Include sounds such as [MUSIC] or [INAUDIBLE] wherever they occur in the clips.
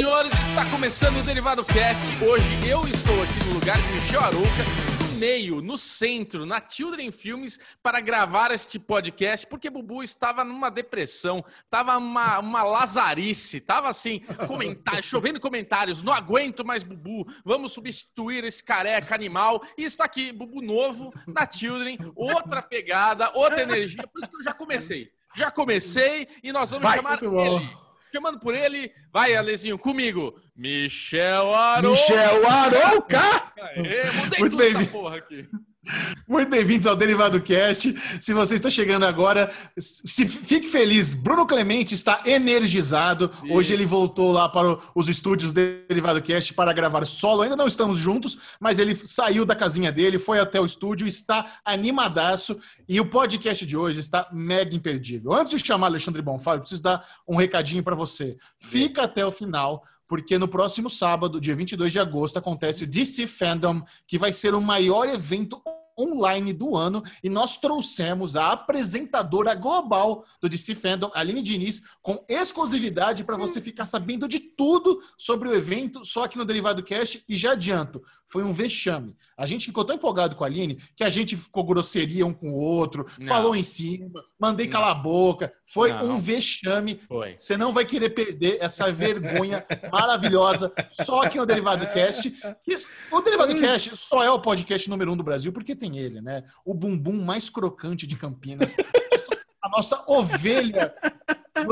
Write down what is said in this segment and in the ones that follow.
senhores, está começando o Derivado Cast. Hoje eu estou aqui no lugar de Michel Arouca, no meio, no centro, na Children Filmes, para gravar este podcast, porque Bubu estava numa depressão, estava uma, uma lazarice, estava assim, comentários, [LAUGHS] chovendo comentários, não aguento mais Bubu, vamos substituir esse careca animal. E está aqui, Bubu novo, na Children, outra pegada, outra energia, por isso que eu já comecei. Já comecei e nós vamos Vai, chamar ele. Chamando por ele, vai, Alezinho, comigo. Michel Arouca. Michel Arouca! Aê, mudei Muito tudo bem, essa porra aqui. Muito bem-vindos ao Derivado Cast. Se você está chegando agora, se fique feliz. Bruno Clemente está energizado. Hoje Isso. ele voltou lá para os estúdios do Derivado Cast para gravar solo. Ainda não estamos juntos, mas ele saiu da casinha dele, foi até o estúdio, está animadaço. E o podcast de hoje está mega imperdível. Antes de chamar Alexandre Bonfá, eu preciso dar um recadinho para você. Fica até o final. Porque no próximo sábado, dia 22 de agosto, acontece o DC Fandom, que vai ser o maior evento online do ano e nós trouxemos a apresentadora global do DC Fandom, Aline Diniz, com exclusividade para você ficar sabendo de tudo sobre o evento, só aqui no Derivado Cast. E já adianto, foi um vexame. A gente ficou tão empolgado com a Aline que a gente ficou grosseria um com o outro, Não. falou em cima, mandei Não. calar a boca. Foi Não. um vexame. Foi. Você não vai querer perder essa vergonha [LAUGHS] maravilhosa só aqui no Derivado Cast. O Derivado Cast só é o podcast número um do Brasil porque tem ele, né? O bumbum mais crocante de Campinas. [LAUGHS] A nossa ovelha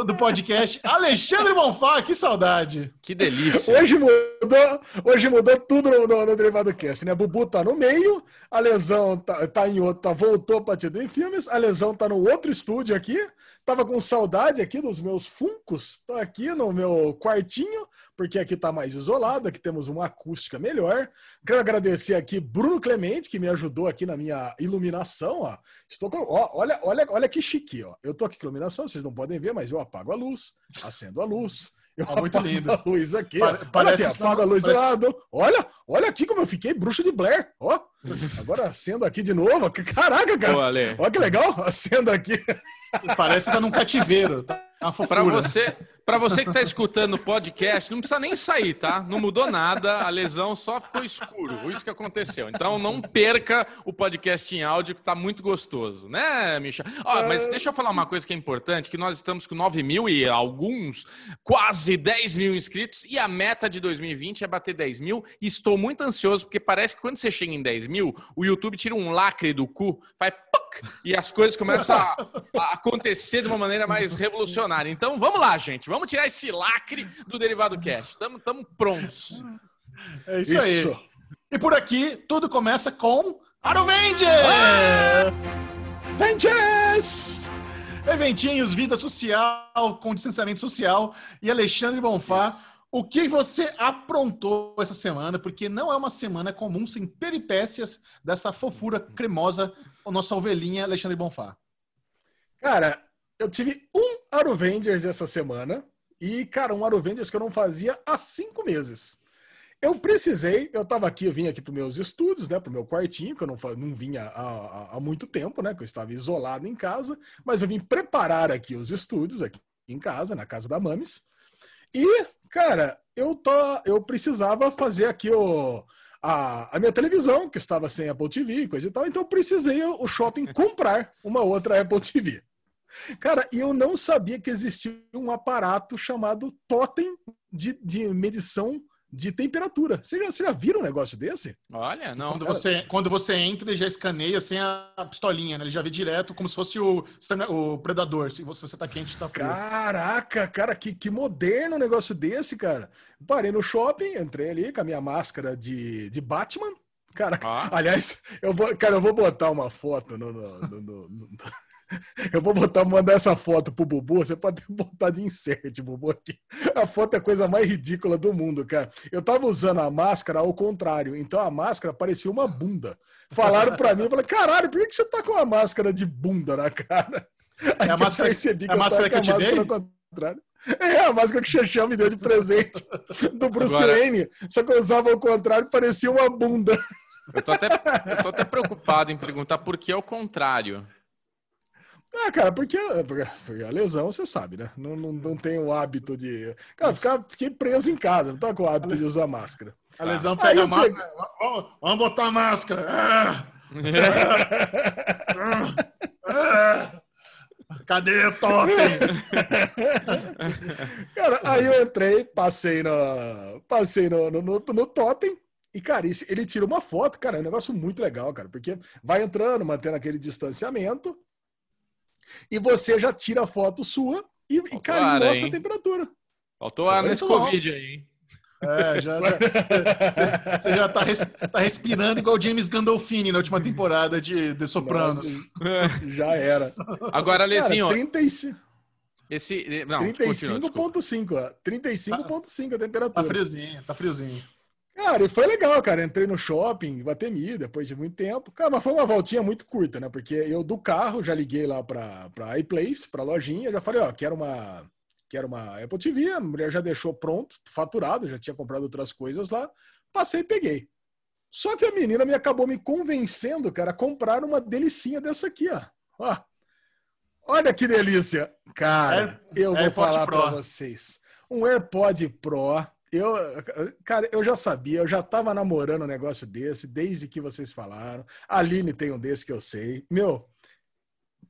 do podcast, Alexandre Bonfá, que saudade. Que delícia. Hoje mudou, hoje mudou tudo no, no, no Derivado Cast, né? Bubu tá no meio, a lesão tá, tá em outro, tá, voltou pra Tido em Filmes, a lesão tá no outro estúdio aqui, tava com saudade aqui dos meus funcos, tô aqui no meu quartinho, porque aqui tá mais isolado, aqui temos uma acústica melhor. Quero agradecer aqui Bruno Clemente, que me ajudou aqui na minha iluminação, ó. Estou com, ó, olha, olha, olha que chique, ó. Eu tô aqui com iluminação, vocês não podem ver, mas eu apago a luz, acendo a luz. Eu Ó, muito apago lindo. a luz aqui. Pa- ó. Olha aqui, que apaga a luz parece- do lado. Olha, olha aqui como eu fiquei bruxo de Blair. Ó, [LAUGHS] agora acendo aqui de novo. Caraca, cara. Olha que legal, acendo aqui. Parece que tá num cativeiro. Tá uma pra fofura. você, pra você que tá escutando o podcast, não precisa nem sair, tá? Não mudou nada, a lesão só ficou escuro. Isso que aconteceu. Então não perca o podcast em áudio, que tá muito gostoso, né, Michel? Ó, mas deixa eu falar uma coisa que é importante, que nós estamos com 9 mil e alguns, quase 10 mil inscritos, e a meta de 2020 é bater 10 mil. E estou muito ansioso, porque parece que quando você chega em 10 mil, o YouTube tira um lacre do cu, faz e as coisas começam a, a acontecer de uma maneira mais revolucionária. Então vamos lá, gente. Vamos tirar esse lacre do Derivado Cast. Estamos prontos. É isso, aí. E por aqui, tudo começa com Arovenger! Vengeance! Eventinhos, vida social, com distanciamento social. E Alexandre Bonfá, o que você aprontou essa semana? Porque não é uma semana comum sem peripécias dessa fofura cremosa, a nossa ovelhinha Alexandre Bonfá. Cara, eu tive um Aruvengers essa semana. E, cara, um Aruvengers que eu não fazia há cinco meses. Eu precisei, eu tava aqui, eu vim aqui para meus estúdios, né, pro meu quartinho, que eu não, não vinha há, há- muito tempo, né, que eu estava isolado em casa, mas eu vim preparar aqui os estúdios aqui em casa, na casa da Mames. E, cara, eu tô, eu precisava fazer aqui o a, a minha televisão, que estava sem Apple TV coisa e tal, então eu precisei o shopping comprar uma outra Apple TV. Cara, e eu não sabia que existia um aparato chamado totem de, de medição de temperatura. Você já, você já viram um negócio desse? Olha, não. Quando você, quando você entra, ele já escaneia sem a a pistolinha, né? Ele já vê direto, como se fosse o, o predador. Se você está quente, está frio. Caraca, cara, que, que moderno um negócio desse, cara. Parei no shopping, entrei ali com a minha máscara de, de Batman. Cara, Ó. aliás, eu vou, cara, eu vou botar uma foto no. no- no- no- no- [LAUGHS] Eu vou botar, mandar essa foto pro Bubu. Você pode [LAUGHS] botar de insert, Bubu, aqui. A foto é a coisa mais ridícula do mundo, cara. Eu tava usando a máscara ao contrário, então a máscara parecia uma bunda. Falaram pra mim, eu falei, caralho, por que que você tá com uma máscara de bunda na cara? Aí É a que eu máscara- percebi é a máscara que eu te com a máscara dei? ao contrário. É, a máscara que o Xaxão me deu de presente do Bruce Agora- Wayne. Só que eu usava ao contrário, parecia uma bunda. Eu tô, até, eu tô até preocupado em perguntar por que ao contrário. Ah, cara, porque, porque a lesão, você sabe, né? Não, não, não tem o hábito de. Cara, ficar, fiquei preso em casa, não tá com o hábito de usar máscara. A lesão pega a máscara. Vamos, vamos botar a máscara. Ah! Ah! Ah! Cadê o totem? [LAUGHS] cara, aí eu entrei, passei, no, passei no, no, no, no totem. E, cara, ele tira uma foto, cara, é um negócio muito legal, cara, porque vai entrando, mantendo aquele distanciamento, e você já tira a foto sua e, e cara, ar, mostra hein? a temperatura. Faltou ar nesse Covid aí, hein? É, já, já você, já tá, res, tá, respirando igual o James Gandolfini na última temporada de The Sopranos. Não, já era. Agora, Lezinho. 35. Esse, 35,5, 35,5 a temperatura. Tá friozinho, tá friozinho. Cara, e foi legal, cara. Entrei no shopping, Guatemi, depois de muito tempo. Cara, mas foi uma voltinha muito curta, né? Porque eu do carro já liguei lá pra, pra iPlace, pra lojinha, já falei, ó, quero uma, quero uma Apple TV. A mulher já deixou pronto, faturado, já tinha comprado outras coisas lá. Passei e peguei. Só que a menina me acabou me convencendo, cara, a comprar uma delicinha dessa aqui, ó. ó. Olha que delícia! Cara, é, eu vou AirPod falar para vocês. Um AirPod Pro eu, cara, eu já sabia, eu já tava namorando um negócio desse desde que vocês falaram. A Aline tem um desse que eu sei. Meu,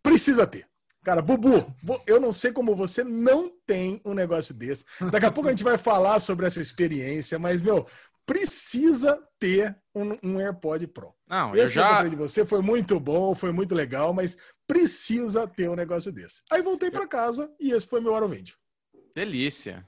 precisa ter. Cara, Bubu, eu não sei como você não tem um negócio desse. Daqui a pouco a gente vai falar sobre essa experiência, mas, meu, precisa ter um, um AirPod Pro. Não, Esse eu já... de você foi muito bom, foi muito legal, mas precisa ter um negócio desse. Aí voltei para casa e esse foi meu Aro Vende. Delícia.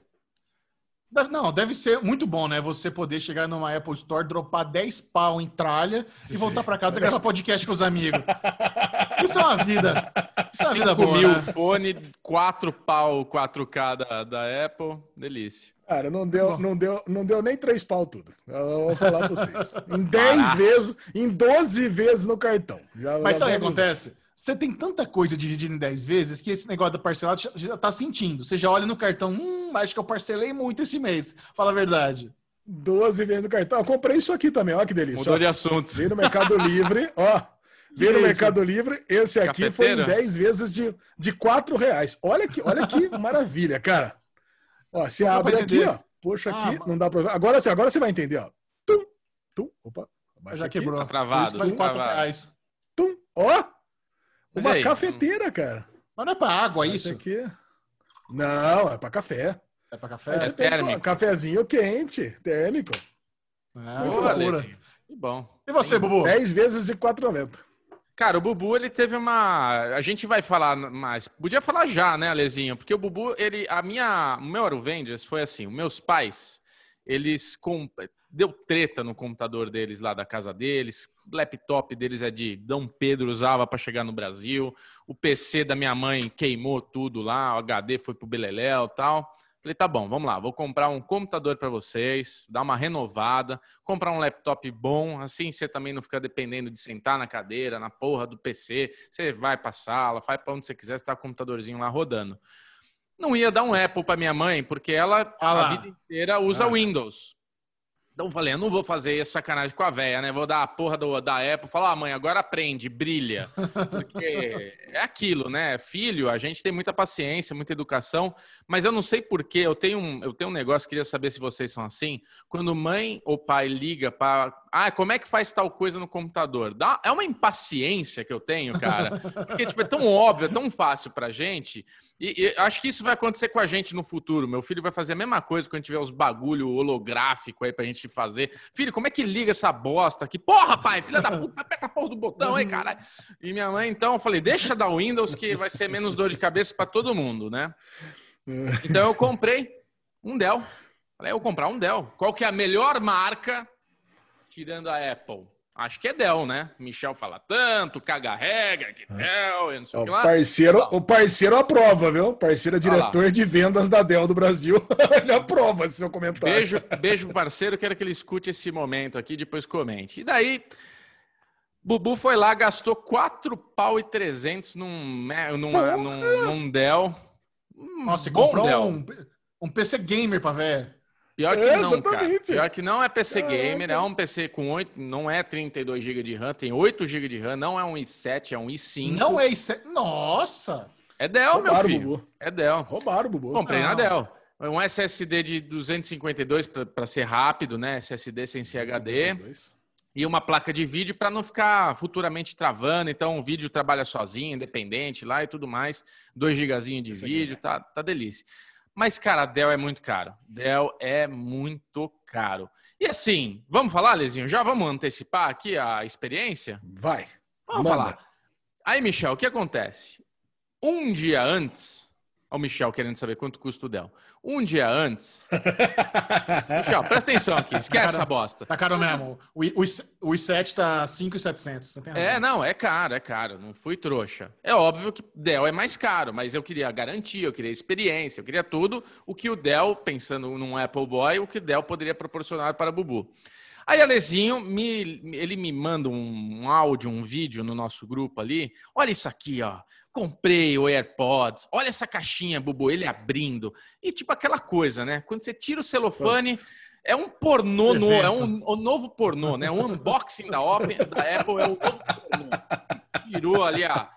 Não, deve ser muito bom, né? Você poder chegar numa Apple Store, dropar 10 pau em tralha e voltar para casa e gravar podcast com os amigos. [LAUGHS] Isso é uma vida. Isso é uma vida boa, mil né? fone, 4 pau 4K da, da Apple. Delícia. Cara, não deu, não deu, não deu nem 3 pau tudo. Eu vou falar para vocês. Em 10 vezes, em 12 vezes no cartão. Já, Mas sabe o que acontece? Você tem tanta coisa dividida em 10 vezes que esse negócio da parcelada já, tá sentindo. Você já olha no cartão, hum, acho que eu parcelei muito esse mês. Fala a verdade. 12 vezes no cartão. Eu comprei isso aqui também, olha que delícia. Mudou de assunto. Veio no Mercado [LAUGHS] Livre, ó. Veio no Mercado Livre, esse aqui Cafeteira. foi em 10 vezes de, de 4 reais. Olha que, olha que [LAUGHS] maravilha, cara. Ó, você não abre aqui, ó. Puxa ah, aqui, não dá pra ver. Agora, agora você vai entender, ó. Tum, tum, opa. Já aqui. quebrou. Tá travado. Tum, 4 reais. Tum, ó. Uma aí, cafeteira, não... cara. Mas não é para água isso? Aqui... Não, é para café. É para café? É térmico. Um cafezinho quente, térmico. É, Muito loucura. Que bom. E você, Bubu? 10 vezes de 4,90. Cara, o Bubu, ele teve uma. A gente vai falar mais. Podia falar já, né, Alezinho? Porque o Bubu, ele. A minha. O meu Aruvendes foi assim: os meus pais, eles. Com... Deu treta no computador deles lá da casa deles laptop deles é de Dom Pedro, usava para chegar no Brasil. O PC da minha mãe queimou tudo lá, o HD foi pro Beleléu e tal. Falei, tá bom, vamos lá, vou comprar um computador para vocês, dar uma renovada, comprar um laptop bom, assim você também não fica dependendo de sentar na cadeira, na porra do PC. Você vai para sala, vai para onde você quiser, está com o computadorzinho lá rodando. Não ia dar um Apple para minha mãe, porque ela ah a vida inteira usa ah. Windows. Então falei, eu não vou fazer essa sacanagem com a véia, né? Vou dar a porra do, da Apple, falar, ah, mãe, agora aprende, brilha. [LAUGHS] Porque é aquilo, né? Filho, a gente tem muita paciência, muita educação, mas eu não sei porquê, eu tenho um, eu tenho um negócio, queria saber se vocês são assim. Quando mãe ou pai liga para. Ah, como é que faz tal coisa no computador? Dá, é uma impaciência que eu tenho, cara. [LAUGHS] Porque, tipo, é tão óbvio, é tão fácil pra gente. E, e, acho que isso vai acontecer com a gente no futuro. Meu filho vai fazer a mesma coisa quando tiver os bagulho holográfico aí pra gente fazer. Filho, como é que liga essa bosta aqui? Porra, pai, filha da puta, aperta a porra do botão aí, caralho. E minha mãe, então, eu falei, deixa da Windows que vai ser menos dor de cabeça para todo mundo, né? Então eu comprei um Dell. Falei, eu vou comprar um Dell. Qual que é a melhor marca tirando a Apple? Acho que é Dell, né? Michel fala tanto, caga regra, que Dell, não sei o que lá. Parceiro, o parceiro aprova, viu? Parceiro é diretor de vendas da Dell do Brasil. [LAUGHS] Ele aprova esse seu comentário. Beijo, beijo parceiro, quero que ele escute esse momento aqui, depois comente. E daí, Bubu foi lá, gastou 4 pau e 300 num, num, num, num Dell. Nossa, você comprou Dell. Um, um PC gamer pra ver. Pior que é, não, exatamente. cara. Pior que não é PC Caraca. Gamer, é um PC com 8, não é 32 GB de RAM, tem 8 GB de RAM, não é um i7, é um i5. Não é i7. Nossa! É Dell, Roubaram, meu filho. Bubu. É Dell. Roubaram, Bubu. Comprei não. na Dell. Um SSD de 252 para ser rápido, né? SSD sem ser HD. E uma placa de vídeo para não ficar futuramente travando. Então o vídeo trabalha sozinho, independente lá e tudo mais. 2 GB de Esse vídeo, tá, tá delícia. Mas, cara, Dell é muito caro. Dell é muito caro. E assim, vamos falar, Lezinho? Já vamos antecipar aqui a experiência? Vai. Vamos Manda. falar. Aí, Michel, o que acontece? Um dia antes Olha o Michel querendo saber quanto custa o Dell. Um dia antes. [LAUGHS] Michel, presta atenção aqui, esquece tá essa bosta. Tá caro mesmo. O, o, o i7 tá 5,700. É, não, é caro, é caro. Não fui trouxa. É óbvio que Dell é mais caro, mas eu queria garantia, eu queria experiência, eu queria tudo o que o Dell, pensando num Apple Boy, o que o Dell poderia proporcionar para o Bubu. Aí Alezinho, me, ele me manda um, um áudio, um vídeo no nosso grupo ali. Olha isso aqui, ó. Comprei o AirPods. Olha essa caixinha, Bubu, ele abrindo. E tipo aquela coisa, né? Quando você tira o celofane, é um pornô, no, é um, um, novo pornô, né? Um unboxing da, Open, da Apple é o novo pornô. Tirou ali a,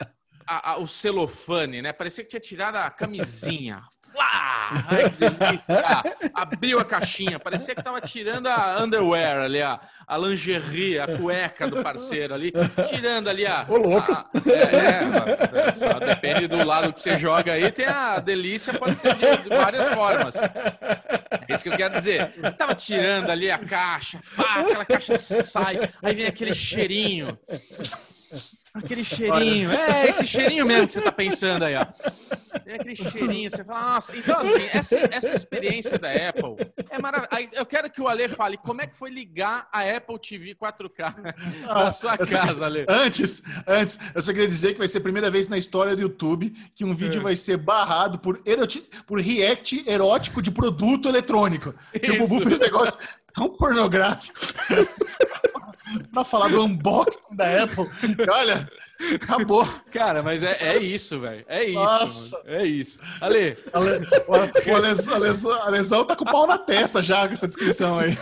a, a, o celofane, né? Parecia que tinha tirado a camisinha. [LAUGHS] Flá! Ai, que delícia! Abriu a caixinha, parecia que tava tirando a underwear ali, a, a lingerie, a cueca do parceiro ali, tirando ali a. Ô, louco! A, é, é, só depende do lado que você joga aí, tem a delícia, pode ser de, de várias formas. É isso que eu quero dizer. Tava tirando ali a caixa, pá, aquela caixa sai, aí vem aquele cheirinho. Aquele cheirinho. É, esse cheirinho mesmo que você tá pensando aí, ó. Tem aquele cheirinho, você fala, nossa. Então, assim, essa, essa experiência da Apple é maravilhosa. Eu quero que o Ale fale como é que foi ligar a Apple TV 4K na ah, sua casa, Ale. Antes, antes, eu só queria dizer que vai ser a primeira vez na história do YouTube que um vídeo é. vai ser barrado por, eroti, por react erótico de produto eletrônico. Que o Bubu fez um negócio tão pornográfico. [LAUGHS] pra falar do unboxing da Apple. Olha, acabou. Cara, mas é, é isso, velho. É isso. Nossa. Mano. É isso. Ale. Ale o, o Alesão, Alesão, Alesão tá com o pau na testa já com essa descrição aí.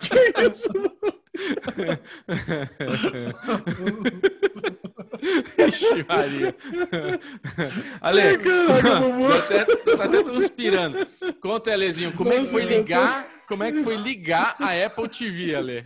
que isso? Ixi, Maria. Ale, Ai, caraca, [LAUGHS] tá, tá até transpirando. Conta, Alezinho, como Nossa, é que foi ligar? Como é que foi ligar a Apple TV, Ale?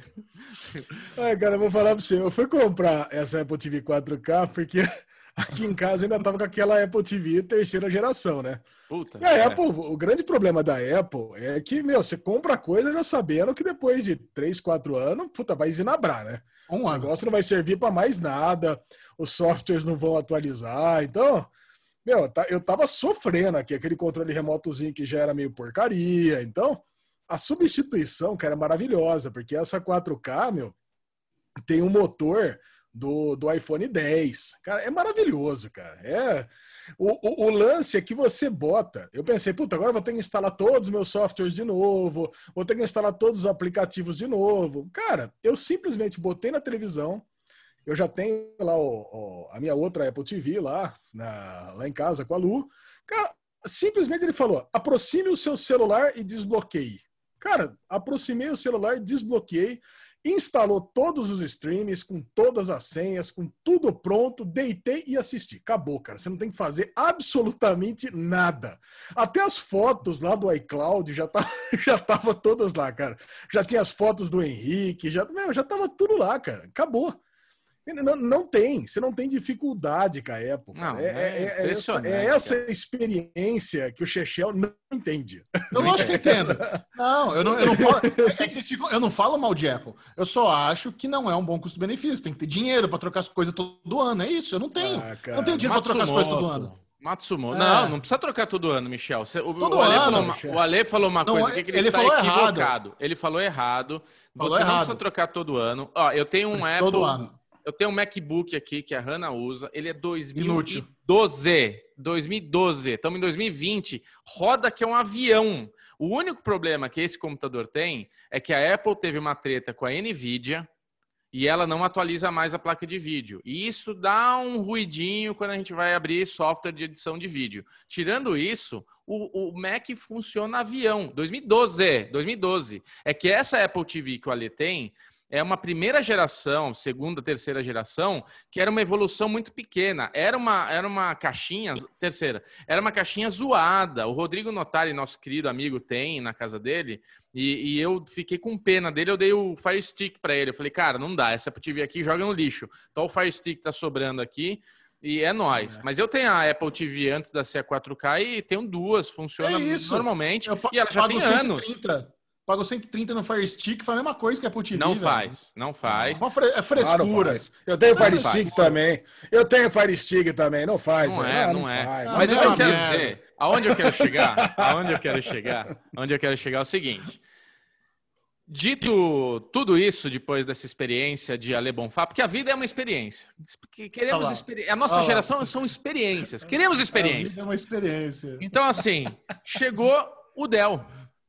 Ai, cara, eu vou falar pra você. Eu fui comprar essa Apple TV 4K porque [LAUGHS] aqui em casa ainda tava com aquela Apple TV terceira geração, né? Puta, e a é. Apple, o grande problema da Apple é que, meu, você compra coisa já sabendo que depois de 3, 4 anos, puta, vai zinabrar, né? Um o negócio não vai servir para mais nada, os softwares não vão atualizar, então, meu, tá, eu tava sofrendo aqui, aquele controle remotozinho que já era meio porcaria, então, a substituição, cara, é maravilhosa, porque essa 4K, meu, tem um motor do, do iPhone 10. Cara, é maravilhoso, cara. É. O, o, o, lance é que você bota. Eu pensei, puta, agora vou ter que instalar todos os meus softwares de novo, vou ter que instalar todos os aplicativos de novo. Cara, eu simplesmente botei na televisão. Eu já tenho lá o, o, a minha outra Apple TV lá, na, lá em casa com a Lu. Cara, simplesmente ele falou: aproxime o seu celular e desbloqueie. Cara, aproximei o celular, desbloqueei instalou todos os streams com todas as senhas, com tudo pronto, deitei e assisti. Acabou, cara. Você não tem que fazer absolutamente nada. Até as fotos lá do iCloud já tá, [LAUGHS] já tava todas lá, cara. Já tinha as fotos do Henrique, já, meu, já tava tudo lá, cara. Acabou. Não, não tem, você não tem dificuldade com a Apple. Não, é, é, é, essa, é essa experiência que o Chechel não entende. Eu acho que entendo. Não, eu não, eu não falo. É que ficam, eu não falo mal de Apple. Eu só acho que não é um bom custo-benefício. Tem que ter dinheiro para trocar as coisas todo ano. É isso. Eu não tenho. Ah, não tenho dinheiro para trocar as coisas todo ano. Matsumoto. É. Não, não precisa trocar todo ano, Michel. o, o, Ale ano, falou, Michel. o Ale falou uma não, coisa aqui que ele, ele está equivocado. Errado. Ele falou errado. Falou Você errado. não precisa trocar todo ano. Ó, eu tenho um Mas Apple. Eu tenho um MacBook aqui que a Hannah usa. Ele é 2012. Inútil. 2012. Estamos em 2020. Roda que é um avião. O único problema que esse computador tem é que a Apple teve uma treta com a Nvidia e ela não atualiza mais a placa de vídeo. E isso dá um ruidinho quando a gente vai abrir software de edição de vídeo. Tirando isso, o, o Mac funciona avião. 2012, 2012. É que essa Apple TV que o Ale tem é uma primeira geração, segunda, terceira geração, que era uma evolução muito pequena. Era uma, era uma caixinha, terceira, era uma caixinha zoada. O Rodrigo Notari, nosso querido amigo, tem na casa dele, e, e eu fiquei com pena dele. Eu dei o Fire Stick para ele. Eu falei, cara, não dá, essa Apple TV aqui joga no lixo. Então o Fire Stick tá sobrando aqui. E é nós. É. Mas eu tenho a Apple TV antes da ser 4K e tenho duas, funciona é normalmente. Eu e ela já tem 130. anos pago 130 no Fire Stick, faz a mesma coisa que a Apple TV. Não faz, não faz. É, fre é frescura. Claro eu tenho Fire Stick faz. também. Eu tenho Fire Stick também, não faz. Não é, não, não, é. Faz. Mas o que eu quero dizer, aonde eu quero chegar, aonde eu quero chegar, aonde eu quero chegar é o seguinte. Dito tudo isso depois dessa experiência de Ale Bonfá, porque a vida é uma experiência. Queremos experi a nossa geração são experiências. Queremos experiências. A vida é uma experiência. Então assim, chegou o Dell.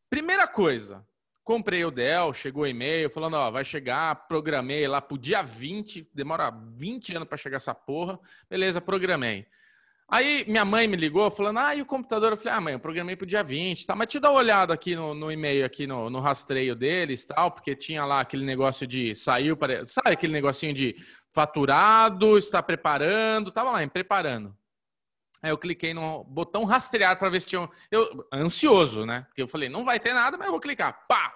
Primeira coisa, comprei o Dell, chegou o e-mail falando, ó, vai chegar, programei lá pro dia 20, demora 20 anos para chegar essa porra. Beleza, programei. Aí minha mãe me ligou falando, ah, e o computador? Eu falei, ah, mãe, eu programei pro dia 20, tá? Mas te dá uma olhada aqui no, no e-mail, aqui no, no, rastreio deles tal, porque tinha lá aquele negócio de saiu para. Sabe aquele negocinho de faturado, está preparando, tava lá, em preparando. Aí eu cliquei no botão rastrear para ver se tinha. Eu, ansioso, né? Porque eu falei, não vai ter nada, mas eu vou clicar. Pá!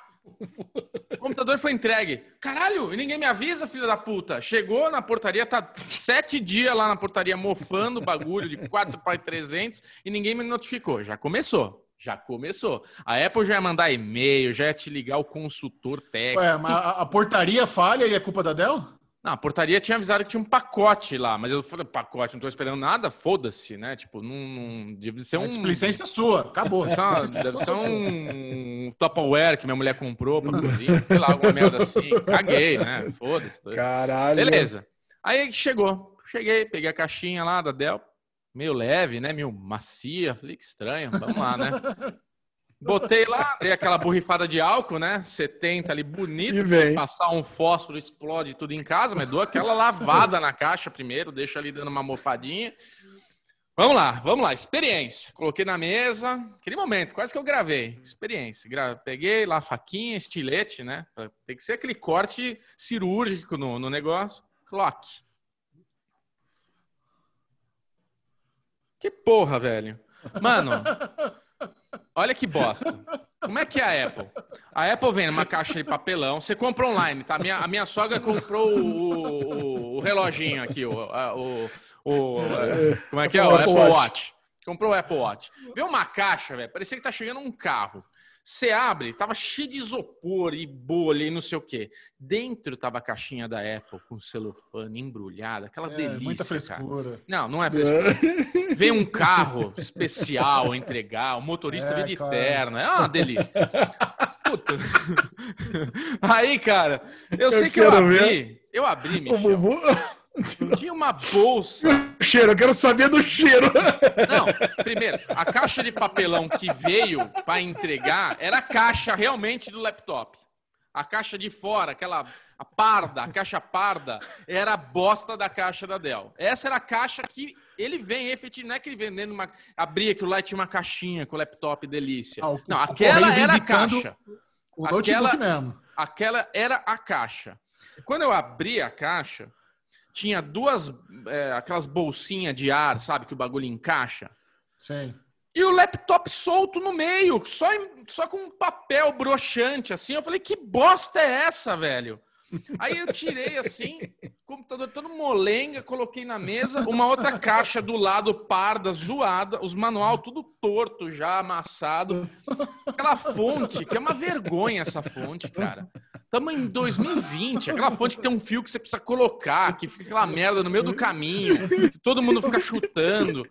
O computador foi entregue. Caralho, e ninguém me avisa, filho da puta. Chegou na portaria, tá sete dias lá na portaria mofando o bagulho de 4 para 300 e ninguém me notificou. Já começou. Já começou. A Apple já ia mandar e-mail, já ia te ligar o consultor técnico. Ué, mas a, a portaria falha e é culpa da Dell? Não, a portaria tinha avisado que tinha um pacote lá, mas eu falei, pacote, não tô esperando nada, foda-se, né? Tipo, não, não deve ser um. É displicência sua, acabou. Deve ser, uma, deve ser um, um Tupperware que minha mulher comprou pra cozinha, sei lá, alguma merda assim. Caguei, né? Foda-se. Caralho. Beleza. Aí chegou, cheguei, peguei a caixinha lá da Dell, meio leve, né? Meio macia. Falei, que estranho, vamos lá, né? Botei lá, dei aquela borrifada de álcool, né? 70 ali, bonito. Passar um fósforo, explode tudo em casa, mas dou aquela lavada na caixa primeiro, deixa ali dando uma mofadinha. Vamos lá, vamos lá. Experiência. Coloquei na mesa, aquele momento, quase que eu gravei. Experiência. Gra... Peguei lá a faquinha, estilete, né? Tem que ser aquele corte cirúrgico no, no negócio. Clock. Que porra, velho. Mano, [LAUGHS] Olha que bosta. Como é que é a Apple? A Apple vem numa caixa de papelão. Você compra online, tá? A minha, a minha sogra comprou o, o, o reloginho aqui, o, o, o, Como é que é? O Apple Watch. Comprou o Apple Watch. Vê uma caixa, velho. Parecia que tá chegando um carro. Você abre, tava cheio de isopor e bolha e não sei o quê. Dentro tava a caixinha da Apple com celofane embrulhada, aquela é, delícia. Muita frescura. Cara. Não, não é frescura. [LAUGHS] Vem um carro especial entregar, o motorista é, de terno. É uma delícia. Puta. [LAUGHS] Aí, cara, eu, eu sei que eu abri. Ver. Eu abri, Michel. O vovô... Tinha uma bolsa. [LAUGHS] cheiro, eu quero saber do cheiro. Não, primeiro, a caixa de papelão que veio para entregar era a caixa realmente do laptop. A caixa de fora, aquela a parda, a caixa parda, era a bosta da caixa da Dell. Essa era a caixa que ele vem efetivamente, não é que ele vendendo uma. Abria que o lá tinha uma caixinha com o laptop delícia. Ah, o, não, aquela era a caixa. O aquela, mesmo. Aquela era a caixa. Quando eu abri a caixa, tinha duas, é, aquelas bolsinhas de ar, sabe, que o bagulho encaixa. Sim. E o laptop solto no meio, só, só com um papel broxante, assim. Eu falei, que bosta é essa, velho? Aí eu tirei assim, computador todo molenga, coloquei na mesa, uma outra caixa do lado parda, zoada, os manual tudo torto já, amassado. Aquela fonte, que é uma vergonha essa fonte, cara. Estamos em 2020, [LAUGHS] aquela fonte que tem um fio que você precisa colocar, que fica aquela merda no meio do caminho, que todo mundo fica chutando.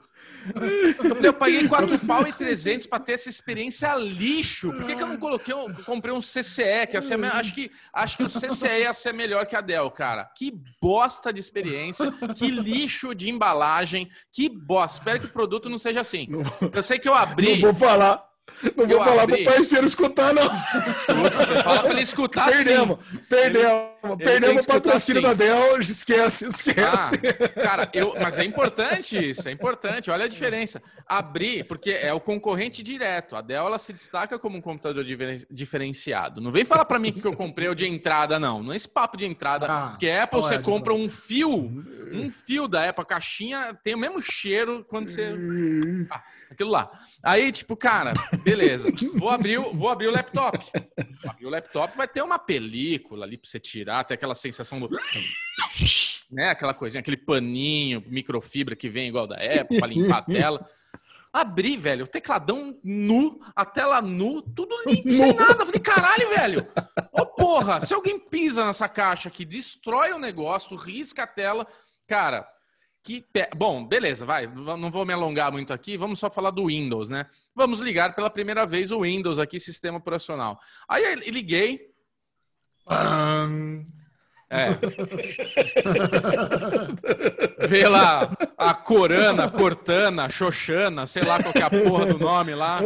Eu falei, eu paguei 4 pau e 300 para ter essa experiência lixo. Por que, que eu não coloquei, eu comprei um CCE, que assim, acho que acho que o CCE ia ser melhor que a Dell, cara. Que bosta de experiência, que lixo de embalagem, que bosta. Espero que o produto não seja assim. Eu sei que eu abri. Não vou falar. Não vou falar abri... pro parceiro escutar, não. Escuta, fala pra ele escutar Perdemos, sim. perdemos. Perdemos o patrocínio da Dell, esquece, esquece. Ah, cara, eu, mas é importante isso, é importante. Olha a diferença. Abrir, porque é o concorrente direto. A Dell ela se destaca como um computador diferenciado. Não vem falar para mim que eu comprei o de entrada, não. Não é esse papo de entrada. Ah, porque a Apple, você é compra um fio, um fio da Apple, a caixinha tem o mesmo cheiro quando você. Ah, aquilo lá. Aí, tipo, cara, beleza. Vou abrir, vou abrir o laptop. Vou abrir o laptop, vai ter uma película ali para você tirar, até aquela sensação do. Né, aquela coisinha, aquele paninho, microfibra que vem igual da Apple para limpar a [LAUGHS] tela. Abri, velho, o tecladão nu, a tela nu, tudo limpo, [LAUGHS] sem nada. falei, caralho, velho. Ô, oh, porra, se alguém pisa nessa caixa aqui, destrói o negócio, risca a tela. Cara, que. Bom, beleza, vai. Não vou me alongar muito aqui. Vamos só falar do Windows, né? Vamos ligar pela primeira vez o Windows aqui, sistema operacional. Aí liguei. É. [LAUGHS] Vê lá a Corana, Cortana, Xoxana, sei lá qual que é a porra do nome lá.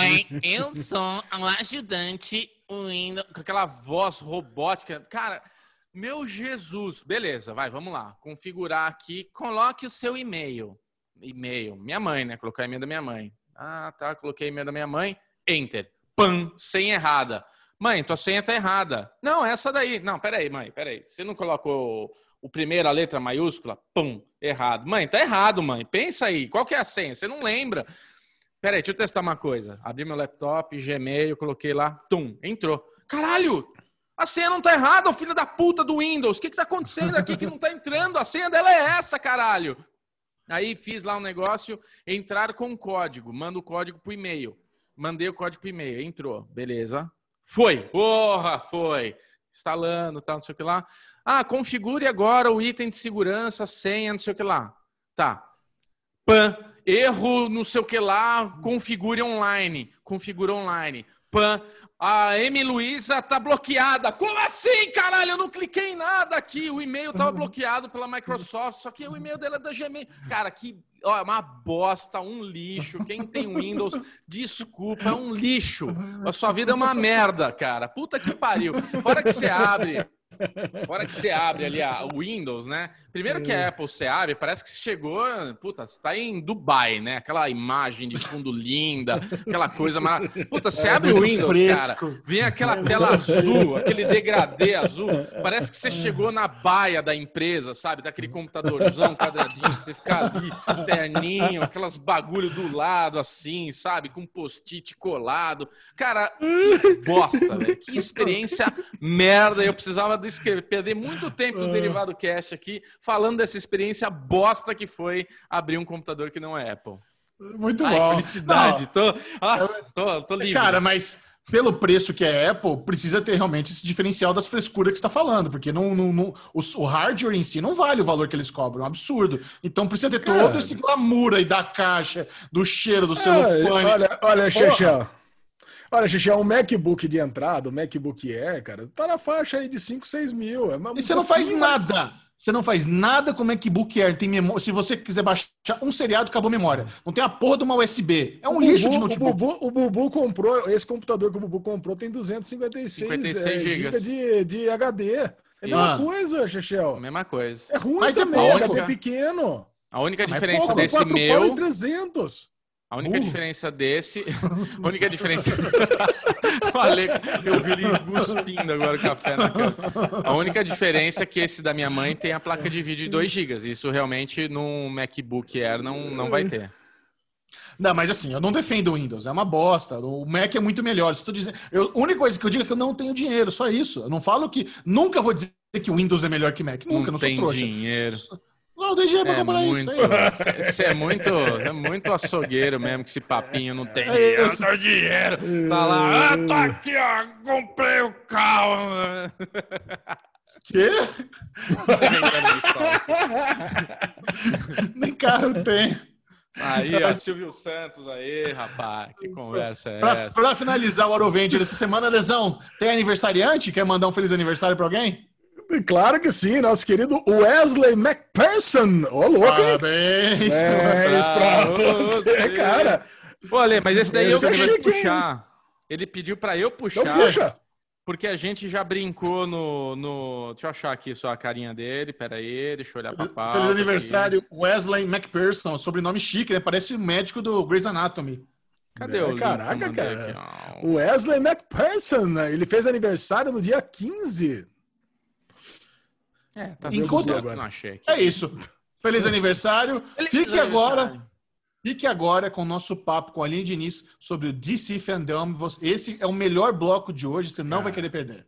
Oi, eu sou o ajudante Windows, com aquela voz robótica. Cara, meu Jesus, beleza, vai, vamos lá. Configurar aqui, coloque o seu e-mail. E-mail, minha mãe, né? Colocar e-mail da minha mãe. Ah, tá, coloquei e-mail da minha mãe. Enter. Pam, sem errada. Mãe, tua senha tá errada. Não, essa daí. Não, peraí, mãe, peraí. Você não colocou o primeira letra maiúscula? Pum, errado. Mãe, tá errado, mãe. Pensa aí, qual que é a senha? Você não lembra. Peraí, deixa eu testar uma coisa. Abri meu laptop, Gmail, coloquei lá, tum, entrou. Caralho, a senha não tá errada, filho da puta do Windows. O que que tá acontecendo aqui que não tá entrando? A senha dela é essa, caralho. Aí fiz lá um negócio, entrar com código. Manda o código pro e-mail. Mandei o código pro e-mail. Entrou. Beleza. Foi. Porra, foi. Instalando, tal, não sei o que lá. Ah, configure agora o item de segurança, senha, não sei o que lá. Tá. Pan. Erro, não sei o que lá, configure online. Configura online. Pan. A Emi Luiza tá bloqueada. Como assim, caralho? Eu não cliquei em nada aqui. O e-mail tava bloqueado pela Microsoft, só que o e-mail dela é da Gmail. Cara, que ó, é uma bosta, um lixo. Quem tem Windows, [LAUGHS] desculpa, é um lixo. A sua vida é uma merda, cara. Puta que pariu. Fora que você abre [LAUGHS] Agora que você abre ali a Windows, né? Primeiro que a é. Apple você abre, parece que você chegou, puta, você tá em Dubai, né? Aquela imagem de fundo linda, aquela [LAUGHS] coisa maravilhosa. Puta, você é abre o Windows, fresco. cara, vem aquela tela azul, aquele degradê azul, [LAUGHS] parece que você chegou na baia da empresa, sabe? Daquele computadorzão quadradinho, que você fica ali, terninho, aquelas bagulho do lado, assim, sabe? Com post-it colado. Cara, que bosta, velho. Que experiência merda. Eu precisava descrever, perder muito tempo no ah. Derivado Cast aqui falando dessa experiência bosta que foi abrir um computador que não é Apple. Muito Ai, bom. Felicidade. Tô, nossa, tô, tô livre. Cara, mas pelo preço que é Apple, precisa ter realmente esse diferencial das frescuras que está falando, porque não, não, não o, o, hardware em si não vale o valor que eles cobram, é um absurdo. Então precisa ter Cara. todo esse glamour aí da caixa, do cheiro do é, celofane. Olha, olha, Olha, Xixi, um MacBook de entrada, o MacBook Air, cara, tá na faixa aí de 5, 6 mil. É e você não faz nada. Você não faz nada com o MacBook Air. Tem memória. Se você quiser baixar um seriado, acabou a memória. Não tem a porra de uma USB. É um o lixo Bubu, de notebook. O Bubu, o Bubu, comprou, esse computador que o Bubu comprou tem 256 56 é, GB de, de HD. É a mesma ah. coisa, Chechel. Mesma coisa. É ruim Mas é também, é HD pequeno. A única diferença Mas, porra, desse 4 meu... 300. A única uh. diferença desse. [LAUGHS] A única diferença. [LAUGHS] Falei, eu vi ele cuspindo agora o café na cara. A única diferença é que esse da minha mãe tem a placa de vídeo de 2 GB. Isso realmente no MacBook Air não, não vai ter. Não, mas assim, eu não defendo o Windows, é uma bosta. O Mac é muito melhor. Estou dizendo, eu, a única coisa que eu digo é que eu não tenho dinheiro, só isso. Eu não falo que. Nunca vou dizer que o Windows é melhor que Mac. Nunca, não, não sou trouxa. dinheiro. Não, tem dinheiro pra é comprar muito, isso Você é muito, é muito açougueiro mesmo, que esse papinho não tem dinheiro. Não tem dinheiro. Tá lá, ah, tá aqui, ó, comprei o carro. Quê? [LAUGHS] Nem carro tem. Aí, ó, Silvio Santos aí, rapaz, que conversa é pra, essa? Pra finalizar o Aroventure essa semana, Lesão, tem aniversariante? Quer mandar um feliz aniversário pra alguém? Claro que sim, nosso querido Wesley McPherson. Ô, louco, hein? Parabéns! Parabéns pra você, cara. Olha, mas esse daí eu Esse é que vou puxar. Ele pediu pra eu Então puxar, puxa. porque a gente já brincou no, no. Deixa eu achar aqui só a carinha dele. Pera aí, deixa eu olhar pra pauta Feliz aniversário, Wesley McPherson, sobrenome chique, né? Parece o médico do Grey's Anatomy. Cadê É, o eu caraca, cara. aqui, Wesley McPherson, ele fez aniversário no dia 15. É, tá Enquanto- aqui. É isso. Feliz aniversário. [LAUGHS] Feliz Fique aniversário. agora, fique agora com o nosso papo com a Aline Diniz sobre o DC Fandom. Esse é o melhor bloco de hoje, você não vai querer perder.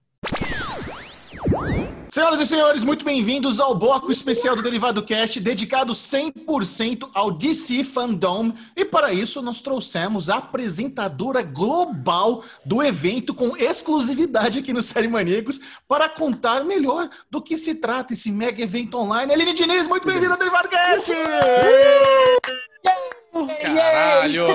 Senhoras e senhores, muito bem-vindos ao bloco especial do Derivado Cast, dedicado 100% ao DC Fandom. E para isso, nós trouxemos a apresentadora global do evento com exclusividade aqui no Série Maníacos para contar melhor do que se trata esse mega evento online. Aline Diniz, muito bem-vinda ao Derivado Cast! Caralho,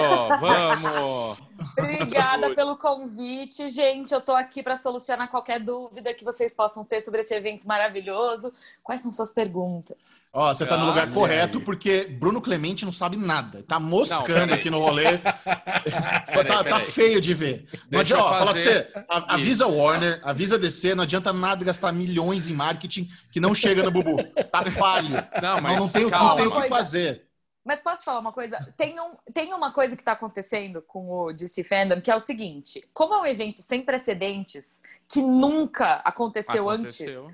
vamos! [LAUGHS] Obrigada pelo convite, gente. Eu tô aqui para solucionar qualquer dúvida que vocês possam ter sobre esse evento maravilhoso. Quais são suas perguntas? Ó, você tá no lugar Olha correto, aí. porque Bruno Clemente não sabe nada. Tá Não, moscando peraí. aqui no rolê. [LAUGHS] tá, tá peraí. feio de ver. Não adianta, ó, falar pra você, a- avisa Warner, avisa DC, não adianta nada gastar milhões em marketing que não chega no Bubu. Tá [LAUGHS] falho. Não, Não, mas não tem, não tem o que fazer. Mas posso falar uma coisa? Tem, um, tem uma coisa que tá acontecendo com o DC Fandom, que é o seguinte: como é um evento sem precedentes, que nunca aconteceu, antes, Aconteceu.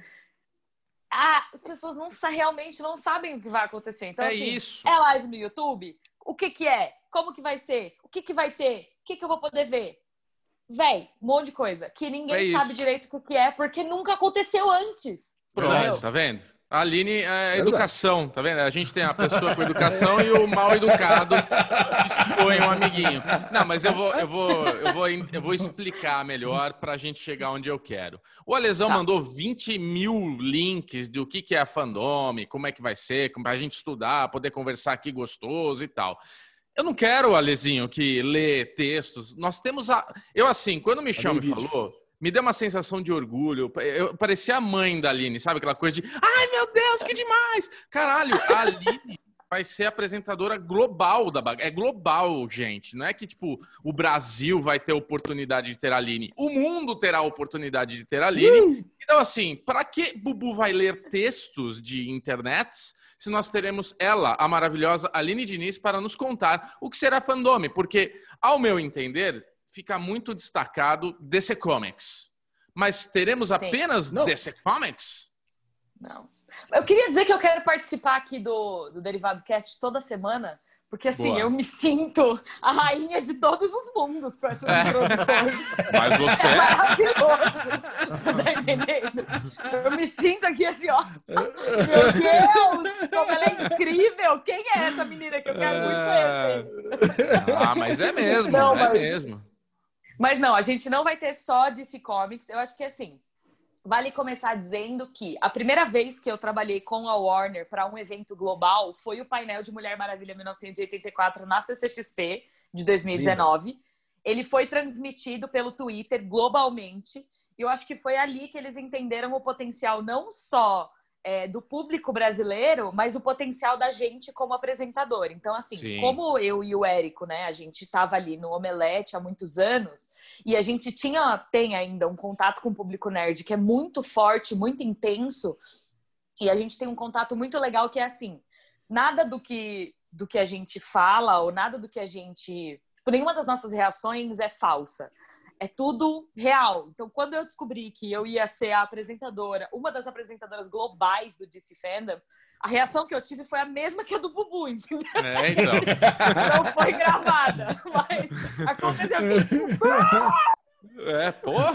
ah, as pessoas não realmente não sabem o que vai acontecer. Então, É assim, isso. É live no YouTube? O que que é? Como que vai ser? O que que vai ter? O que que eu vou poder ver? Véi, um monte de coisa que ninguém É sabe direito o que é, porque nunca aconteceu antes. Pronto, tá vendo? A Aline é educação, tá vendo? A gente tem a pessoa com educação e o mal educado que expõe um amiguinho. Não, mas eu vou, eu vou, eu vou, eu vou explicar melhor pra gente chegar onde eu quero. O Alesão Tá. mandou 20 mil links do que, que é a fandome, como é que vai ser, como pra gente estudar, poder conversar aqui gostoso e tal. Eu não quero, Alezinho, que lê textos. Nós temos a. Eu, assim, quando me chama e vídeo. falou, me deu uma sensação de orgulho. Eu parecia a mãe da Aline, sabe? Aquela coisa de ai meu Deus, que demais! Caralho, a Aline [LAUGHS] vai ser apresentadora global da bagaça. É global, gente. Não é que, tipo, o Brasil vai ter oportunidade de ter a Aline. O mundo terá a oportunidade de ter a Aline. Então, assim, para que Bubu vai ler textos de internet se nós teremos ela, a maravilhosa Aline Diniz, para nos contar o que será fandome? Porque, ao meu entender, fica muito destacado DC Comics. Mas teremos Sim. apenas Não. DC Comics? Não. Eu queria dizer que eu quero participar aqui do, do Derivado Cast toda semana, porque assim, Boa. eu me sinto a rainha de todos os mundos com essas [LAUGHS] É. introduções. Mas você É maravilhoso. Tá entendendo? Eu me sinto aqui assim, ó. Meu Deus, como ela é incrível! Quem é essa menina que eu quero muito conhecer? Ah, mas é mesmo, Não, é mas- mesmo. Mas não, a gente não vai ter só DC Comics. Eu acho que assim, vale começar dizendo que a primeira vez que eu trabalhei com a Warner para um evento global foi o painel de Mulher Maravilha 1984 na CCXP de 2019. Ele foi transmitido pelo Twitter globalmente. E eu acho que foi ali que eles entenderam o potencial não só é, do público brasileiro, mas o potencial da gente como apresentador. Então, assim, Sim. como eu e o Érico, né, a gente estava ali no Omelete há muitos anos, e a gente tinha, tem ainda um contato com o público nerd que é muito forte, muito intenso, e a gente tem um contato muito legal que é assim, nada do que do que a gente fala ou nada do que a gente, tipo, nenhuma das nossas reações é falsa. É tudo real. Então, quando eu descobri que eu ia ser a apresentadora, uma das apresentadoras globais do DC Fandom, a reação que eu tive foi a mesma que a do Bubu, [LAUGHS] entendeu? É, então. Não foi gravada, [LAUGHS] mas aconteceu que É, porra.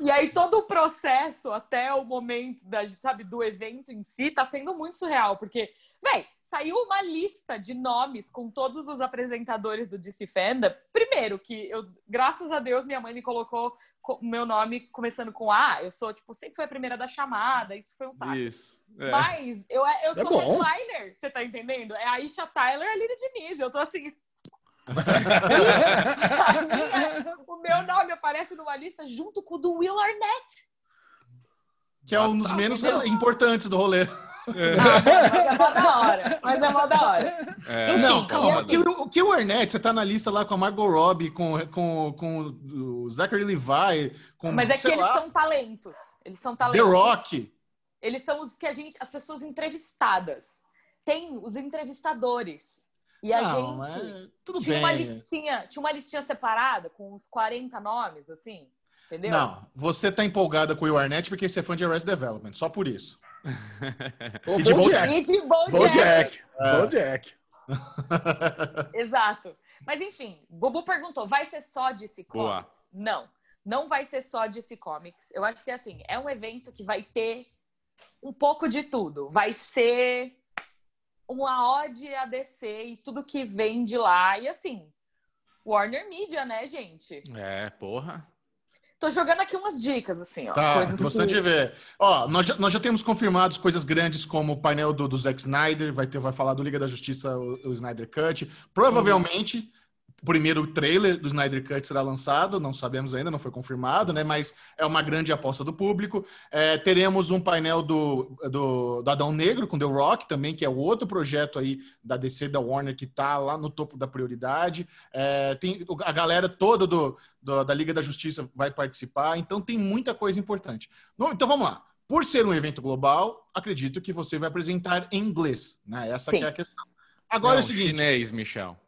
E aí todo o processo até o momento da, sabe, do evento em si tá sendo muito surreal, porque, véi, saiu uma lista de nomes com todos os apresentadores do DC Fandom. Primeiro que eu, graças a Deus, minha mãe me colocou o meu nome começando com A, eu sou, tipo, sempre fui a primeira da chamada, isso foi um saco. Isso. É. Mas eu, eu sou bom. headliner, você tá entendendo? É a Aisha Tyler e a Lina Diniz. Eu tô assim. Minha- [LAUGHS] o meu nome aparece numa lista junto com o do Will Arnett. Que é um dos tá, menos entendeu? importantes do rolê. Mas é mó da hora. Mas é mó da hora. É, Enfim, Não, calma. assim- O que, o Arnett, você tá na lista lá com a Margot Robbie, com, com, com o Zachary Levi, com Mas é que eles lá, são talentos. Eles são The talentos. Rock. Eles são os que a gente, as pessoas entrevistadas. Tem os entrevistadores. E a Não, gente é- tudo tinha uma bem. listinha, tinha uma listinha separada com uns 40 nomes, assim. Entendeu? Não, você tá empolgada com o Will Arnett porque você é fã de Arrested Development, só por isso. O E de Bojack. E de Bojack. Bojack. É. Bojack. [LAUGHS] Exato. Mas enfim, Bubu perguntou: vai ser só DC Boa. Comics? Não, não vai ser só DC Comics. Eu acho que assim, é um evento que vai ter um pouco de tudo. Vai ser uma ode a DC e tudo que vem de lá. E assim, Warner Media, né, gente? É, porra. Tô jogando aqui umas dicas, assim, ó. Tá, coisas bastante que... ver. Ó, nós já, nós já temos confirmados coisas grandes como o painel do, do Zack Snyder, vai, ter, vai falar do Liga da Justiça, o, o Snyder Cut. Provavelmente, o primeiro trailer do Snyder Cut será lançado, não sabemos ainda, não foi confirmado, né? Mas é uma grande aposta do público. É, teremos um painel do, do, do Adão Negro com The Rock também, que é o outro projeto aí da DC, da Warner, que tá lá no topo da prioridade. É, tem a galera toda do, do- da Liga da Justiça vai participar, então tem muita coisa importante. No- Então vamos lá. Por ser um evento global, acredito que você vai apresentar em inglês, né? Essa é a questão. Agora é Não, o seguinte, chinês, Michel.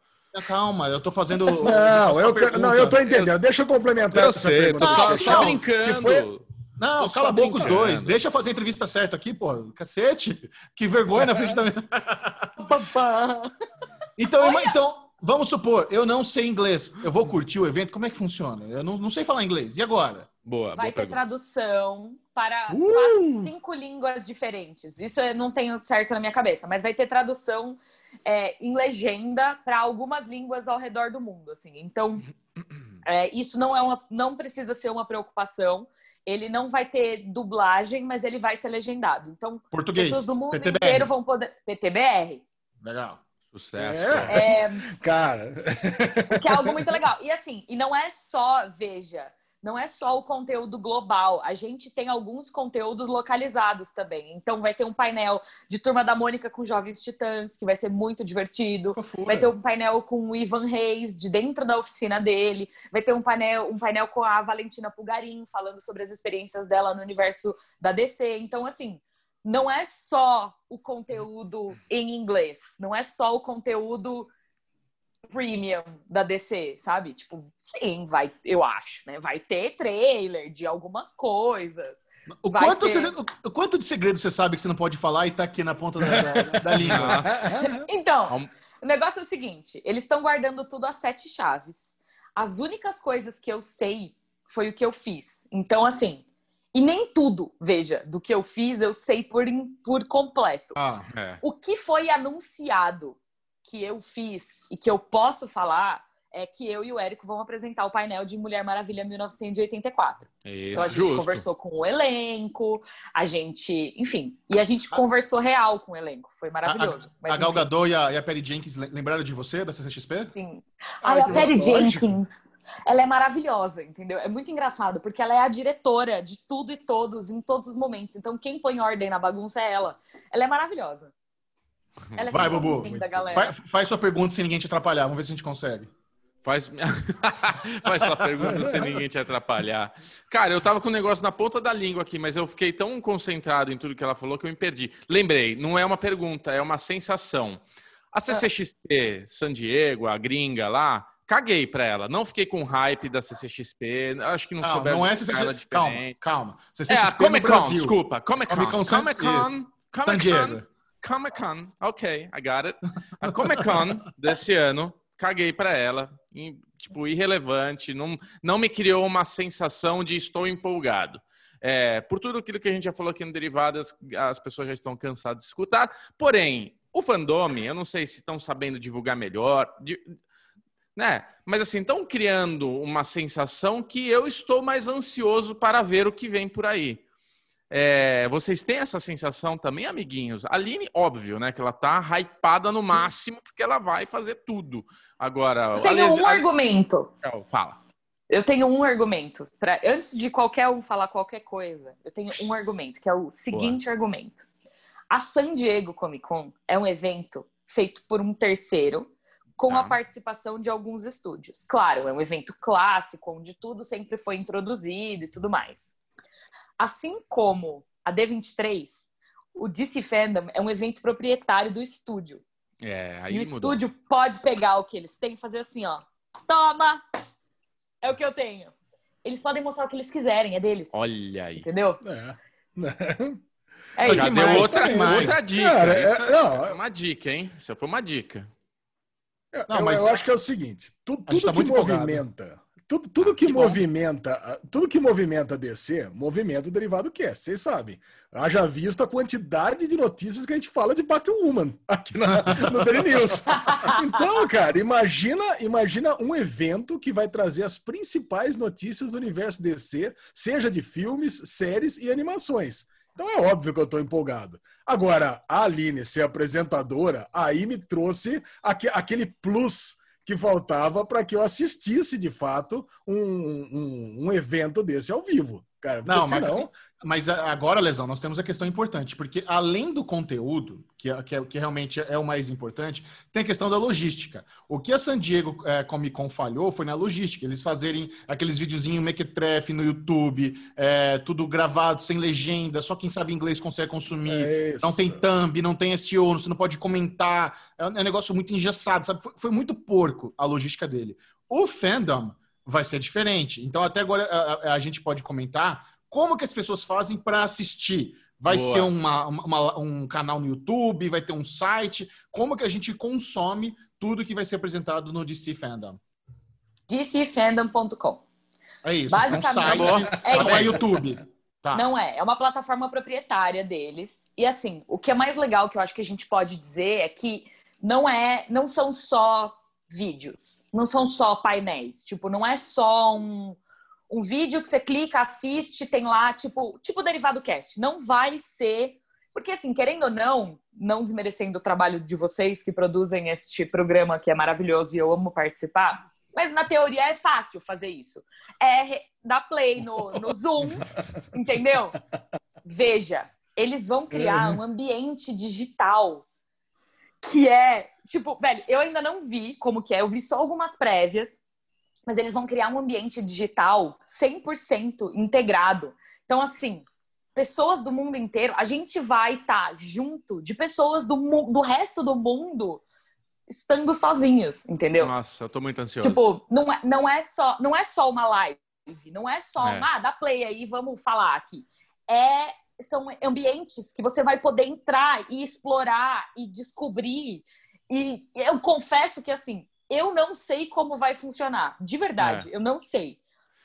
Calma, eu tô fazendo. [LAUGHS] Não, eu, pergunta. não, eu tô entendendo. Deixa eu complementar Eu essa sei, pergunta. tô só, só não, brincando. foi- Não, Tô cala a boca os dois. Deixa eu fazer a entrevista certa aqui, pô. Cacete. Que vergonha na frente da minha. [LAUGHS] Então, então, vamos supor, eu não sei inglês. Eu vou curtir o evento, como é que funciona? Eu não, não sei falar inglês. E agora? Boa, Vai boa ter pergunta. tradução para Uh! cinco línguas diferentes. Isso eu não tenho certo na minha cabeça, mas vai ter tradução é, em legenda para algumas línguas ao redor do mundo, assim. Então, é, isso não é uma, não precisa ser uma preocupação. Ele não vai ter dublagem, mas ele vai ser legendado. Então, Português. pessoas do mundo PTBR. inteiro vão poder PTBR, Legal. Sucesso. É, é, cara. [LAUGHS] que é algo muito legal. E assim, e não é só, veja, não é só o conteúdo global. A gente tem alguns conteúdos localizados também. Então vai ter um painel de Turma da Mônica com Jovens Titãs, que vai ser muito divertido. Fofura. Vai ter um painel com o Ivan Reis, de dentro da oficina dele. Vai ter um painel, um painel com a Valentina Pulgarim, falando sobre as experiências dela no universo da DC. Então, assim, não é só o conteúdo em inglês. Não é só o conteúdo premium da DC, sabe? Tipo, sim, vai, eu acho, né? Vai ter trailer de algumas coisas. O vai quanto, ter. você- o- o quanto de segredo você sabe que você não pode falar e tá aqui na ponta da, da- da língua? [LAUGHS] Então, o negócio é o seguinte: eles estão guardando tudo a sete chaves. As únicas coisas que eu sei foi o que eu fiz. Então, assim, e nem tudo, veja, do que eu fiz eu sei por, por completo. Ah, É. O que foi anunciado que eu fiz e que eu posso falar é que eu e o Érico vão apresentar o painel de Mulher Maravilha 1984. Então a Isso, gente justo. conversou com o elenco, a gente, enfim, e a gente conversou real com o elenco. Foi maravilhoso. Mas, a Gal enfim, Gadot e a, e a Perry Jenkins lem- lembraram de você, da CCXP? sim. Ai, Ai, a Perry lógico. Jenkins, ela é maravilhosa, entendeu? É muito engraçado, porque ela é a diretora de tudo e todos, em todos os momentos. Então, quem põe ordem na bagunça é ela. Ela é maravilhosa. Ela é Vai, Bubu. Faz, faz sua pergunta sem ninguém te atrapalhar. Vamos ver se a gente consegue. Faz, [LAUGHS] Faz sua pergunta sem ninguém te atrapalhar. Cara, eu tava com o negócio na ponta da língua aqui, mas eu fiquei tão concentrado em tudo que ela falou que eu me perdi. Lembrei, não é uma pergunta, é uma sensação. A CCXP San Diego, a gringa lá, caguei pra ela. Não fiquei com hype da CCXP. Acho que não, Não, souberam não é divulgar ela CCXP. Calma, calma. É, a CCXP Comic Con, Brasil. desculpa. Comic Con. Comic Con San- Comic Con. San Diego. Comic Con. Ok, I got it. A Comic Con [LAUGHS] desse ano, caguei pra ela. em- tipo, irrelevante. Não, não me criou uma sensação de estou empolgado. É, por tudo aquilo que a gente já falou aqui no Derivadas, as pessoas já estão cansadas de escutar. Porém, o fandome, eu não sei se estão sabendo divulgar melhor. de- né? Mas assim, estão criando uma sensação que eu estou mais ansioso para ver o que vem por aí. É, vocês têm essa sensação também, amiguinhos? A Aline, óbvio, né? Que ela tá hypada no máximo, porque ela vai fazer tudo. Agora, Eu tenho um argumento. Fala. Eu tenho um argumento. Pra, antes de qualquer um falar qualquer coisa, eu tenho um argumento, que é o seguinte argumento. A San Diego Comic Con é um evento feito por um terceiro, com Tá. a participação de alguns estúdios. Claro, é um evento clássico, onde tudo sempre foi introduzido e tudo mais. Assim como a D23, o DC Fandom é um evento proprietário do estúdio. É, aí e o mudou. estúdio pode pegar o que eles têm e fazer assim, ó. Toma! É o que eu tenho. Eles podem mostrar o que eles quiserem, é deles. Olha aí. Entendeu? É. [LAUGHS] É. Já deu mais? outra, mais? outra dica. Cara, é- Isso é não, é- uma dica, hein? Isso foi uma dica. Não, eu, mas- eu acho que é o seguinte: tu- tudo tá que muito empolgado. Tudo, tudo Ah, que, que movimenta, tudo que movimenta a DC, movimenta o derivado que é. Vocês sabem. Haja visto a quantidade de notícias que a gente fala de Batwoman aqui na, [LAUGHS] no Daily News. Então, cara, imagina, imagina um evento que vai trazer as principais notícias do universo DC, seja de filmes, séries e animações. Então é óbvio que eu tô empolgado. Agora, a Aline ser apresentadora, aí me trouxe aque- aquele plus que faltava para que eu assistisse de fato um, um, um evento desse ao vivo. Cara, porque Não, senão. Mas a- agora, Lesão, nós temos a questão importante, porque além do conteúdo, que, é- que, é- que realmente é o mais importante, tem a questão da logística. O que a San Diego eh, Comic Con falhou foi na logística. Eles fazerem aqueles videozinhos mequetrefe no YouTube, eh, tudo gravado, sem legenda, só quem sabe inglês consegue consumir. É Não tem thumb, não tem SEO, você não pode comentar. É um é um negócio muito engessado, sabe? Foi, foi muito porco a logística dele. O fandom vai ser diferente. Então, até agora, a, a- a gente pode comentar como que as pessoas fazem para assistir. Vai Boa. ser uma- uma- um canal no YouTube, vai ter um site. Como que a gente consome tudo que vai ser apresentado no DC Fandom? DCFandom.com. É isso. Basicamente, um site, é não é. YouTube. Tá. Não é, é uma plataforma proprietária deles. E assim, o que é mais legal que eu acho que a gente pode dizer é que não é, não são só vídeos, não são só painéis. Tipo, não é só um, um vídeo que você clica, assiste, tem lá, tipo, tipo derivado cast. Não vai ser, porque assim, querendo ou não, não desmerecendo o trabalho de vocês que produzem este programa que é maravilhoso e eu amo participar, mas na teoria é fácil fazer isso. É dar play no, no Zoom, [LAUGHS] entendeu? Veja, eles vão criar um ambiente digital que é, tipo, velho, eu ainda não vi como que é, eu vi só algumas prévias, mas eles vão criar um ambiente digital 100% integrado. Então, assim, pessoas do mundo inteiro, a gente vai estar junto de pessoas do, do resto do mundo estando sozinhos, entendeu? Nossa, eu tô muito ansioso. Tipo, não é, não é só, não é só uma live, não é só É. uma, ah, dá play aí, vamos falar aqui. É, são ambientes que você vai poder entrar e explorar e descobrir. E eu confesso que assim, eu não sei como vai funcionar, de verdade, eu não sei.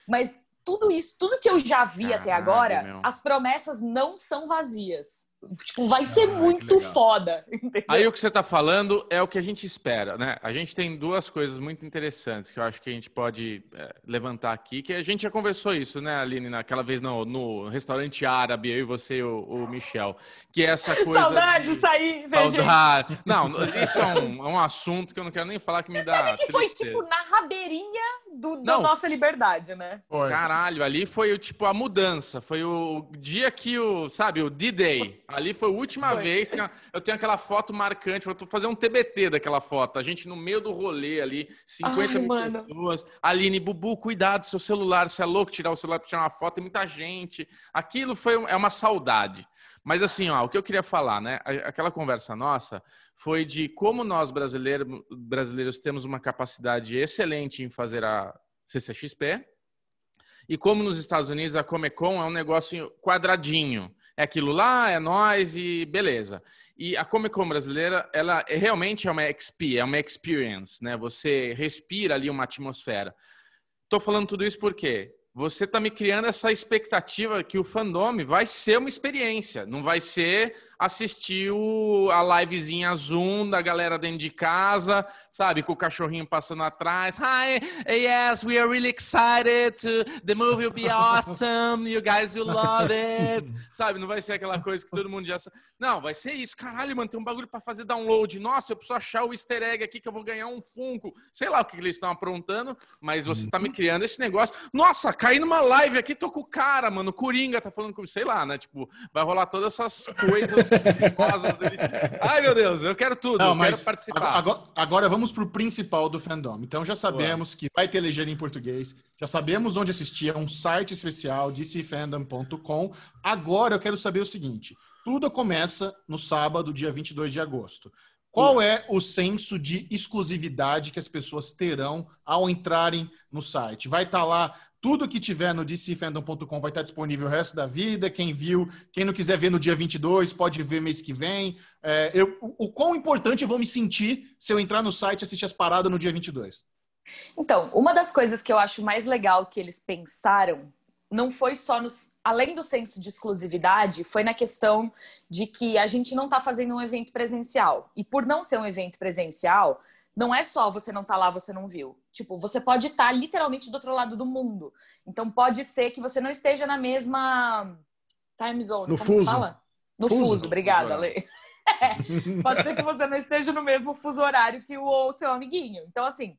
Mas tudo isso, tudo que eu já vi até agora, meu. as promessas não são vazias. Tipo, vai ser Ah, muito foda, [LAUGHS] entendeu? Aí o que você está falando é o que a gente espera, né? A gente tem duas coisas muito interessantes que eu acho que a gente pode é, levantar aqui, que a gente já conversou isso, né, Aline, naquela vez no, no restaurante árabe, eu e você e o, o Michel, que é essa [LAUGHS] coisa... Saudade de- sair, gente. Saudade. Não, isso é um, é um assunto que eu não quero nem falar que me dá Sabe que foi tristeza. tipo na rabeirinha do, da nossa liberdade, né? Foi. Caralho, ali foi o tipo a mudança. Foi o dia que o, sabe, o D-Day. Ali foi a última Foi. vez que eu tenho aquela foto marcante. Eu tô fazendo um TBT daquela foto. A gente no meio do rolê ali, 50 Ai, mil mano. pessoas. Aline, Bubu, cuidado, seu celular. Você é louco tirar o celular pra tirar uma foto. Tem muita gente. Aquilo foi é uma saudade. Mas assim, ó, o que eu queria falar, né? Aquela conversa nossa foi de como nós brasileiros, brasileiros temos uma capacidade excelente em fazer a CCXP. E como nos Estados Unidos a Comic Con é um negócio quadradinho. É aquilo lá, é nós e beleza. E a Comic Con brasileira, ela é, realmente é uma XP, é uma experience, né? Você respira ali uma atmosfera. Tô falando tudo isso porque você tá me criando essa expectativa que o fandom vai ser uma experiência, não vai ser assistir o, a livezinha Zoom da galera dentro de casa, sabe, com o cachorrinho passando atrás. Hi, yes, we are really excited. To, the movie will be awesome. You guys will love it. Sabe, não vai ser aquela coisa que todo mundo já sabe. Não, vai ser isso. Caralho, mano, tem um bagulho pra fazer download. Nossa, eu preciso achar o easter egg aqui que eu vou ganhar um Funko. Sei lá o que que eles estão aprontando, mas você tá me criando esse negócio. Nossa, caí numa live aqui, tô com o cara, mano. O Coringa tá falando comigo, sei lá, né? Tipo, vai rolar todas essas coisas perigosas deles. Ai, meu Deus, eu quero tudo, Não, eu quero participar. agora, agora vamos pro principal do fandom. Então já sabemos que vai ter legenda em português, já sabemos onde assistir, é um site especial, dcfandom.com. Agora eu quero saber o seguinte: tudo começa no sábado, dia 22 de agosto. Qual é o senso de exclusividade que as pessoas terão ao entrarem no site? Vai estar lá tudo que tiver no dcfandom.com vai estar disponível o resto da vida. Quem viu, quem não quiser ver no dia 22, pode ver mês que vem. É, eu, o, o quão importante eu vou me sentir se eu entrar no site e assistir as paradas no dia 22? Então, uma das coisas que eu acho mais legal que eles pensaram não foi só nos, além do senso de exclusividade, foi na questão de que a gente não está fazendo um evento presencial. E por não ser um evento presencial, não é só você não tá lá, você não viu. Tipo, você pode estar literalmente do outro lado do mundo. Então pode ser que você não esteja na mesma time zone. No fuso. fala? No Fuso. fuso, obrigada, Ale. [LAUGHS] É, pode ser que você não esteja no mesmo fuso horário que o seu amiguinho. Então, assim,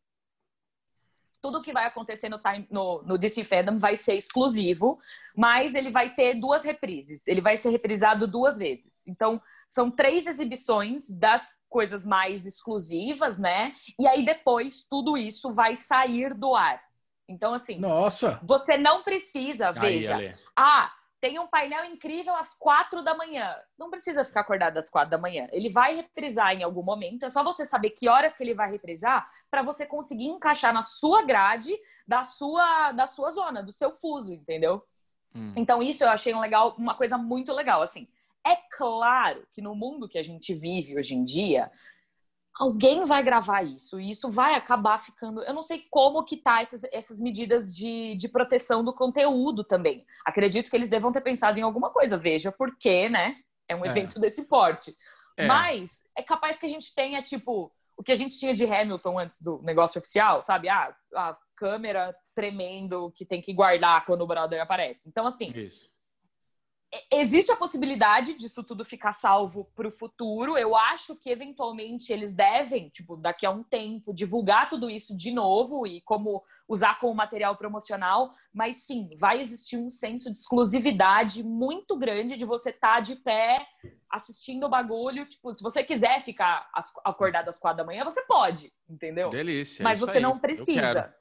tudo que vai acontecer no, time, no, no DC Fandom vai ser exclusivo, mas ele vai ter duas reprises. Ele vai ser reprisado duas vezes. Então, são três exibições das coisas mais exclusivas, né? E aí depois tudo isso vai sair do ar. Então, assim, Nossa! você não precisa, Aí, veja, ah, tem um painel incrível às quatro da manhã. Não precisa ficar acordado às quatro da manhã. Ele vai reprisar em algum momento. É só você saber que horas que ele vai reprisar para você conseguir encaixar na sua grade da sua da sua zona, do seu fuso, entendeu? Hum. Então isso eu achei um legal, uma coisa muito legal, assim. É claro que no mundo que a gente vive hoje em dia, alguém vai gravar isso e isso vai acabar ficando. Eu não sei como que tá essas, essas medidas de, de proteção do conteúdo também. Acredito que eles devam ter pensado em alguma coisa. Veja, porque, né? É um É. evento desse porte. É. Mas é capaz que a gente tenha, tipo, o que a gente tinha de Hamilton antes do negócio oficial, sabe? Ah, a câmera tremendo que tem que guardar quando o brother aparece. Então, assim, Isso. Existe a possibilidade disso tudo ficar salvo para o futuro. Eu acho que eventualmente eles devem, tipo, daqui a um tempo, divulgar tudo isso de novo e como usar como material promocional. Mas sim, vai existir um senso de exclusividade muito grande de você estar de pé assistindo o bagulho. Tipo, se você quiser ficar acordado às quatro da manhã, você pode, entendeu? Delícia. Mas isso você aí. não precisa.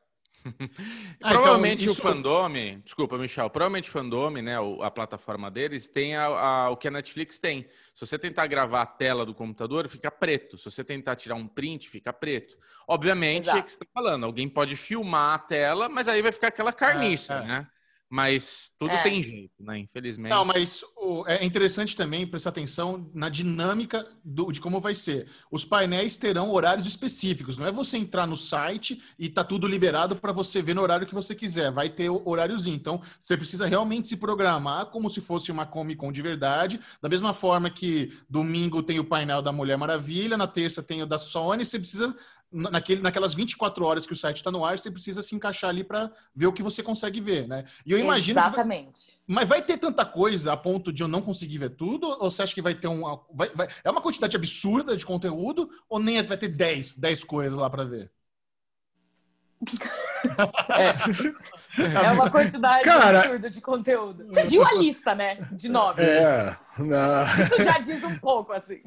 [LAUGHS] Ah, provavelmente então, o isso- Fandome, desculpa, Michel, provavelmente o Fandome, né, o- a plataforma deles, tem a- a- o que a Netflix tem. Se você tentar gravar a tela do computador, fica preto. Se você tentar tirar um print, fica preto. Obviamente, é Exato. que você está falando, alguém pode filmar a tela, mas aí vai ficar aquela carniça, É, é. né? Mas tudo É. tem jeito, né? Infelizmente. Não, mas o- é interessante também prestar atenção na dinâmica do- de como vai ser. Os painéis terão horários específicos. Não é você entrar no site e tá tudo liberado para você ver no horário que você quiser. Vai ter horáriozinho. Então, você precisa realmente se programar como se fosse uma Comic Con de verdade. Da mesma forma que domingo tem o painel da Mulher Maravilha, na terça tem o da Sony. Você precisa Naquele, naquelas 24 horas que o site está no ar, você precisa se encaixar ali para ver o que você consegue ver, né? E eu imagino que vai- Exatamente. mas vai ter tanta coisa a ponto de eu não conseguir ver tudo? Ou você acha que vai ter uma. vai- vai- é uma quantidade absurda de conteúdo? Ou nem vai ter 10, 10 coisas lá pra ver? É uma quantidade Cara- absurda de conteúdo. Você viu a lista, né? De nove. É. na- Isso já diz um pouco, assim.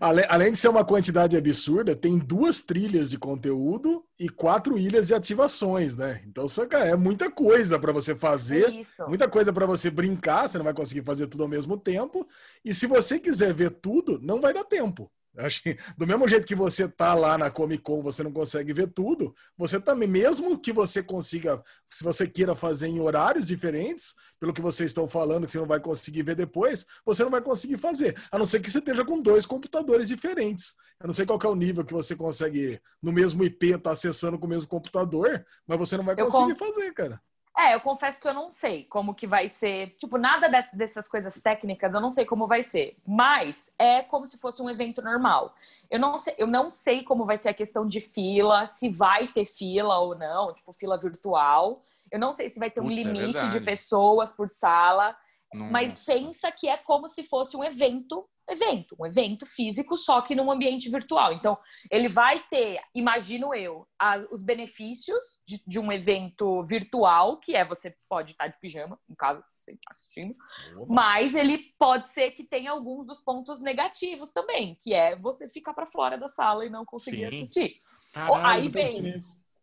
Além de ser uma quantidade absurda, tem duas trilhas de conteúdo e quatro ilhas de ativações, né? Então, saca, é muita coisa para você É fazer, isso. muita coisa para você brincar, você não vai conseguir fazer tudo ao mesmo tempo. E se você quiser ver tudo, não vai dar tempo. Acho que do mesmo jeito que você tá lá na Comic Con, você não consegue ver tudo, você também, mesmo que você consiga, se você queira fazer em horários diferentes, pelo que vocês estão falando, que você não vai conseguir ver depois, você não vai conseguir fazer. A não ser que você esteja com dois computadores diferentes. Eu não sei qual é o nível que você consegue, no mesmo IP, estar acessando com o mesmo computador, mas você não vai Eu conseguir con- fazer, cara. É, eu confesso que eu não sei como que vai ser. Tipo, nada dessas, dessas coisas técnicas, eu não sei como vai ser. Mas é como se fosse um evento normal. Eu não sei, eu não sei como vai ser a questão de fila, se vai ter fila ou não, tipo, fila virtual. Eu não sei se vai ter um Putz, é limite de verdade. pessoas por sala. Mas Nossa. pensa que é como se fosse um evento evento, um evento físico, só que num ambiente virtual. Então, ele vai ter, imagino eu, as, os benefícios de, de, um evento virtual, que é você pode estar de pijama, em casa, você está assistindo, Opa. mas ele pode ser que tenha alguns dos pontos negativos também, que é você ficar para fora da sala e não conseguir Sim. assistir. Caralho, Aí vem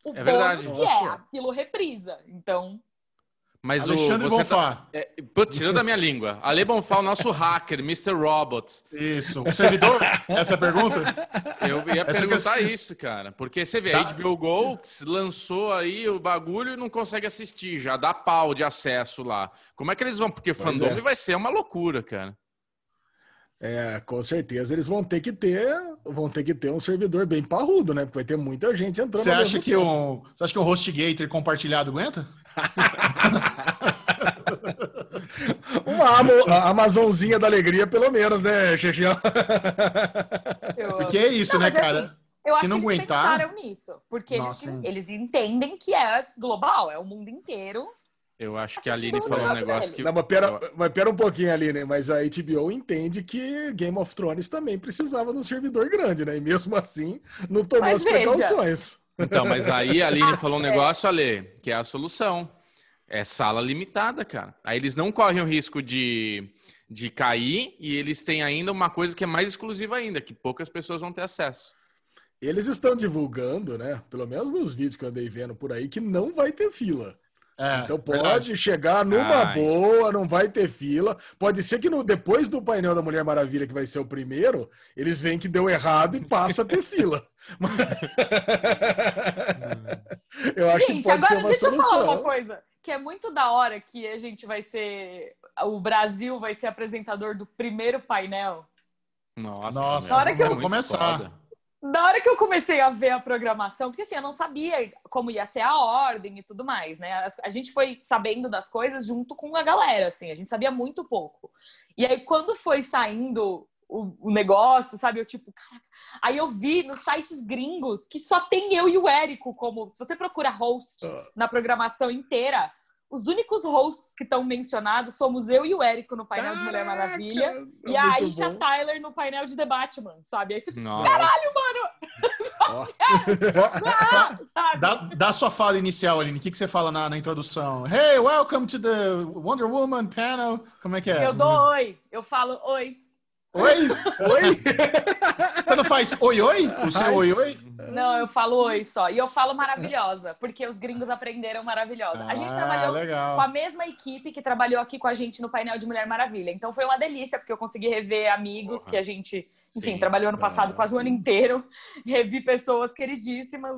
o é bônus que é aquilo reprisa. Então, mas Alexandre o, você Bonfá. Tá, é, tirando da minha língua. Ale Bonfá, o nosso hacker, Mr. Robot. Isso. O servidor? Essa é a pergunta? Eu ia Essa perguntar isso, cara. Porque você vê, tá. a HBO Go lançou aí o bagulho e não consegue assistir, já dá pau de acesso lá. Como é que eles vão? Porque pois fandom é. vai ser uma loucura, cara. É, com certeza eles vão ter que ter, vão ter que ter um servidor bem parrudo, né? Porque vai ter muita gente entrando. Você acha que um, você acha que um HostGator compartilhado aguenta? [LAUGHS] Uma Amazonzinha da alegria, pelo menos, né, Xexião? Porque é isso, não, né, cara? Assim, eu Se acho não que eles aguentar... pensaram nisso, porque eles, eles entendem que é global, é o mundo inteiro eu acho que a Aline falou um negócio que. Não, mas pera, mas pera um pouquinho, Aline. Mas a HBO entende que Game of Thrones também precisava de um servidor grande, né? E mesmo assim, não tomou mas as veja. precauções. Então, mas aí a Aline falou um negócio, Ale, que é a solução. É sala limitada, cara. Aí eles não correm o risco de, de cair e eles têm ainda uma coisa que é mais exclusiva ainda, que poucas pessoas vão ter acesso. Eles estão divulgando, né? Pelo menos nos vídeos que eu andei vendo por aí, que não vai ter fila. É, então pode verdade. chegar numa Ai. boa, não vai ter fila. Pode ser que no, depois do painel da Mulher Maravilha, que vai ser o primeiro, eles veem que deu errado e passa a ter fila. [LAUGHS] eu acho gente, que pode ser uma deixa solução. Eu falar uma coisa que é muito da hora que a gente vai ser. O Brasil vai ser apresentador do primeiro painel. Nossa, Nossa na hora que eu começar. Foda na hora que eu comecei a ver a programação, porque assim, eu não sabia como ia ser a ordem e tudo mais, né? A gente foi sabendo das coisas junto com a galera, assim, a gente sabia muito pouco. E aí, quando foi saindo o, negócio, sabe? Eu, tipo, caraca. Aí eu vi nos sites gringos que só tem eu e o Érico como. Se você procura host ah. na programação inteira, os únicos hosts que estão mencionados somos eu e o Érico no painel Caraca, de Mulher Maravilha é e a Aisha bom. Tyler no painel de The Batman, sabe? Aí você fica, caralho, mano! [LAUGHS] dá, dá sua fala inicial, Aline. O que, que você fala na, na introdução? Hey, welcome to the Wonder Woman panel. Como é que é? Eu dou oi. Eu falo oi. Oi? [LAUGHS] Oi? [LAUGHS] Você não faz oi, oi? O seu oi, oi? Eu falo oi [LAUGHS] só. E eu falo maravilhosa, porque os gringos aprenderam maravilhosa. a gente ah, trabalhou legal. com a mesma equipe que trabalhou aqui com a gente no painel de Mulher Maravilha. Então foi uma delícia, porque eu consegui rever amigos que a gente, enfim, Sim. trabalhou ano passado quase o ano inteiro. [LAUGHS] Revi pessoas queridíssimas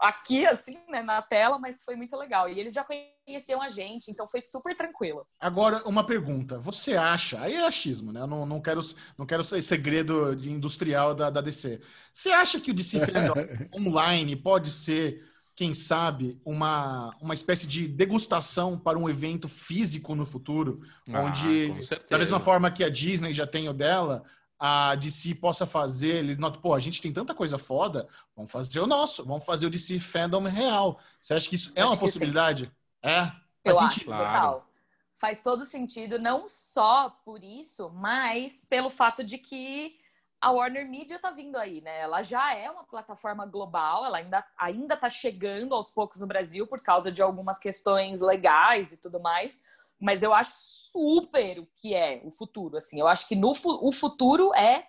aqui, assim, né, na tela, mas foi muito legal. E eles já conheciam a gente, então foi super tranquilo. Agora, uma pergunta. Você acha, aí é achismo, né? Eu não, não, quero, não quero ser segredo de industrial da, da DC. Você acha que o DC [LAUGHS] online pode ser, quem sabe, uma, uma espécie de degustação para um evento físico no futuro? Ah, onde, da mesma forma que a Disney já tem o dela, a DC possa fazer, eles notam, pô, a gente tem tanta coisa foda, vamos fazer o nosso, vamos fazer o DC Fandom real. Você acha que isso é uma possibilidade? É? Faz Eu sentido. acho, claro. total. Faz todo sentido, não só por isso, mas pelo fato de que a Warner Media tá vindo aí, né? Ela já é uma plataforma global, ela ainda, ainda tá chegando aos poucos no Brasil por causa de algumas questões legais e tudo mais, mas eu acho super o que é o futuro. Assim, eu acho que no o futuro é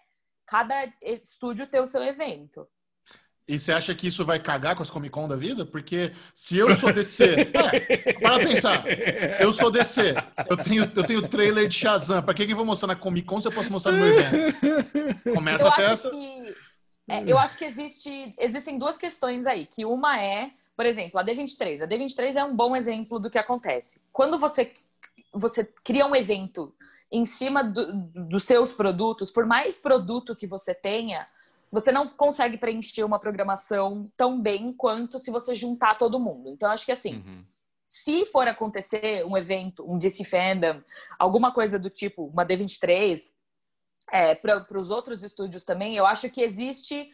cada estúdio ter o seu evento. E você acha que isso vai cagar com as Comic Con da vida? Porque se eu sou DC. [LAUGHS] é, para pensar. Eu sou DC. Eu tenho, eu tenho trailer de Shazam. Para que, que eu vou mostrar na Comic Con se eu posso mostrar no meu evento? Começa eu até essa. Que, é, eu acho que existe, existem duas questões aí. Que uma é, por exemplo, a D23. A D23 é um bom exemplo do que acontece. Quando você você cria um evento em cima do, dos seus produtos, por mais produto que você tenha, você não consegue preencher uma programação tão bem quanto se você juntar todo mundo. Então, acho que assim, uhum. se for acontecer um evento, um DC Fandom, alguma coisa do tipo, uma D23, é, para os outros estúdios também, eu acho que existe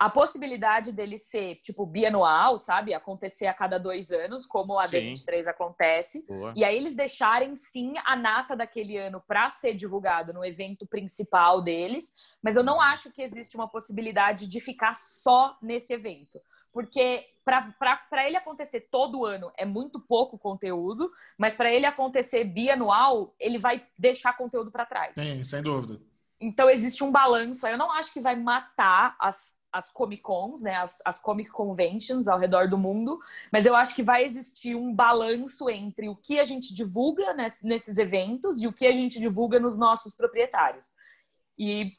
a possibilidade dele ser, tipo, bianual, sabe? Acontecer a cada dois anos, como a Sim. D23 acontece. Boa. E aí eles deixarem, sim, a nata daquele ano para ser divulgado no evento principal deles. Mas eu não acho que existe uma possibilidade de ficar só nesse evento. Porque para ele acontecer todo ano é muito pouco conteúdo, mas para ele acontecer bianual, ele vai deixar conteúdo para trás. Sim, sem dúvida. Então existe um balanço. aí. Eu não acho que vai matar as, as Comic Cons, né? As, as Comic Conventions ao redor do mundo, mas eu acho que vai existir um balanço entre o que a gente divulga nes- nesses eventos e o que a gente divulga nos nossos proprietários. E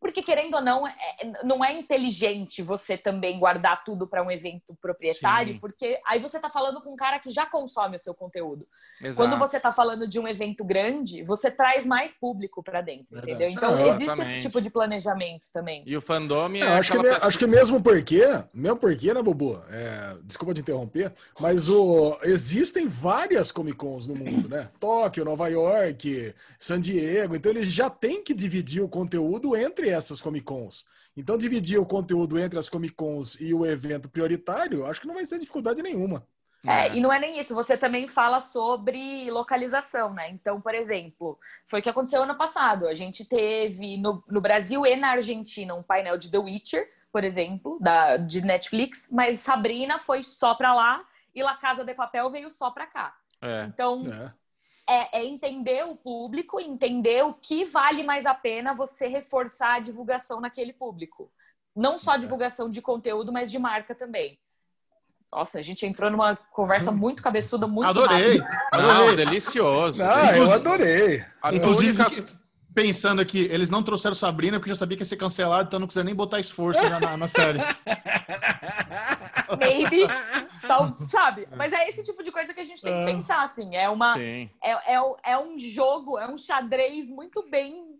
porque querendo ou não, é- não é inteligente você também guardar tudo para um evento proprietário, Sim. porque aí você está falando com um cara que já consome o seu conteúdo. Exato. Quando você está falando de um evento grande, você traz mais público para dentro, Verdade. entendeu? Então Ah, existe esse exatamente. tipo de planejamento também. E o fandom é É, acho, que, pessoa- acho que mesmo porque, mesmo porque, né, Bubu? É, desculpa te interromper, mas o, existem várias Comic Cons no mundo, né? Tóquio, Nova York, San Diego, então eles já têm que dividir o conteúdo entre essas Comic Cons. Então, dividir o conteúdo entre as Comic Cons e o evento prioritário, acho que não vai ser dificuldade nenhuma. É, e não é nem isso, você também fala sobre localização, né? Então, por exemplo, foi o que aconteceu ano passado. A gente teve no, no Brasil e na Argentina um painel de The Witcher, por exemplo, da, de Netflix, mas Sabrina foi só pra lá e La Casa de Papel veio só pra cá. É. Então, né? É, é entender o público, entender o que vale mais a pena você reforçar a divulgação naquele público. Não só a divulgação de conteúdo, mas de marca também. Nossa, a gente entrou numa conversa muito cabeçuda, muito Adorei. rápida. Não, Adorei. delicioso. Ah, eu adorei. A Inclusive, única- fiquei pensando aqui, eles não trouxeram Sabrina porque já sabia que ia ser cancelado, então não quiser nem botar esforço na, na série. Maybe, [LAUGHS] tal, sabe? Mas é esse tipo de coisa que a gente tem que É. pensar, assim. É, uma, Sim. é, é, é um jogo, é um xadrez muito bem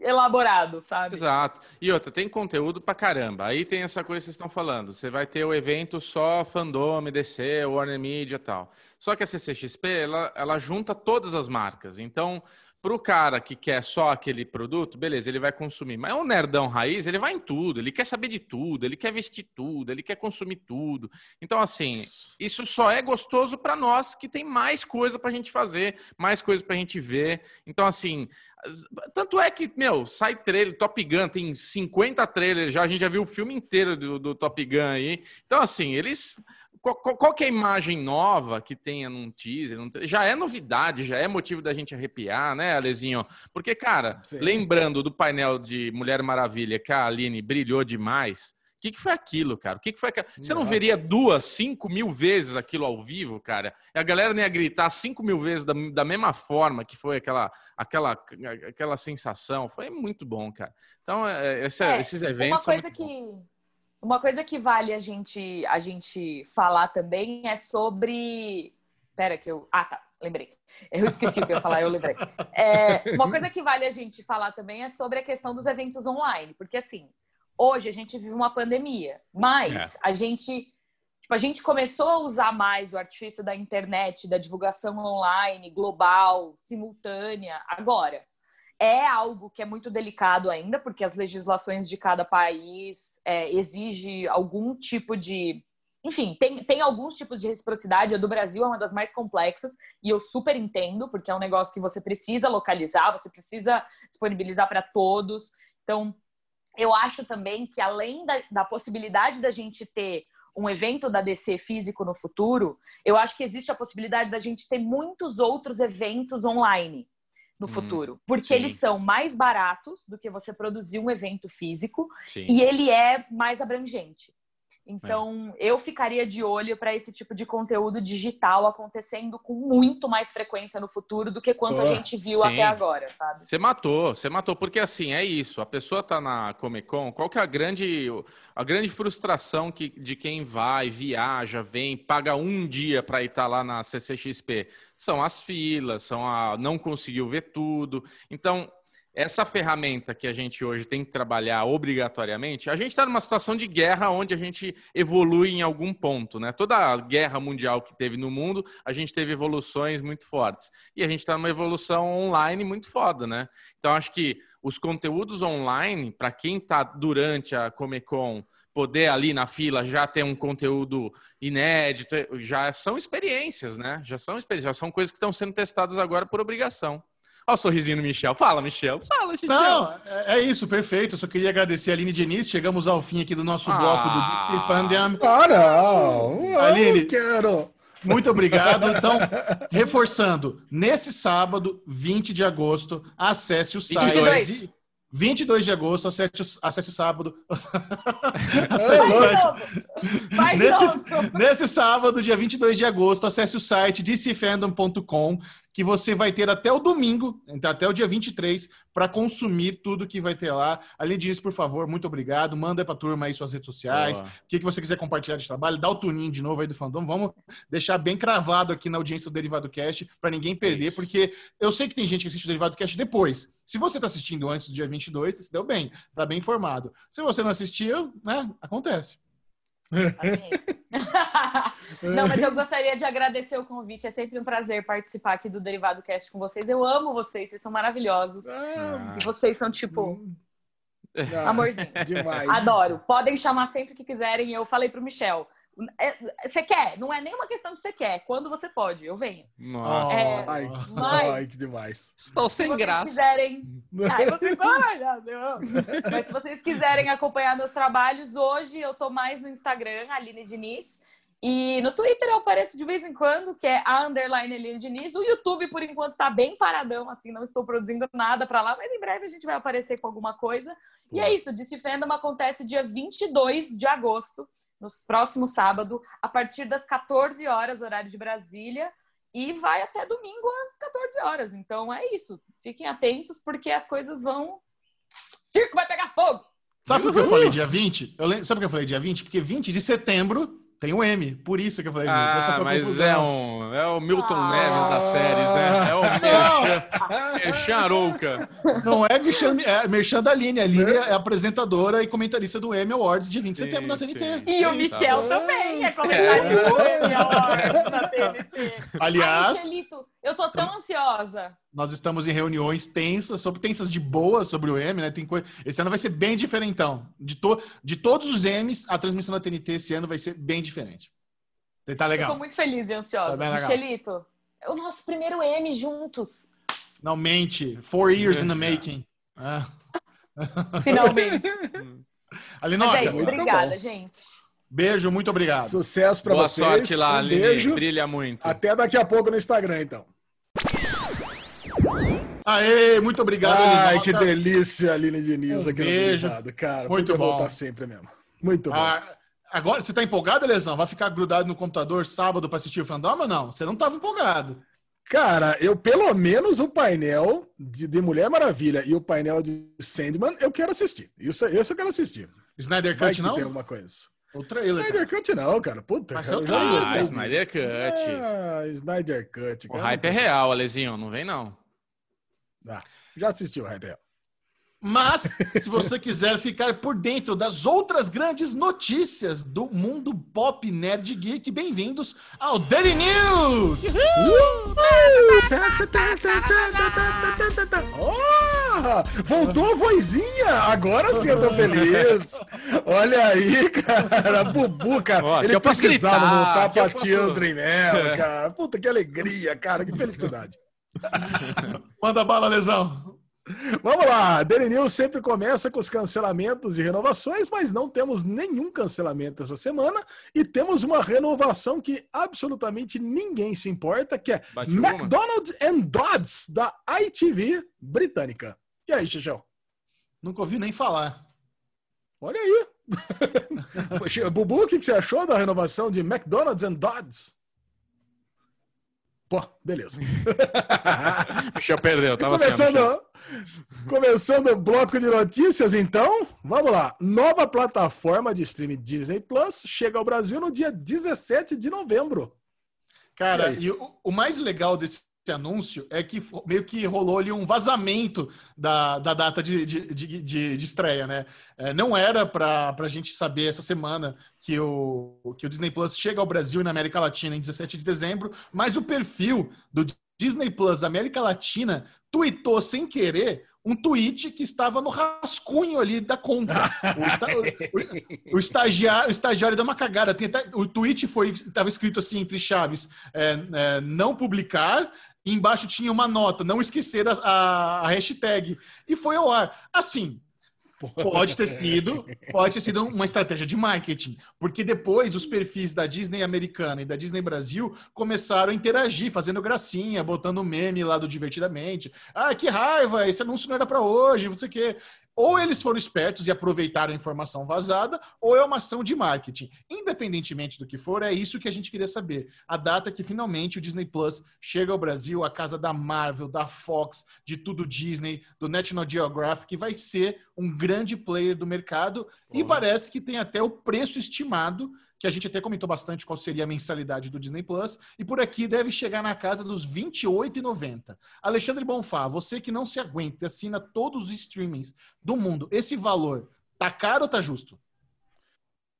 elaborado, sabe? Exato. E outra, tem conteúdo pra caramba. Aí tem essa coisa que vocês estão falando. Você vai ter o evento só fandom, DC, Warner Media e tal. Só que a CCXP, ela, ela junta todas as marcas. Então, pro cara que quer só aquele produto, beleza, ele vai consumir. Mas o nerdão raiz, ele vai em tudo. Ele quer saber de tudo, ele quer vestir tudo, ele quer consumir tudo. Então, assim, isso só é gostoso pra nós que tem mais coisa pra gente fazer, mais coisa pra gente ver. Então, assim, tanto é que, meu, sai trailer, Top Gun, tem 50 trailers já, a gente já viu o filme inteiro do, do Top Gun aí. Então, assim, eles. Qual, qual- que é a imagem nova que tenha num teaser? num já é novidade, já é motivo da gente arrepiar, né, Alezinho? Porque, cara, Sim. lembrando do painel de Mulher Maravilha que a Aline brilhou demais. O que, que foi aquilo, cara? O que, que foi aquilo? Você não veria duas, cinco mil vezes aquilo ao vivo, cara? E a galera nem ia gritar cinco mil vezes da, da mesma forma que foi aquela, aquela, aquela sensação. Foi muito bom, cara. Então, é, esse- É, esses Uma eventos são coisa bons. Uma coisa que vale a gente a gente falar também é sobre Pera que eu ah tá lembrei. Eu esqueci o que eu ia falar eu lembrei. É, uma coisa que vale a gente falar também é sobre a questão dos eventos online porque assim hoje a gente vive uma pandemia mas a gente Tipo, a gente começou a usar mais o artifício da internet, da divulgação online, global, simultânea, agora. É algo que é muito delicado ainda, porque as legislações de cada país é, exige algum tipo de. Enfim, tem, tem alguns tipos de reciprocidade. A do Brasil é uma das mais complexas, e eu super entendo, porque é um negócio que você precisa localizar, você precisa disponibilizar para todos. Então, eu acho também que além da, da possibilidade da gente ter um evento da DC físico no futuro, eu acho que existe a possibilidade da gente ter muitos outros eventos online no Hum, futuro, porque sim. eles são mais baratos do que você produzir um evento físico Sim. e ele é mais abrangente. Então, eu ficaria de olho para esse tipo de conteúdo digital acontecendo com muito mais frequência no futuro do que quanto a Ah, gente viu sim. até agora, sabe? Você matou, você matou, porque assim, é isso. A pessoa tá na Comic Con, qual que é a grande, a grande frustração que, de quem vai, viaja, vem, paga um dia para ir estar lá na CCXP? São as filas, são a não conseguiu ver tudo. Então, essa ferramenta que a gente hoje tem que trabalhar obrigatoriamente, a gente está numa situação de guerra onde a gente evolui em algum ponto, né? Toda a guerra mundial que teve no mundo, a gente teve evoluções muito fortes. E a gente está numa evolução online muito foda, né? Então, acho que os conteúdos online, para quem está durante a Comic Con poder ali na fila já ter um conteúdo inédito, já são experiências, né? Já são experiências, já são coisas que estão sendo testadas agora por obrigação. Olha o sorrisinho do Michel. Fala, Michel. Fala, Michel. Não, é é isso, perfeito. Eu só queria agradecer a Aline Diniz. Chegamos ao fim aqui do nosso bloco do Ah. DC Fandom. Ah, não! Eu Aline. não quero! Muito obrigado. Então, reforçando, nesse sábado, 20 de agosto, acesse o site. 22. 22 de agosto, acesse o, acesse o sábado. [LAUGHS] Acesse o site. Nesse, nesse sábado, dia 22 de agosto, acesse o site dcfandom.com, que você vai ter até o domingo, até o dia 23, para consumir tudo que vai ter lá. Além disso, por favor, muito obrigado. Manda pra turma aí suas redes sociais. O que, que você quiser compartilhar de trabalho, dá o tuninho de novo aí do fandom. Vamos deixar bem cravado aqui na audiência do Derivado Cast para ninguém perder, porque eu sei que tem gente que assiste o Derivado Cast depois. Se você está assistindo antes do dia 22, você se deu bem, tá bem informado. Se você não assistiu, né, acontece. [LAUGHS] Não, mas eu gostaria de agradecer o convite. É sempre um prazer participar aqui do Derivado Cast com vocês. Eu amo vocês, vocês são maravilhosos. Ah, E vocês são, tipo, ah, amorzinho. Demais. Adoro. Podem chamar sempre que quiserem. Eu falei pro Michel. É, Você quer? Não é nenhuma questão de você quer. Quando você pode, eu venho. Nossa. É, Ai, Mas- [LAUGHS] ai, que demais. Estou Se sem vocês graça. quiserem. [LAUGHS] Ai, você. Mas se vocês quiserem acompanhar meus trabalhos, hoje eu tô mais no Instagram, Aline Diniz. E no Twitter eu apareço de vez em quando, que é a underline Aline Diniz. O YouTube, por enquanto, tá bem paradão, assim, não estou produzindo nada pra lá, mas em breve a gente vai aparecer com alguma coisa. E é isso, DC Fandom acontece dia 22 de agosto, no próximo sábado, a partir das 14 horas, horário de Brasília, e vai até domingo às 14 horas. Então é isso. Fiquem atentos, porque as coisas vão. Circo vai pegar fogo! Sabe por que eu falei dia 20? Eu lem- Sabe por que eu falei dia 20? Porque 20 de setembro tem o M. Por isso que eu falei 20. Essa Ah, foi a mas é, um, é o Milton Ah. Neves das séries, né? É o [LAUGHS] Merchan, Arouca. Não é merchan, é merchan da Aline. A Aline é apresentadora e comentarista do M Awards de 20 de Sim, setembro na sim. TNT. E Sim, o tá Michel bom. também é comentarista do Emmy Awards na TNT. Ai, Aliás, Michelito, eu tô tão ansiosa. nós estamos em reuniões tensas, sobre tensas de boa sobre o M, né? Tem coisa... Esse ano vai ser bem diferentão. De, to... de todos os M's, a transmissão da TNT esse ano vai ser bem diferente. Tá Eu tô legal. muito feliz e ansiosa. Tá legal. Michelito, é o nosso primeiro M juntos. Finalmente. Four years in the making. Ah. [LAUGHS] Finalmente. [LAUGHS] Alinoca, Mas é isso, muito obrigada, bom. gente. beijo, muito obrigado. Sucesso pra Boa vocês. sorte lá, um Aline. beijo. Brilha muito. Até daqui a pouco no Instagram, então. Aê, muito obrigado, Ai, que delícia, Aline Diniz Um aqui beijo. no Derivado, cara. Muito Podia bom. voltar sempre mesmo. Muito bom. Ah, agora, você tá empolgado, Lesão? Vai ficar grudado no computador sábado pra assistir o fandom ou não? Você não tava empolgado. Cara, eu pelo menos o painel de, de Mulher Maravilha e o painel de Sandman eu quero assistir. Isso, isso eu quero assistir. Snyder Cut não? tem alguma coisa. O trailer. cara. Snyder Cut não, cara. Puta, Mas cara, é o eu já gostei Ah, disso. Snyder Cut. Ah, Snyder Cut. O cara. hype é real, Alezinho. Não vem, não. Ah, já assisti o hype é real. Mas, se você quiser ficar por dentro das outras grandes notícias do mundo pop nerd geek, bem-vindos ao Daily News! Oh, voltou a vozinha! Agora sim eu tô feliz! Olha aí, cara! Bubu, cara! Ele precisava gritar, voltar pra tia André Mel, É. cara! Puta, que alegria, cara! Que felicidade! [LAUGHS] Manda bala, Lesão. Vamos lá! Daily News sempre começa com os cancelamentos e renovações, mas não temos nenhum cancelamento essa semana e temos uma renovação que absolutamente ninguém se importa, que é Bate uma? McDonald's and Dodds, da ITV britânica. E aí, Xixão? Nunca ouvi nem falar. Olha aí. [LAUGHS] Bubu, o que que você achou da renovação de McDonald's and Dodds? Pô, beleza. [LAUGHS] Michel perdeu, tava começando, sendo. começando o bloco de notícias, então, vamos lá. Nova plataforma de streaming Disney Plus chega ao Brasil no dia 17 de novembro. Cara, E e o, o mais legal desse anúncio é que meio que rolou ali um vazamento da, da data de, de, de, de- estreia, né? É, não era para a gente saber essa semana que o, que o Disney Plus chega ao Brasil e na América Latina em 17 de dezembro, mas o perfil do Disney Plus América Latina tweetou sem querer um tweet que estava no rascunho ali da conta. [LAUGHS] O, esta, o, o, estagiário, o estagiário deu uma cagada. Até, o tweet foi estava escrito assim entre chaves: é, é, não publicar. Embaixo tinha uma nota, não esquecer a, a, a hashtag. E foi ao ar. Assim, Pode ter sido, pode ter sido uma estratégia de marketing, porque depois os perfis da Disney americana e da Disney Brasil começaram a interagir, fazendo gracinha, botando meme lá do divertidamente. Ah, que raiva, esse anúncio não era para hoje, não sei o quê. Ou eles foram espertos e aproveitaram a informação vazada, ou é uma ação de marketing. Independentemente do que for, é isso que a gente queria saber. A data que finalmente o Disney Plus chega ao Brasil, a casa da Marvel, da Fox, de tudo Disney, do National Geographic, vai ser um grande player do mercado e parece que tem até o preço estimado que a gente até comentou bastante qual seria a mensalidade do Disney Plus, e por aqui deve chegar na casa dos R$ 28,90. Alexandre Bonfá, você que não se aguenta e assina todos os streamings do mundo, esse valor tá caro ou tá justo?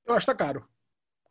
Eu acho que tá caro.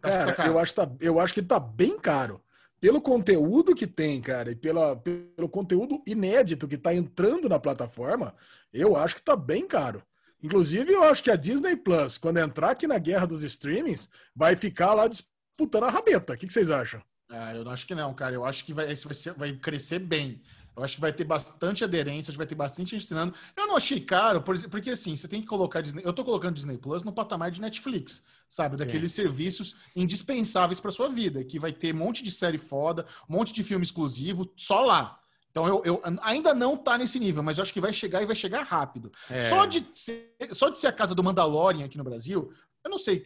Tá, cara, tá caro. Eu, acho tá, eu acho que tá bem caro. Pelo conteúdo que tem, cara, e pela, pelo conteúdo inédito que tá entrando na plataforma, eu acho que tá bem caro. Inclusive, eu acho que a Disney Plus, quando entrar aqui na guerra dos streamings, vai ficar lá disputando a rabeta. O que, vocês acham? Ah, eu acho que não, cara. Eu acho que vai, vai, ser, vai crescer bem. Eu acho que vai ter bastante aderência, acho que vai ter bastante ensinando. Eu não achei caro, porque assim, você tem que colocar Disney. Eu tô colocando Disney Plus no patamar de Netflix, sabe? Daqueles Sim. serviços indispensáveis para sua vida, que vai ter um monte de série foda, um monte de filme exclusivo, só lá. Então eu, eu, ainda não tá nesse nível, mas eu acho que vai chegar e vai chegar rápido. É. Só, de ser, só de ser a casa do Mandalorian aqui no Brasil, eu não sei.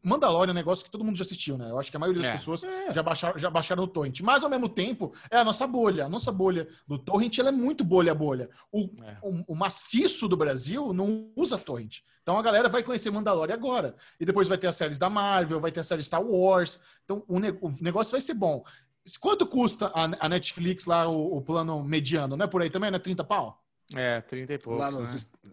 Mandalorian é um negócio que todo mundo já assistiu, né? Eu acho que a maioria das é. pessoas é. já, baixaram, já baixaram o torrent. Mas ao mesmo tempo, é a nossa bolha. A nossa bolha do torrent ela é muito bolha bolha. O, é. o, o, maciço do Brasil não usa torrent. Então a galera vai conhecer Mandalorian agora. E depois vai ter as séries da Marvel, vai ter a série Star Wars. Então o, ne o negócio vai ser bom. Quanto custa a, Netflix lá, o, o, plano mediano? Não é por aí também? Não é 30 pau? É, 30 e pouco. Lá nos... né?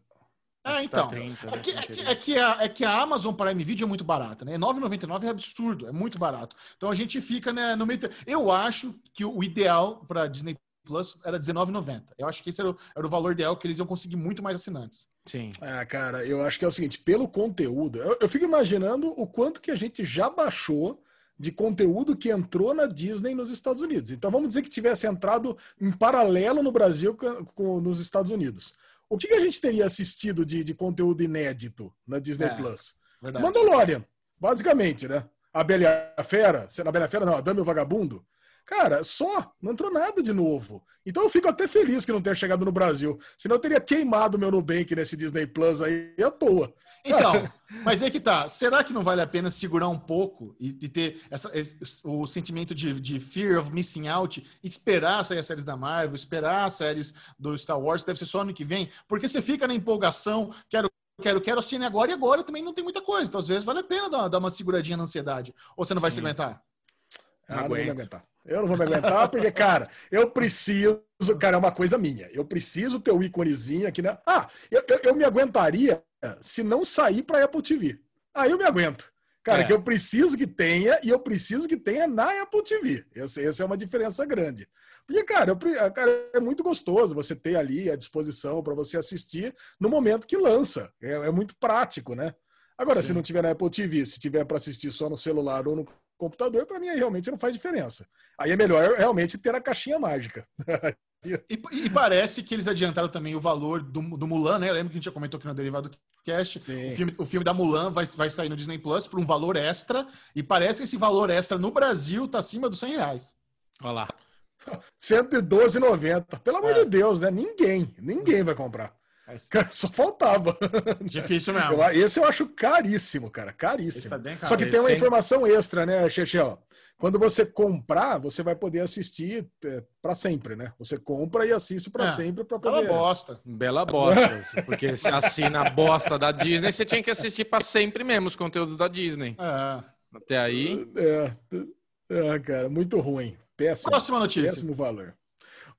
É, então. Tá 30, é, que, é, que, é, que a, é que a Amazon Prime Video é muito barata, né? 9,99 é absurdo, é muito barato. Então a gente fica né, no meio. Eu acho que o ideal para Disney Plus era R$19,90. Eu acho que esse era o, era o valor ideal que eles iam conseguir muito mais assinantes. Sim. Ah, cara, eu acho que é o seguinte: pelo conteúdo, eu, eu fico imaginando o quanto que a gente já baixou de conteúdo que entrou na Disney nos Estados Unidos. Então vamos dizer que tivesse entrado em paralelo no Brasil com, com nos Estados Unidos. O que, que, a gente teria assistido de, de conteúdo inédito na Disney é, Plus? Verdade. Mandalorian, basicamente, né? A Bela Fera, a Bela Fera não, a Dama e o Vagabundo. Cara, só, não entrou nada de novo. Então eu fico até feliz que não tenha chegado no Brasil. Senão eu teria queimado meu Nubank nesse Disney Plus aí à toa. Então, [LAUGHS] mas é que tá. Será que não vale a pena segurar um pouco e, e ter essa, esse, o sentimento de, de, fear of missing out, esperar sair as séries da Marvel, esperar as séries do Star Wars, deve ser só ano que vem? Porque você fica na empolgação, quero quero, quero assistir agora e agora também não tem muita coisa. Então, às vezes, vale a pena dar, dar uma seguradinha na ansiedade. Ou você não vai Sim. se aguentar? Ah, não, não vou me aguentar. Eu não vou me aguentar, porque, cara, eu preciso, cara, é uma coisa minha. Eu preciso ter o íconezinho aqui, né? Ah, eu, eu, eu me aguentaria se não sair para Apple TV. Aí eu me aguento. Cara, é. que eu preciso que tenha e eu preciso que tenha na Apple TV. Essa, essa é uma diferença grande. Porque, cara, eu, cara, é muito gostoso você ter ali à disposição para você assistir no momento que lança. É, é muito prático, né? Agora, Sim. se não tiver na Apple TV, se tiver para assistir só no celular ou no computador, para mim realmente não faz diferença. Aí é melhor realmente ter a caixinha mágica. [LAUGHS] E, e, parece que eles adiantaram também o valor do, do Mulan, né? Lembra que a gente já comentou aqui no Derivado Cast? O filme, o filme da Mulan vai, vai sair no Disney Plus por um valor extra. E parece que esse valor extra no Brasil tá acima dos 100 reais. Olha lá. [LAUGHS] 112,90. Pelo amor é. de Deus, né? Ninguém, ninguém vai comprar. [LAUGHS] Só faltava. Difícil mesmo. esse eu acho caríssimo, cara. Caríssimo. Tá Só que tem uma informação extra, né, Chechel? Quando você comprar, você vai poder assistir é, para sempre, né? Você compra e assiste para é, sempre para poder. Bela bosta. Bela bosta. porque se assina a bosta da Disney, você tinha que assistir para sempre mesmo os conteúdos da Disney. É. Até aí. É, é, cara, muito ruim. Péssimo. Próxima notícia. Péssimo valor.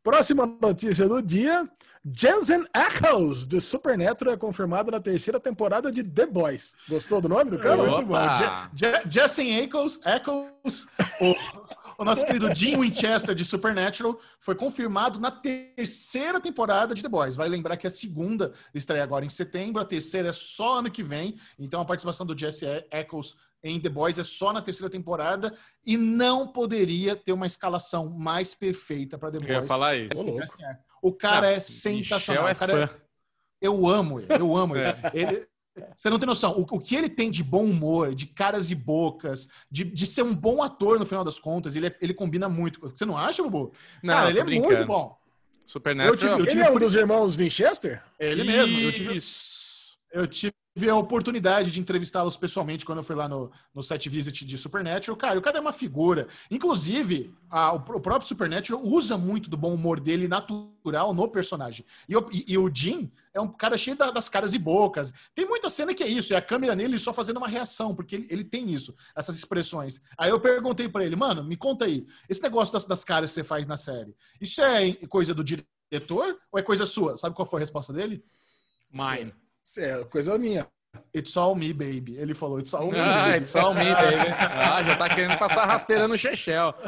Próxima notícia do dia. Jensen Ackles, de Supernatural, é confirmado na terceira temporada de The Boys. Gostou do nome do cara? Muito bom. Jensen Ackles, Ackles o nosso querido Jim Winchester de Supernatural foi confirmado na terceira temporada de The Boys. Vai lembrar que a segunda estreia agora em setembro, a terceira é só ano que vem. Então a participação do Jesse Eccles em The Boys é só na terceira temporada e não poderia ter uma escalação mais perfeita para The Boys. Eu ia falar isso. O cara não, é sensacional. É o cara é, eu amo ele, eu amo ele. ele. Você não tem noção. O, o, que ele tem de bom humor, de caras e bocas, de, de ser um bom ator no final das contas, ele, é, ele combina muito. Você não acha, Bubu? Não, Cara, ele é brincando. muito bom. Supernatural. Eu tive, eu tive ele é um dos irmãos Winchester? Ele mesmo. Eu tive, eu tive tive a oportunidade de entrevistá-los pessoalmente quando eu fui lá no, no set visit de Supernatural. Cara, o cara é uma figura. Inclusive, a, o, o, próprio Supernatural usa muito do bom humor dele natural no personagem. E, e, e o Jim é um cara cheio da, das caras e bocas. Tem muita cena que é isso, é a câmera nele só fazendo uma reação, porque ele, ele tem isso, essas expressões. Aí eu perguntei para ele, mano, me conta aí, esse negócio das, das caras que você faz na série, isso é coisa do diretor ou é coisa sua? Sabe qual foi a resposta dele? Mine. É, coisa minha. It's all me, baby. Ele falou, it's all me, ah, baby. It's all me, baby. Ah, já tá querendo passar rasteira no Chechel. [LAUGHS]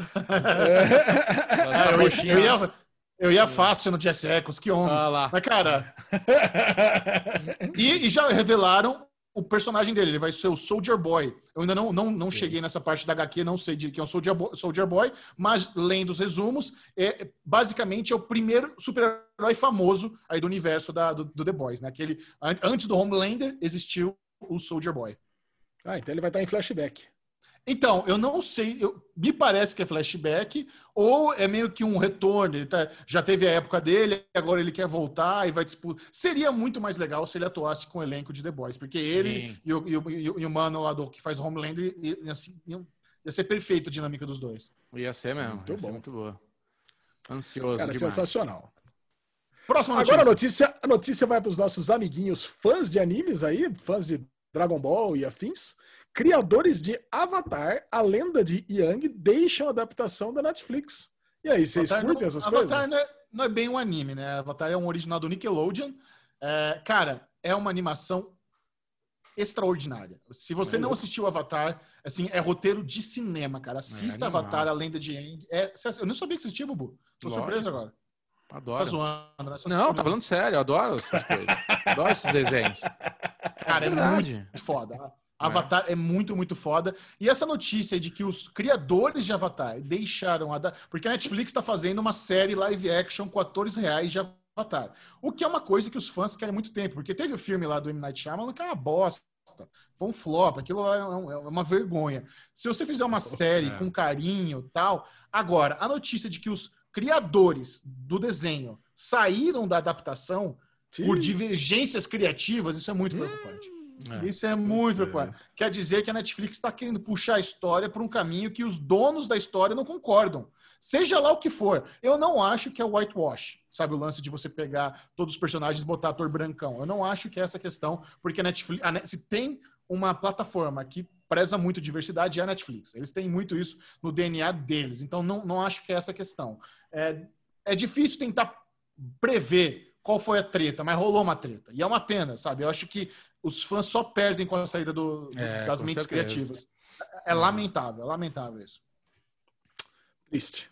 É. Eu, eu, ia, eu ia fácil no Jesse Eccles, que homem. Ah, lá. Mas, cara... [LAUGHS] e, e já revelaram o personagem dele, ele vai ser o Soldier Boy. Eu ainda não, não, não cheguei nessa parte da HQ, não sei de quem é o Soldier Boy, Soldier Boy mas lendo os resumos, é, basicamente é o primeiro super-herói famoso aí do universo da, do, do The Boys, né? Aquele, antes do Homelander existiu o Soldier Boy. Ah, então ele vai estar em flashback. Então, eu não sei, eu, me parece que é flashback, ou é meio que um retorno. Ele tá, já teve a época dele, agora ele quer voltar e vai disputar. Seria muito mais legal se ele atuasse com o elenco de The Boys, porque Sim. ele e o, e, o, e o, mano lá do, que faz Homelander ia, assim, ia, ia ser perfeito a dinâmica dos dois. Ia ser mesmo, muito ia bom. muito boa. Ansioso. Cara, demais. sensacional. Próxima notícia. Agora a notícia, a notícia vai para os nossos amiguinhos fãs de animes aí, fãs de Dragon Ball e afins. Criadores de Avatar, a lenda de Yang, deixam a adaptação da Netflix. E aí, vocês Avatar curtem não, essas Avatar coisas? Avatar não, é, não é, bem um anime, né? Avatar é um original do Nickelodeon. É, cara, é uma animação extraordinária. Se você não assistiu Avatar, assim, é roteiro de cinema, cara. Assista é Avatar, a lenda de Yang. É, eu não sabia que existia, Bubu. Tô Lógico. surpreso agora. Adoro. Tá zoando, né? Não, tá falando sério, eu adoro essas coisas. adoro esses desenhos. Cara, é, é muito foda. Avatar é. é. muito, muito foda. E essa notícia de que os criadores de Avatar deixaram a. Da... Porque a Netflix está fazendo uma série live action com atores reais de Avatar. O que é uma coisa que os fãs querem muito tempo. Porque teve o filme lá do M. Night Shyamalan que é uma bosta. Foi um flop, aquilo é, é uma vergonha. Se você fizer uma série é. com carinho tal. Agora, a notícia de que os criadores do desenho saíram da adaptação Sim. por divergências criativas, isso é muito hum. preocupante. É. Isso é muito é. preocupante. Quer dizer que a Netflix está querendo puxar a história para um caminho que os donos da história não concordam. Seja lá o que for. Eu não acho que é whitewash, sabe? O lance de você pegar todos os personagens e botar ator brancão. Eu não acho que é essa questão, porque a Netflix. A, se tem uma plataforma que preza muito diversidade, é a Netflix. Eles têm muito isso no DNA deles. Então, não, não acho que é essa questão. É, é difícil tentar prever qual foi a treta, mas rolou uma treta. E é uma pena, sabe? Eu acho que os fãs só perdem com a saída do, é, das mentes certeza. criativas. É, é lamentável, é lamentável isso. Triste.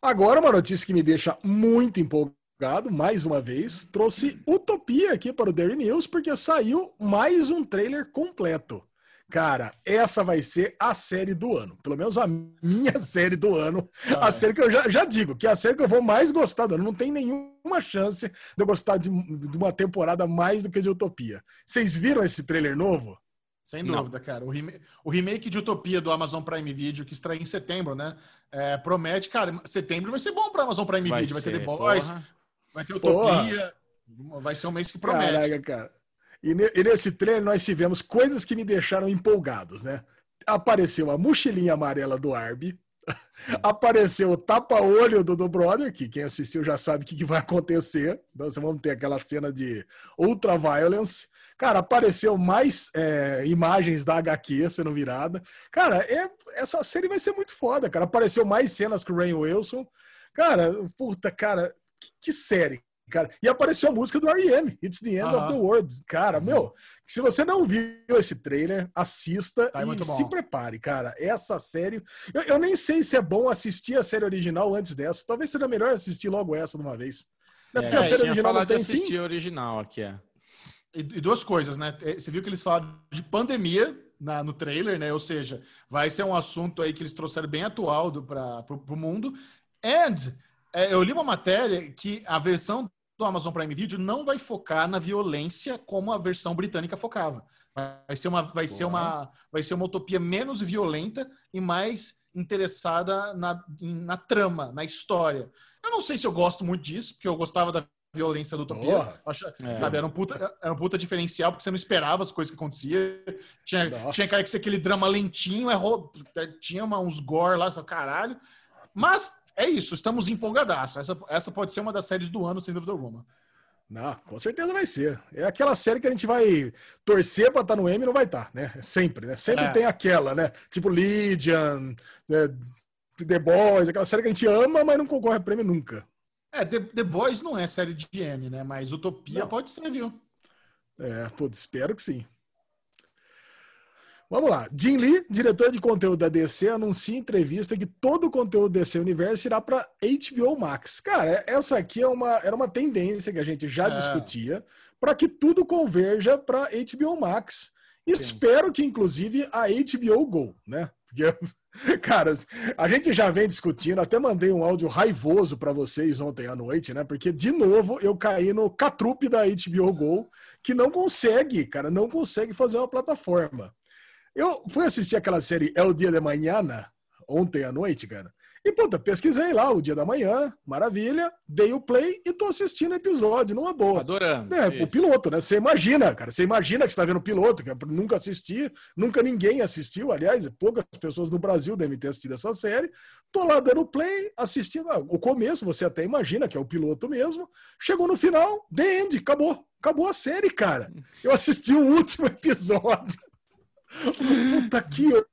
Agora, uma notícia que me deixa muito empolgado, mais uma vez, trouxe Utopia aqui para o Daily News, porque saiu mais um trailer completo. Cara, essa vai ser a série do ano. Pelo menos a minha [LAUGHS] série do ano. Ah, a série que eu já, já, digo, que é a série que eu vou mais gostar do ano. Não tem nenhuma chance de eu gostar de, de uma temporada mais do que de Utopia. Vocês viram esse trailer novo? Sem dúvida, Não. cara. O, rem o, remake de Utopia do Amazon Prime Video, que estreia em setembro, né? É, promete, cara, setembro vai ser bom para Amazon Prime vai Video. Vai ter The Boys, porra. vai ter Utopia. Porra. Vai ser um mês que promete. Caraca, cara. E, nesse trailer nós tivemos coisas que me deixaram empolgados, né? Apareceu a mochilinha amarela do Arby, [LAUGHS] apareceu o tapa-olho do, do Brother, que quem assistiu já sabe o que, que vai acontecer. Então, você vamos ter aquela cena de ultra violence. Cara, apareceu mais é, imagens da HQ sendo virada. Cara, é, essa série vai ser muito foda, cara. Apareceu mais cenas com o Rain Wilson. Cara, puta, cara, que, que série, cara. E apareceu a música do R.E.M., It's the End of Aham. the World. Cara, meu, se você não viu esse trailer, assista Tá, é muito e se prepare, cara. Essa série. Eu, eu nem sei se é bom assistir a série original antes dessa. Talvez seja melhor assistir logo essa de uma vez. É É, porque a eu série original não de tem fim. assistir a original aqui, é. E, e duas coisas, né? É, Você viu que eles falaram de pandemia na- no trailer, né? Ou seja, vai ser um assunto aí que eles trouxeram bem atual para o mundo. And é, eu li uma matéria que a versão do Amazon Prime Video não vai focar na violência como a versão britânica focava. Vai ser uma, vai ser uma, vai ser uma utopia menos violenta e mais interessada na, na trama, na história. Eu não sei se eu gosto muito disso, porque eu gostava da violência do Utopia. Acho- É. Sabe, era um, puta, era um puta diferencial, porque você não esperava as coisas que aconteciam. Tinha, Nossa. tinha cara que ser aquele drama lentinho, errou, tinha uma- uns gore lá, caralho. Mas é isso, estamos empolgadaços. Essa, essa pode ser uma das séries do ano, sem dúvida alguma. Não, com certeza vai ser. É aquela série que a gente vai torcer pra estar no M e não vai estar, né? Sempre, né? Sempre É. tem aquela, né? Tipo Legion, né? The Boys, aquela série que a gente ama, mas não concorre a prêmio nunca. É, The, The Boys não é série de M, né? Mas Utopia Não. pode ser, viu? É, pô, espero que sim. Vamos lá. Jim Lee, diretor de conteúdo da DC, anuncia em entrevista que todo o conteúdo DC Universo irá para HBO Max. Cara, essa aqui é uma, era uma tendência que a gente já É. discutia para que tudo converja para HBO Max. E Sim. espero que, inclusive, a HBO Go, né? Porque, [LAUGHS] cara, a gente já vem discutindo, até mandei um áudio raivoso para vocês ontem à noite, né? Porque, de novo, eu caí no catrupe da HBO Go, que não consegue, cara, não consegue fazer uma plataforma. Eu fui assistir aquela série El Dia de Manhã ontem à noite, cara. E, puta, pesquisei lá o dia da manhã, maravilha, dei o play e tô assistindo o episódio, numa boa. Adorando. É, Isso. o piloto, né? Você imagina, cara. Você imagina que você tá vendo o piloto, que eu nunca assisti, nunca ninguém assistiu. Aliás, poucas pessoas no Brasil devem ter assistido essa série. Tô lá dando play, assistindo. Ah, O começo, você até imagina que é o piloto mesmo. Chegou no final, The End, acabou. Acabou a série, cara. Eu assisti o último [LAUGHS] episódio. Puta que.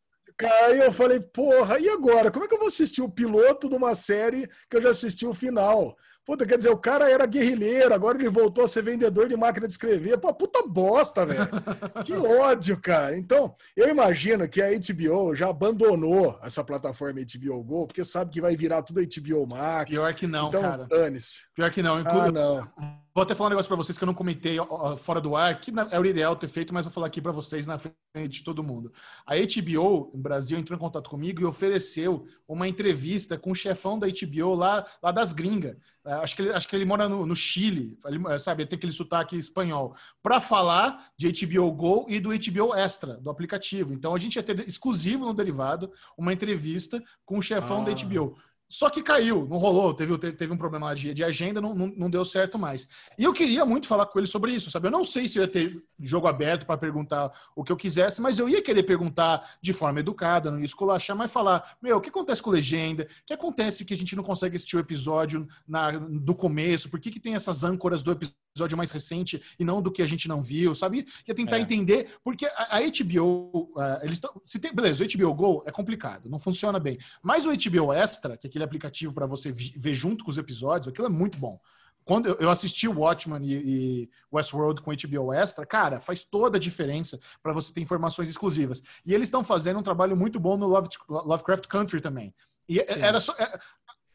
Aí eu falei, porra, e agora? Como é que eu vou assistir o piloto de uma série que eu já assisti o final? Puta, quer dizer, o cara era guerrilheiro, agora ele voltou a ser vendedor de máquina de escrever. Pô, puta bosta, velho. Que [LAUGHS] ódio, cara. Então, eu imagino que a HBO já abandonou essa plataforma HBO Go, porque sabe que vai virar tudo HBO Max. Pior que não, então, cara. dane-se. Pior que não. Ah, Inclusive, não. Vou até falar um negócio pra vocês que eu não comentei fora do ar, que é o ideal ter feito, mas vou falar aqui pra vocês na frente de todo mundo. A HBO, no Brasil, entrou em contato comigo e ofereceu uma entrevista com o chefão da HBO lá, lá das gringas. É, Acho que ele, acho que ele mora no, no Chile, ele, sabe? Ele tem aquele sotaque espanhol. Pra falar de HBO Go e do HBO Extra, do aplicativo. Então a gente ia ter exclusivo no derivado uma entrevista com o chefão da Ah. HBO. Só que caiu, não rolou, teve, teve um problema de, de agenda, não, não, não deu certo mais. E eu queria muito falar com ele sobre isso, sabe? Eu não sei se eu ia ter jogo aberto para perguntar o que eu quisesse, mas eu ia querer perguntar de forma educada, não ia esculachar, mas falar: meu, o que acontece com legenda? O que acontece que a gente não consegue assistir o episódio na, do começo? Por que, que tem essas âncoras do episódio mais recente e não do que a gente não viu, sabe? Ia tentar É. entender, porque a, a HBO, ah, eles estão. Se tem, beleza, o HBO Go é complicado, não funciona bem. Mas o HBO Extra, que é aquele aplicativo para você ver junto com os episódios, aquilo é muito bom. Quando eu- assisti o Watchmen e, e Westworld com HBO Extra, cara, faz toda a diferença para você ter informações exclusivas. E eles estão fazendo um trabalho muito bom no Love- Lovecraft Country também. E é- Sim. era só.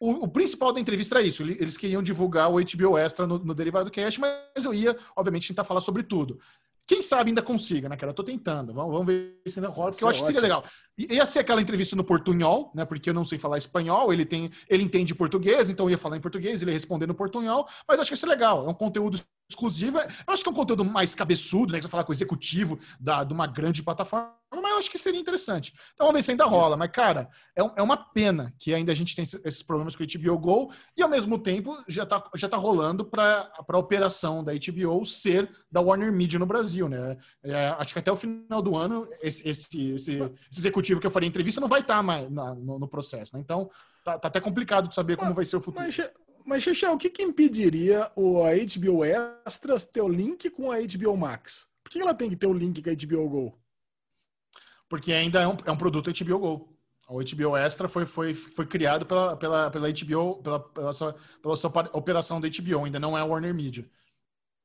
É- o, o principal da entrevista era isso. ele- Eles queriam divulgar o HBO Extra no, no Derivado Cast, mas eu ia, obviamente, tentar falar sobre tudo. Quem sabe ainda consiga, né, cara? Eu tô tentando. Vamos, vamos ver se ainda rola, porque eu acho é que seria legal. I- Ia ser aquela entrevista no portunhol, né? Porque eu não sei falar espanhol, ele tem, ele entende português, então eu ia falar em português, ele ia responder no portunhol, mas acho que isso é legal. É um conteúdo exclusivo. Eu acho que é um conteúdo mais cabeçudo, né? Que você falar com o executivo da, de uma grande plataforma, mas eu acho que seria interessante. Então vamos ver se ainda rola. Mas, cara, é, um- é uma pena que ainda a gente tem esse- esses problemas com o HBO Go e, ao mesmo tempo, já tá, já tá rolando para a operação da HBO ser da Warner Media no Brasil, né? É, acho que até o final do ano, esse, esse, esse- esse executivo que eu faria entrevista não vai estar mais na- no, no processo, né? Então, tá, tá até complicado de saber como vai ser o futuro. Mas, mas Xexé, o que, que impediria o, a HBO Extras ter o link com a HBO Max? Por que ela tem que ter o link com a HBO Go? Porque ainda é um, é um produto HBO Go. O HBO Extra foi, foi, foi criado pela, pela, pela HBO, pela, pela, sua, pela sua operação da HBO, ainda não é a Warner Media.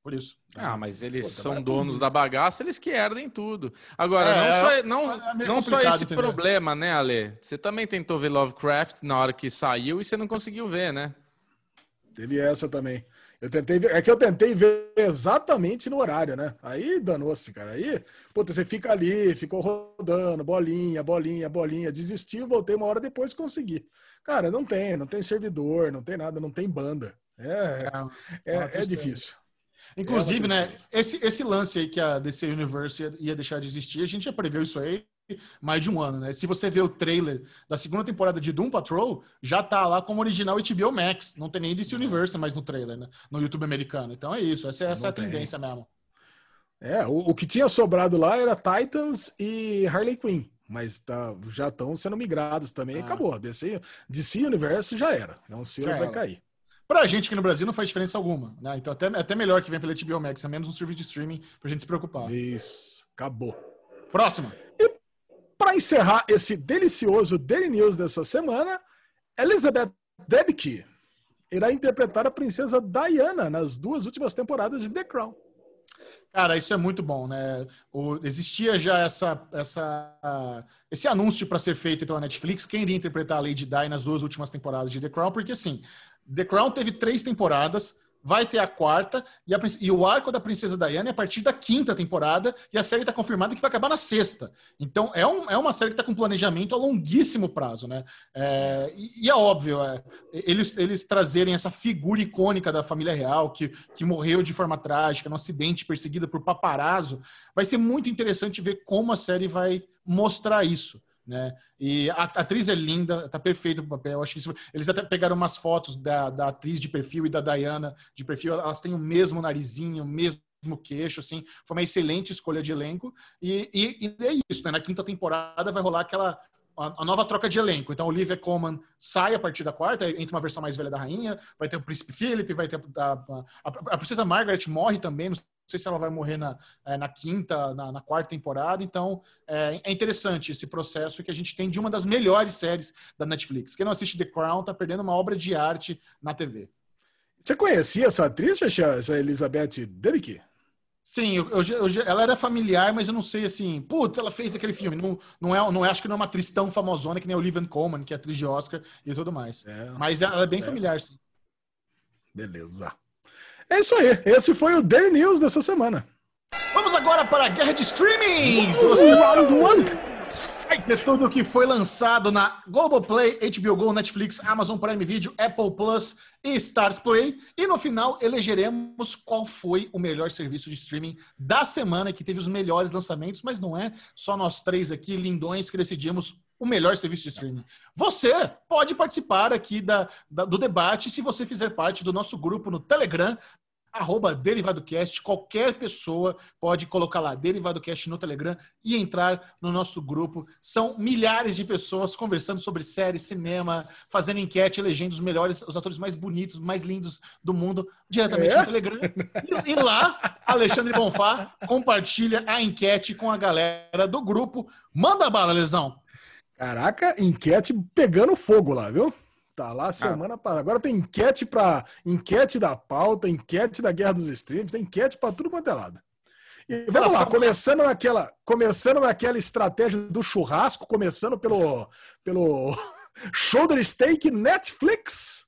Por isso. Ah, mas eles Pô, são donos tudo. da bagaça, eles que herdem tudo. Agora, É, não, só, é- não, é não só esse entender. problema, né, Ale? Você também tentou ver Lovecraft na hora que saiu e você não conseguiu ver, né? Teve essa também. Eu tentei ver, é que eu tentei ver exatamente no horário, né? Aí danou-se, cara. Aí, puta, você fica ali, ficou rodando, bolinha, bolinha, bolinha, desistiu, voltei uma hora depois consegui. Cara, não tem, não tem servidor, não tem nada, não tem banda. É, é, é tristeza. difícil. Inclusive, É né, esse, esse lance aí que a DC Universe ia, ia deixar de existir, a gente já preveu isso aí mais de um ano, né? Se você vê o trailer da segunda temporada de Doom Patrol, já tá lá como original HBO Max. Não tem nem DC Universe mais no trailer, né? No YouTube americano. Então é isso, essa, essa é a tendência mesmo. É, o, o que tinha sobrado lá era Titans e Harley Quinn, mas tá, já estão sendo migrados também. e Ah. Acabou. DC, DC Universe já era. É um selo vai cair. Pra gente aqui no Brasil não faz diferença alguma, né? Então até, até melhor que vem pela HBO Max, é menos um serviço de streaming pra gente se preocupar. Isso. Acabou. Próxima. Para encerrar esse delicioso Daily News dessa semana, Elizabeth Debicki irá interpretar a princesa Diana nas duas últimas temporadas de The Crown. Cara, isso é muito bom, né? O- existia já essa, essa, esse anúncio para ser feito pela Netflix, quem iria interpretar a Lady Di nas duas últimas temporadas de The Crown, porque assim, The Crown teve três temporadas, vai ter a quarta, e, a e o arco da Princesa Diana é a partir da quinta temporada, e a série está confirmada que vai acabar na sexta. Então, é, um- é uma série que está com planejamento a longuíssimo prazo, né? É, e, e é óbvio, é, eles, eles trazerem essa figura icônica da família real, que, que morreu de forma trágica, num acidente, perseguida por paparazzo, vai ser muito interessante ver como a série vai mostrar isso. Né? E a, atriz é linda, tá perfeita pro papel. Eu Acho isso- eles até pegaram umas fotos da, da atriz de perfil e da Diana de perfil. Elas têm o mesmo narizinho, o mesmo queixo, assim. Foi uma excelente escolha de elenco. E, e- e é isso, né? Na quinta temporada vai rolar aquela a, nova troca de elenco. Então, Olivia Colman sai a partir da quarta, entra uma versão mais velha da rainha, vai ter o príncipe Philip, vai ter a, a, a princesa Margaret morre também, não sei se ela vai morrer na, eh, na quinta, na, na quarta temporada. Então, é, é interessante esse processo que a gente tem de uma das melhores séries da Netflix. Quem não assiste The Crown tá perdendo uma obra de arte na TV. Você conhecia essa atriz, essa Elizabeth Debicki? Sim, eu, eu, eu- ela era familiar, mas eu não sei assim. Putz, ela fez aquele filme. Não, não, é, não é, acho que não é uma atriz tão famosona que nem a Olivia Colman, que é atriz de Oscar e tudo mais. É, Mas ela é bem É. familiar, sim. beleza. É isso aí. Esse foi o Daily News dessa semana. Vamos agora para a guerra de streaming! Se você Round one. vê tudo que foi lançado na Globoplay, HBO Go, Netflix, Amazon Prime Video, Apple Plus e Stars Play. E no final elegeremos qual foi o melhor serviço de streaming da semana, que teve os melhores lançamentos, mas não é só nós três aqui, lindões, que decidimos o melhor serviço de streaming. Você pode participar aqui da, da- do debate se você fizer parte do nosso grupo no Telegram, arroba DerivadoCast. Qualquer pessoa pode colocar lá DerivadoCast no Telegram e entrar no nosso grupo. São milhares de pessoas conversando sobre série, cinema, fazendo enquete, elegendo os melhores, os atores mais bonitos, mais lindos do mundo, diretamente É? no Telegram. E, e lá, Alexandre Bonfá compartilha a enquete com a galera do grupo. Manda bala, Lesão. Caraca, enquete pegando fogo lá, viu? Tá lá semana passada. Agora tem enquete para enquete da pauta, enquete da Guerra dos Streams, tem enquete para tudo quanto é lado. E vamos lá, começando naquela, começando naquela estratégia do churrasco, começando pelo pelo [LAUGHS] Shoulder Steak Netflix.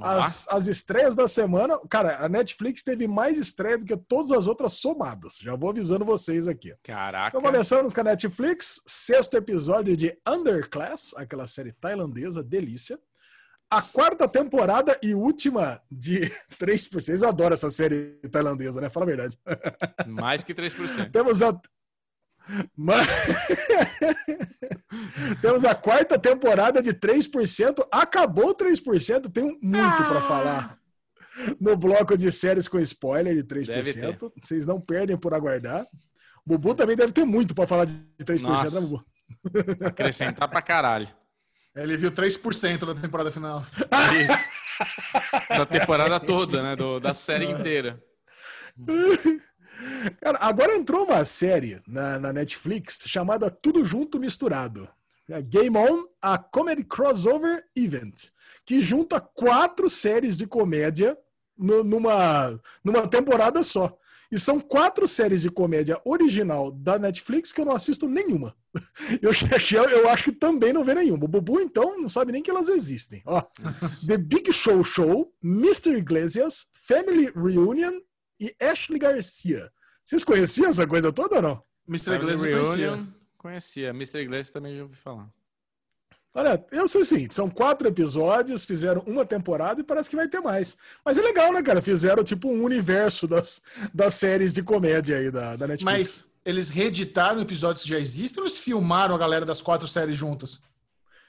As, as estreias da semana, cara, a Netflix teve mais estreia do que todas as outras somadas. Já vou avisando vocês aqui. Caraca. Então começamos com a Netflix, sexto episódio de Underclass, aquela série tailandesa, delícia. A quarta temporada e última de 3%. Vocês adoram essa série tailandesa, né? Fala a verdade. [LAUGHS] Mais que 3%. Temos a. Ma- [LAUGHS] Temos a quarta temporada de 3%. Acabou 3%. Tem muito para falar no bloco de séries com spoiler de Deve 3%. Vocês não perdem por aguardar. Bubu também deve ter muito para falar de 3%, Nossa. né, Bubu? Acrescentar pra caralho. Ele viu 3% da temporada final. [LAUGHS] da temporada toda, né? do- da série inteira. Cara, agora entrou uma série na, na Netflix chamada Tudo Junto Misturado. É Game On, a Comedy Crossover Event, que junta quatro séries de comédia no- numa, numa temporada só. E são quatro séries de comédia original da Netflix que eu não assisto nenhuma. E o Chechel, eu acho que também não vê nenhuma. O Bubu, então, não sabe nem que elas existem. Ó, The Big Show Show, Mr. Iglesias, Family Reunion e Ashley Garcia. Vocês conheciam essa coisa toda ou não? Mr. Family Iglesias conhecia. Reunion, conhecia. Mr. Iglesias também já ouvi falar. Olha, eu sei o seguinte, são quatro episódios, fizeram uma temporada e parece que vai ter mais. Mas é legal, né, cara? Fizeram tipo um universo das, das séries de comédia aí da, da Netflix. Mas eles reeditaram episódios que já existem ou eles filmaram a galera das quatro séries juntas?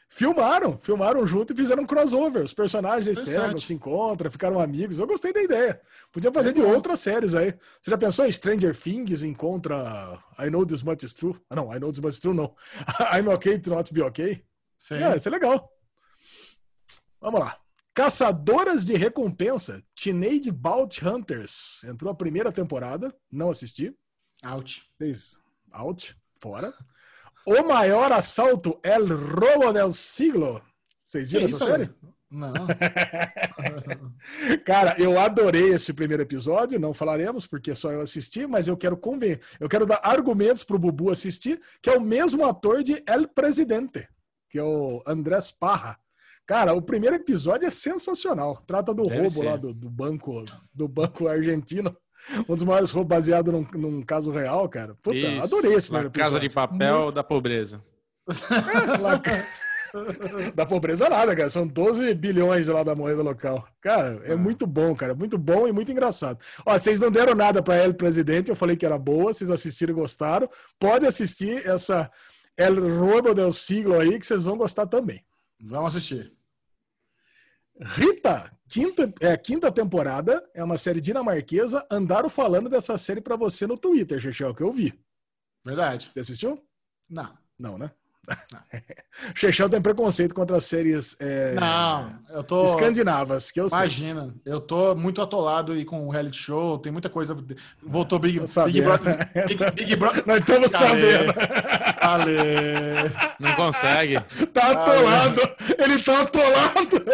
Filmaram, filmaram junto e fizeram um crossover. Os personagens externos se encontram, ficaram amigos. Eu gostei da ideia. Podia fazer de Legal. outras séries aí. Você já pensou em Stranger Things encontra I Know This Much Is True? Ah, não, I Know This Much Is True não. [LAUGHS] I'm Okay to Not Be Okay. Sim. É, isso é legal. Vamos lá. Caçadoras de Recompensa, Teenage Bounty Hunters. Entrou a primeira temporada, não assisti. Out. Out, fora. O maior assalto, El Robo del Siglo. Vocês viram essa isso, série? Não. [LAUGHS] Cara, eu adorei esse primeiro episódio, não falaremos porque só eu assisti, mas eu quero conven... eu quero dar argumentos pro Bubu assistir, que é o mesmo ator de El Presidente, que é o Andrés Parra. Cara, o primeiro episódio é sensacional. Trata do Deve roubo ser. lá do, do banco do banco argentino. Um dos maiores roubos baseado num, num caso real, cara. Puta, Isso. adorei esse primeiro Casa episódio. de Papel Muito- da Pobreza. Lá- [LAUGHS] da pobreza nada, cara. São 12 bilhões lá da moeda local. Cara, é muito bom, cara. Muito bom e muito engraçado. Ó, vocês não deram nada pra El Presidente, eu falei que era boa, vocês assistiram e gostaram. Pode assistir essa El Robo del Siglo aí, que vocês vão gostar também. Vamos assistir. Rita, quinta, é, quinta temporada, é uma série dinamarquesa. Andaram falando dessa série pra você no Twitter, Chechel, que eu vi. Verdade. Você assistiu? Não. Não, né? [LAUGHS] Chechel tem preconceito contra as séries é, Não, eu tô. escandinavas, que eu sei. Imagina, eu tô muito atolado aí com o reality show, tem muita coisa. Voltou Big, Big. Brother. Big, Big Brother. [LAUGHS] Nós estamos Ale. sabendo. Ale. Não consegue. Tá atolado. Ele tá atolado.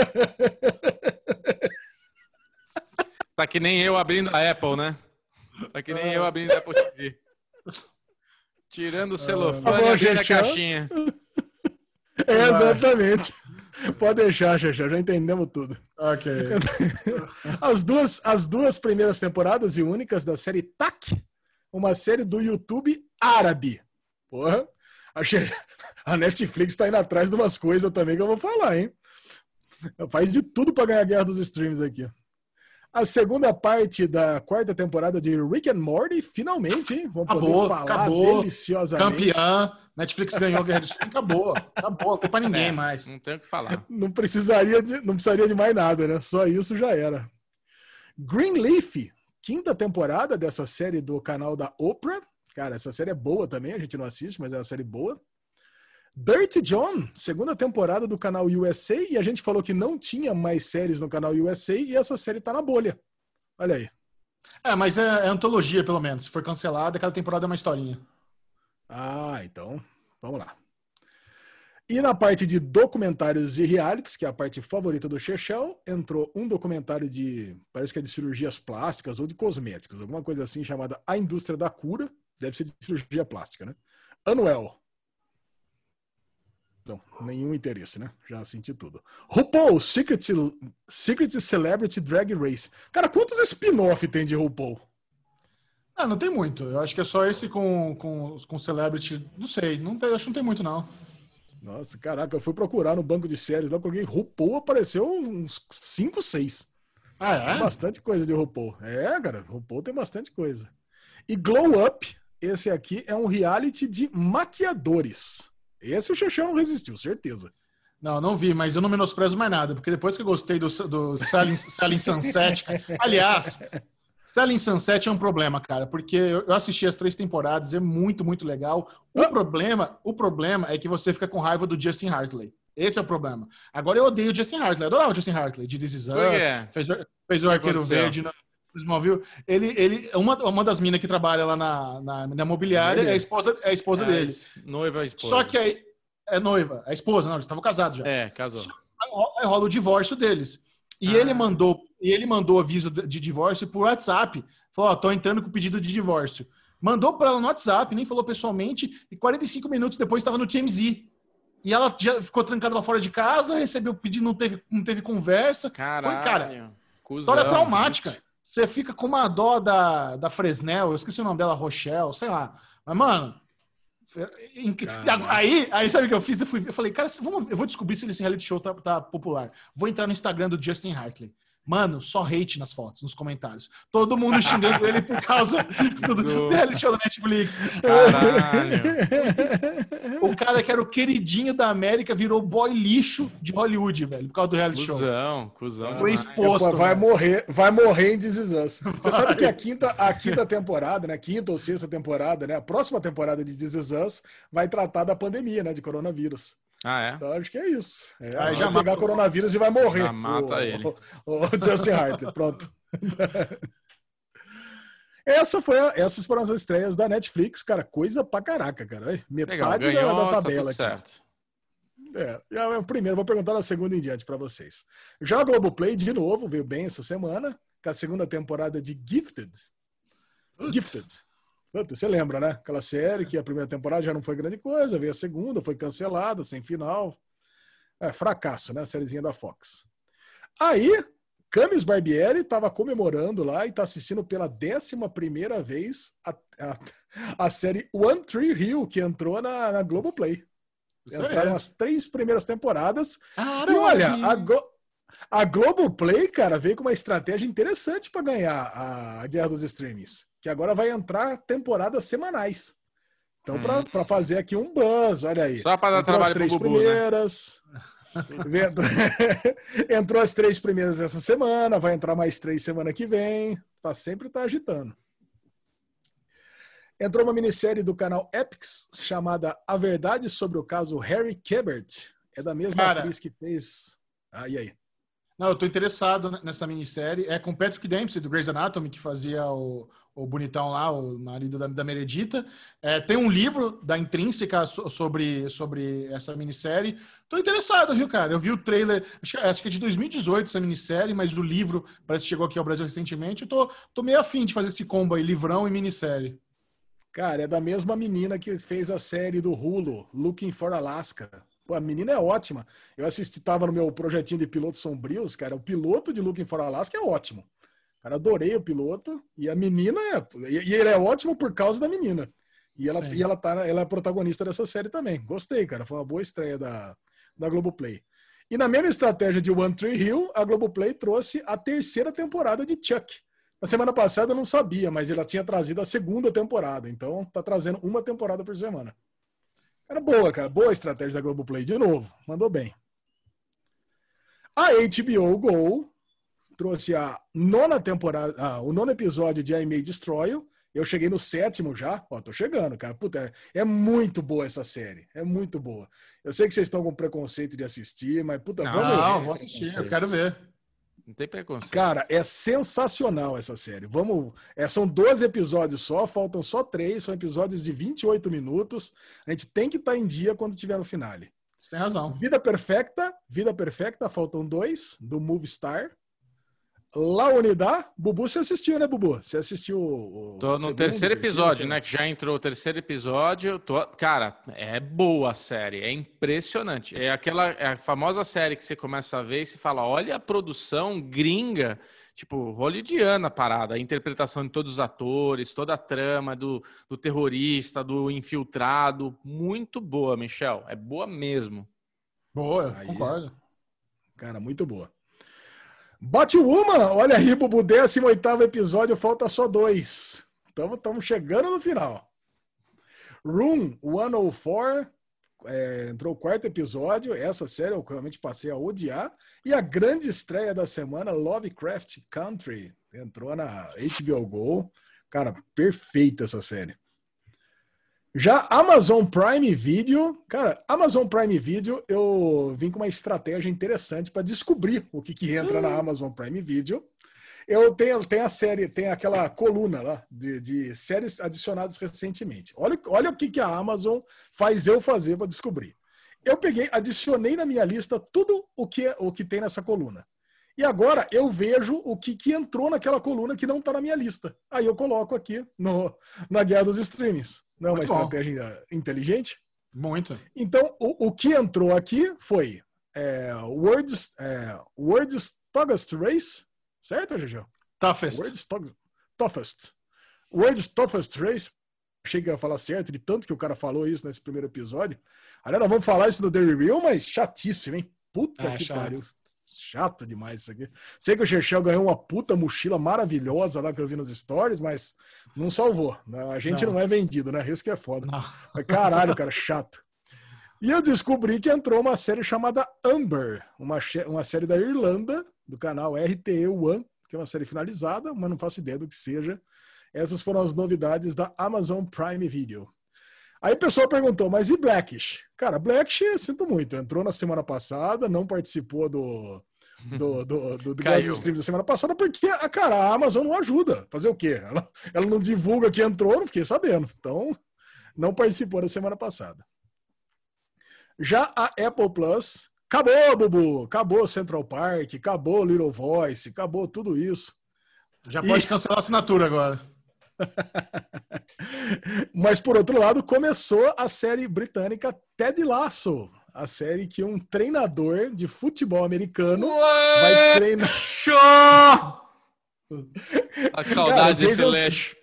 Tá que nem eu abrindo a Apple, né? Tá que nem eu abrindo a Apple TV. Tirando o Tá celofane bom, e abrindo a gente, caixinha. É, [LAUGHS] exatamente. Pode deixar, Xaxá, já entendemos tudo. Ok. [LAUGHS] As duas, as duas primeiras temporadas e únicas da série TAC, uma série do YouTube árabe. Porra, achei... a Netflix tá indo atrás de umas coisas também que eu vou falar, hein? Faz de tudo para ganhar a guerra dos streams aqui. A segunda parte da quarta temporada de Rick and Morty, finalmente, hein? Vamos Acabou, poder falar acabou. deliciosamente. Campeã. Netflix ganhou a Guerra do Stream. Acabou. Acabou. Não tem pra ninguém É, mais. Não tem o que falar. Não precisaria, de, não precisaria de mais nada, né? Só isso já era. Greenleaf, quinta temporada dessa série do canal da Oprah. Cara, essa série é boa também, a gente não assiste, mas é uma série boa. Dirty John, segunda temporada do canal USA, e a gente falou que não tinha mais séries no canal USA, e essa série tá na bolha. Olha aí. É, mas é, é antologia, pelo menos. Se for cancelada, cada temporada é uma historinha. Ah, então, vamos lá. E na parte de documentários e realities, que é a parte favorita do Chechel, entrou um documentário de, parece que é de cirurgias plásticas ou de cosméticos, alguma coisa assim chamada A Indústria da Cura, deve ser de cirurgia plástica, né? Anuel. Não, nenhum interesse, né? Já senti tudo. RuPaul, Secret, Secret Celebrity Drag Race. Cara, quantos spin-off tem de RuPaul? Ah, não tem muito. Eu acho que é só esse com, com, com Celebrity. Não sei. Não tem, acho que não tem muito, não. Nossa, caraca, eu fui procurar no banco de séries lá, coloquei RuPaul, apareceu uns 5, 6. Ah, Tem é? bastante coisa de RuPaul. É, cara, RuPaul tem bastante coisa. E Glow Up, esse aqui é um reality de maquiadores. Esse o Xexão não resistiu, certeza. Não, não vi, mas eu não menosprezo mais nada, porque depois que eu gostei do, do Selling, [LAUGHS] Selling Sunset. Aliás, Selling Sunset é um problema, cara, porque eu assisti as três temporadas, é muito, muito legal. O problema, o problema é que você fica com raiva do Justin Hartley. Esse é o problema. Agora eu odeio o Justin Hartley, eu adorava o Justin Hartley, de This Is Us, Por quê? fez, o- fez o Arqueiro? Verde Smallville. Ele, ele, uma, uma das minas que trabalha lá na, na, na imobiliária é a esposa, é a esposa dele. Noiva esposa. Só que aí. é noiva, a esposa, não, eles estavam casados já. É, casou. Aí rola o divórcio deles. E Ah. ele mandou, e ele mandou aviso de divórcio por WhatsApp. Falou, ó, tô entrando com pedido de divórcio. Mandou para ela no WhatsApp, nem falou pessoalmente, e 45 minutos depois estava no TMZ. E ela já ficou trancada lá fora de casa, recebeu o pedido, não teve, não teve conversa. Caralho. Foi, cara, história traumática. Você fica com uma dó da, da Fresnel, eu esqueci o nome dela, Rochelle, sei lá. Mas, mano. é. [LAUGHS] Aí, aí, sabe o que eu fiz? Eu, fui, eu falei, cara, vamos, eu vou descobrir se esse reality show tá, tá popular. Vou entrar no Instagram do Justin Hartley. Mano, só hate nas fotos, nos comentários. Todo mundo xingando ele por causa [LAUGHS] do, reality show da Netflix. Caralho. O cara que era o queridinho da América virou boy lixo de Hollywood, velho, por causa do reality show. Cusão, cuzão. Foi exposto. vai velho. morrer, vai morrer em This Is Us. Você sabe que a quinta, a quinta temporada, né? Quinta ou sexta temporada, né? A próxima temporada de This Is Us vai tratar da pandemia, né? De coronavírus. Ah, é? Então acho que é isso. É, Aí vai já pegar mata- coronavírus e vai morrer. Já mata o, ele. O, o Justin Hartley, pronto. [LAUGHS] Essa foi a- essas foram as estreias da Netflix, cara. Coisa pra caraca, cara. Ai, Legal, Metade da- ganhou, da, tá tabela tudo aqui. certo. É, já é o primeiro, vou perguntar na segunda em diante para vocês. Já a Globoplay, de novo, veio bem essa semana, com a segunda temporada de Gifted. Gifted. Você lembra, né? Aquela série que a primeira temporada já não foi grande coisa, veio a segunda, foi cancelada, sem final. É, fracasso, né? A sériezinha da Fox. Aí, Camis Barbieri estava comemorando lá e está assistindo pela décima primeira vez a, a, a série One Tree Hill, que entrou na, na Globoplay. Isso Entraram é. as três primeiras temporadas. Ah, E olha, a, Go a Globoplay, cara, veio com uma estratégia interessante para ganhar a Guerra dos Streamings. Que agora vai entrar temporadas semanais. Então, Hum. para fazer aqui um buzz, olha aí. Só pra dar Entrou as trabalho pro três Bubu, né? primeiras. [LAUGHS] Entrou- [LAUGHS] Entrou as três primeiras essa semana, vai entrar mais três semana que vem. Tá sempre tá agitando. Entrou uma minissérie do canal Epix chamada A Verdade sobre o caso Harry Quebert. É da mesma Cara. atriz que fez. Ah, e aí? Não, eu tô interessado nessa minissérie. É com Patrick Dempsey, do Grey's Anatomy, que fazia o, o bonitão lá, o marido da, da Meredita. É, tem um livro da Intrínseca so- sobre, sobre essa minissérie. Tô interessado, viu, cara? Eu vi o trailer, acho, que- acho que é de 2018 essa minissérie, mas o livro parece que chegou aqui ao Brasil recentemente. Eu tô, tô meio afim de fazer esse combo aí, livrão e minissérie. Cara, é da mesma menina que fez a série do Hulu, Looking for Alaska. Pô, a menina é ótima. Eu assisti, tava no meu projetinho de pilotos sombrios, cara. O piloto de Looking for Alaska é ótimo. Cara, adorei o piloto. E a menina é. E ele é ótimo por causa da menina. E ela, Sim. e ela, tá, ela é protagonista dessa série também. Gostei, cara. Foi uma boa estreia da, da Globoplay. E na mesma estratégia de One Tree Hill, a Globoplay trouxe a terceira temporada de Chuck. Na semana passada eu não sabia, mas ela tinha trazido a segunda temporada. Então tá trazendo uma temporada por semana. Cara, boa, cara. Boa estratégia da Globoplay. De novo, mandou bem. A HBO Go trouxe a nona temporada, ah, o nono episódio de I May Destroy You. Eu cheguei no sétimo já. Ó, tô chegando, cara. Puta, é, é muito boa essa série. É muito boa. Eu sei que vocês estão com preconceito de assistir, mas puta, Não, vamos. Não, vou assistir, eu quero ver. Não tem preconceito. Cara, é sensacional essa série. Vamos. é, são 12 episódios só, faltam só três, são episódios de 28 minutos. A gente tem que estar em dia quando tiver no finale. Você tem razão. Vida Perfecta, Vida Perfecta, faltam dois, do Movistar. La Unidad, Bubu, você assistiu, né, Bubu? Você assistiu o. Tô no segundo, terceiro episódio, terceiro? né? Que já entrou o terceiro episódio. Tô... Cara, é boa a série, é impressionante. É aquela é a famosa série que você começa a ver e se fala: olha a produção gringa, tipo, hollywoodiana a parada, a interpretação de todos os atores, toda a trama do, do terrorista, do infiltrado. Muito boa, Michel. É boa mesmo. Boa, Aí. concordo. Cara, muito boa. Batwoman, olha aí, Bubu, 18 episódio, falta só dois. Estamos chegando no final. Room 104, é, entrou o quarto episódio. Essa série eu realmente passei a odiar. E a grande estreia da semana, Lovecraft Country, entrou na HBO Go. Cara, perfeita essa série. Já Amazon Prime Video, cara, Amazon Prime Video, eu vim com uma estratégia interessante para descobrir o que, que entra na Amazon Prime Video. Eu tenho, tenho a série, tem aquela coluna lá de, de séries adicionadas recentemente. Olha, olha o que, que a Amazon faz eu fazer para descobrir. eu peguei, adicionei na minha lista tudo o que, o que tem nessa coluna. E agora eu vejo o que, que entrou naquela coluna que não está na minha lista. Aí eu coloco aqui no, na guerra dos streamings. Não é uma Muito bom. estratégia inteligente? Muito. Então, o, o que entrou aqui foi é, Words, é, Words Toughest Race, certo, Gigi? Toughest. Words Toughest. Words Toughest Race. Achei que ia falar certo, de tanto que o cara falou isso nesse primeiro episódio. Aliás, nós vamos falar isso no The Review, mas chatíssimo, hein? Puta É, que chato. pariu. Chato demais isso aqui. Sei que o Chechel ganhou uma puta mochila maravilhosa lá que eu vi nos stories, mas não salvou. né? A gente não, Não. é vendido, né? Isso que é foda. Não. Mas caralho, cara, chato. E eu descobri que entrou uma série chamada Amber, uma, uma série da Irlanda, do canal RTE One, que é uma série finalizada, mas não faço ideia do que seja. Essas foram as novidades da Amazon Prime Video. Aí o pessoal perguntou, mas e Blackish? Cara, Blackish, sinto muito, entrou na semana passada, não participou do, do, do, do, do Caiu. Streams da semana passada, porque, a cara, a Amazon não ajuda. Fazer o quê? Ela, ela não divulga que entrou, não fiquei sabendo. Então, não participou da semana passada. Já a Apple Plus, acabou, Bubu! Acabou Central Park, acabou Little Voice, acabou tudo isso. Já pode E- cancelar a assinatura agora. [LAUGHS] Mas, por outro lado, começou a série britânica Ted Lasso. A série que um treinador de futebol americano vai treinar. Show! [LAUGHS] Com saudade desse leixo.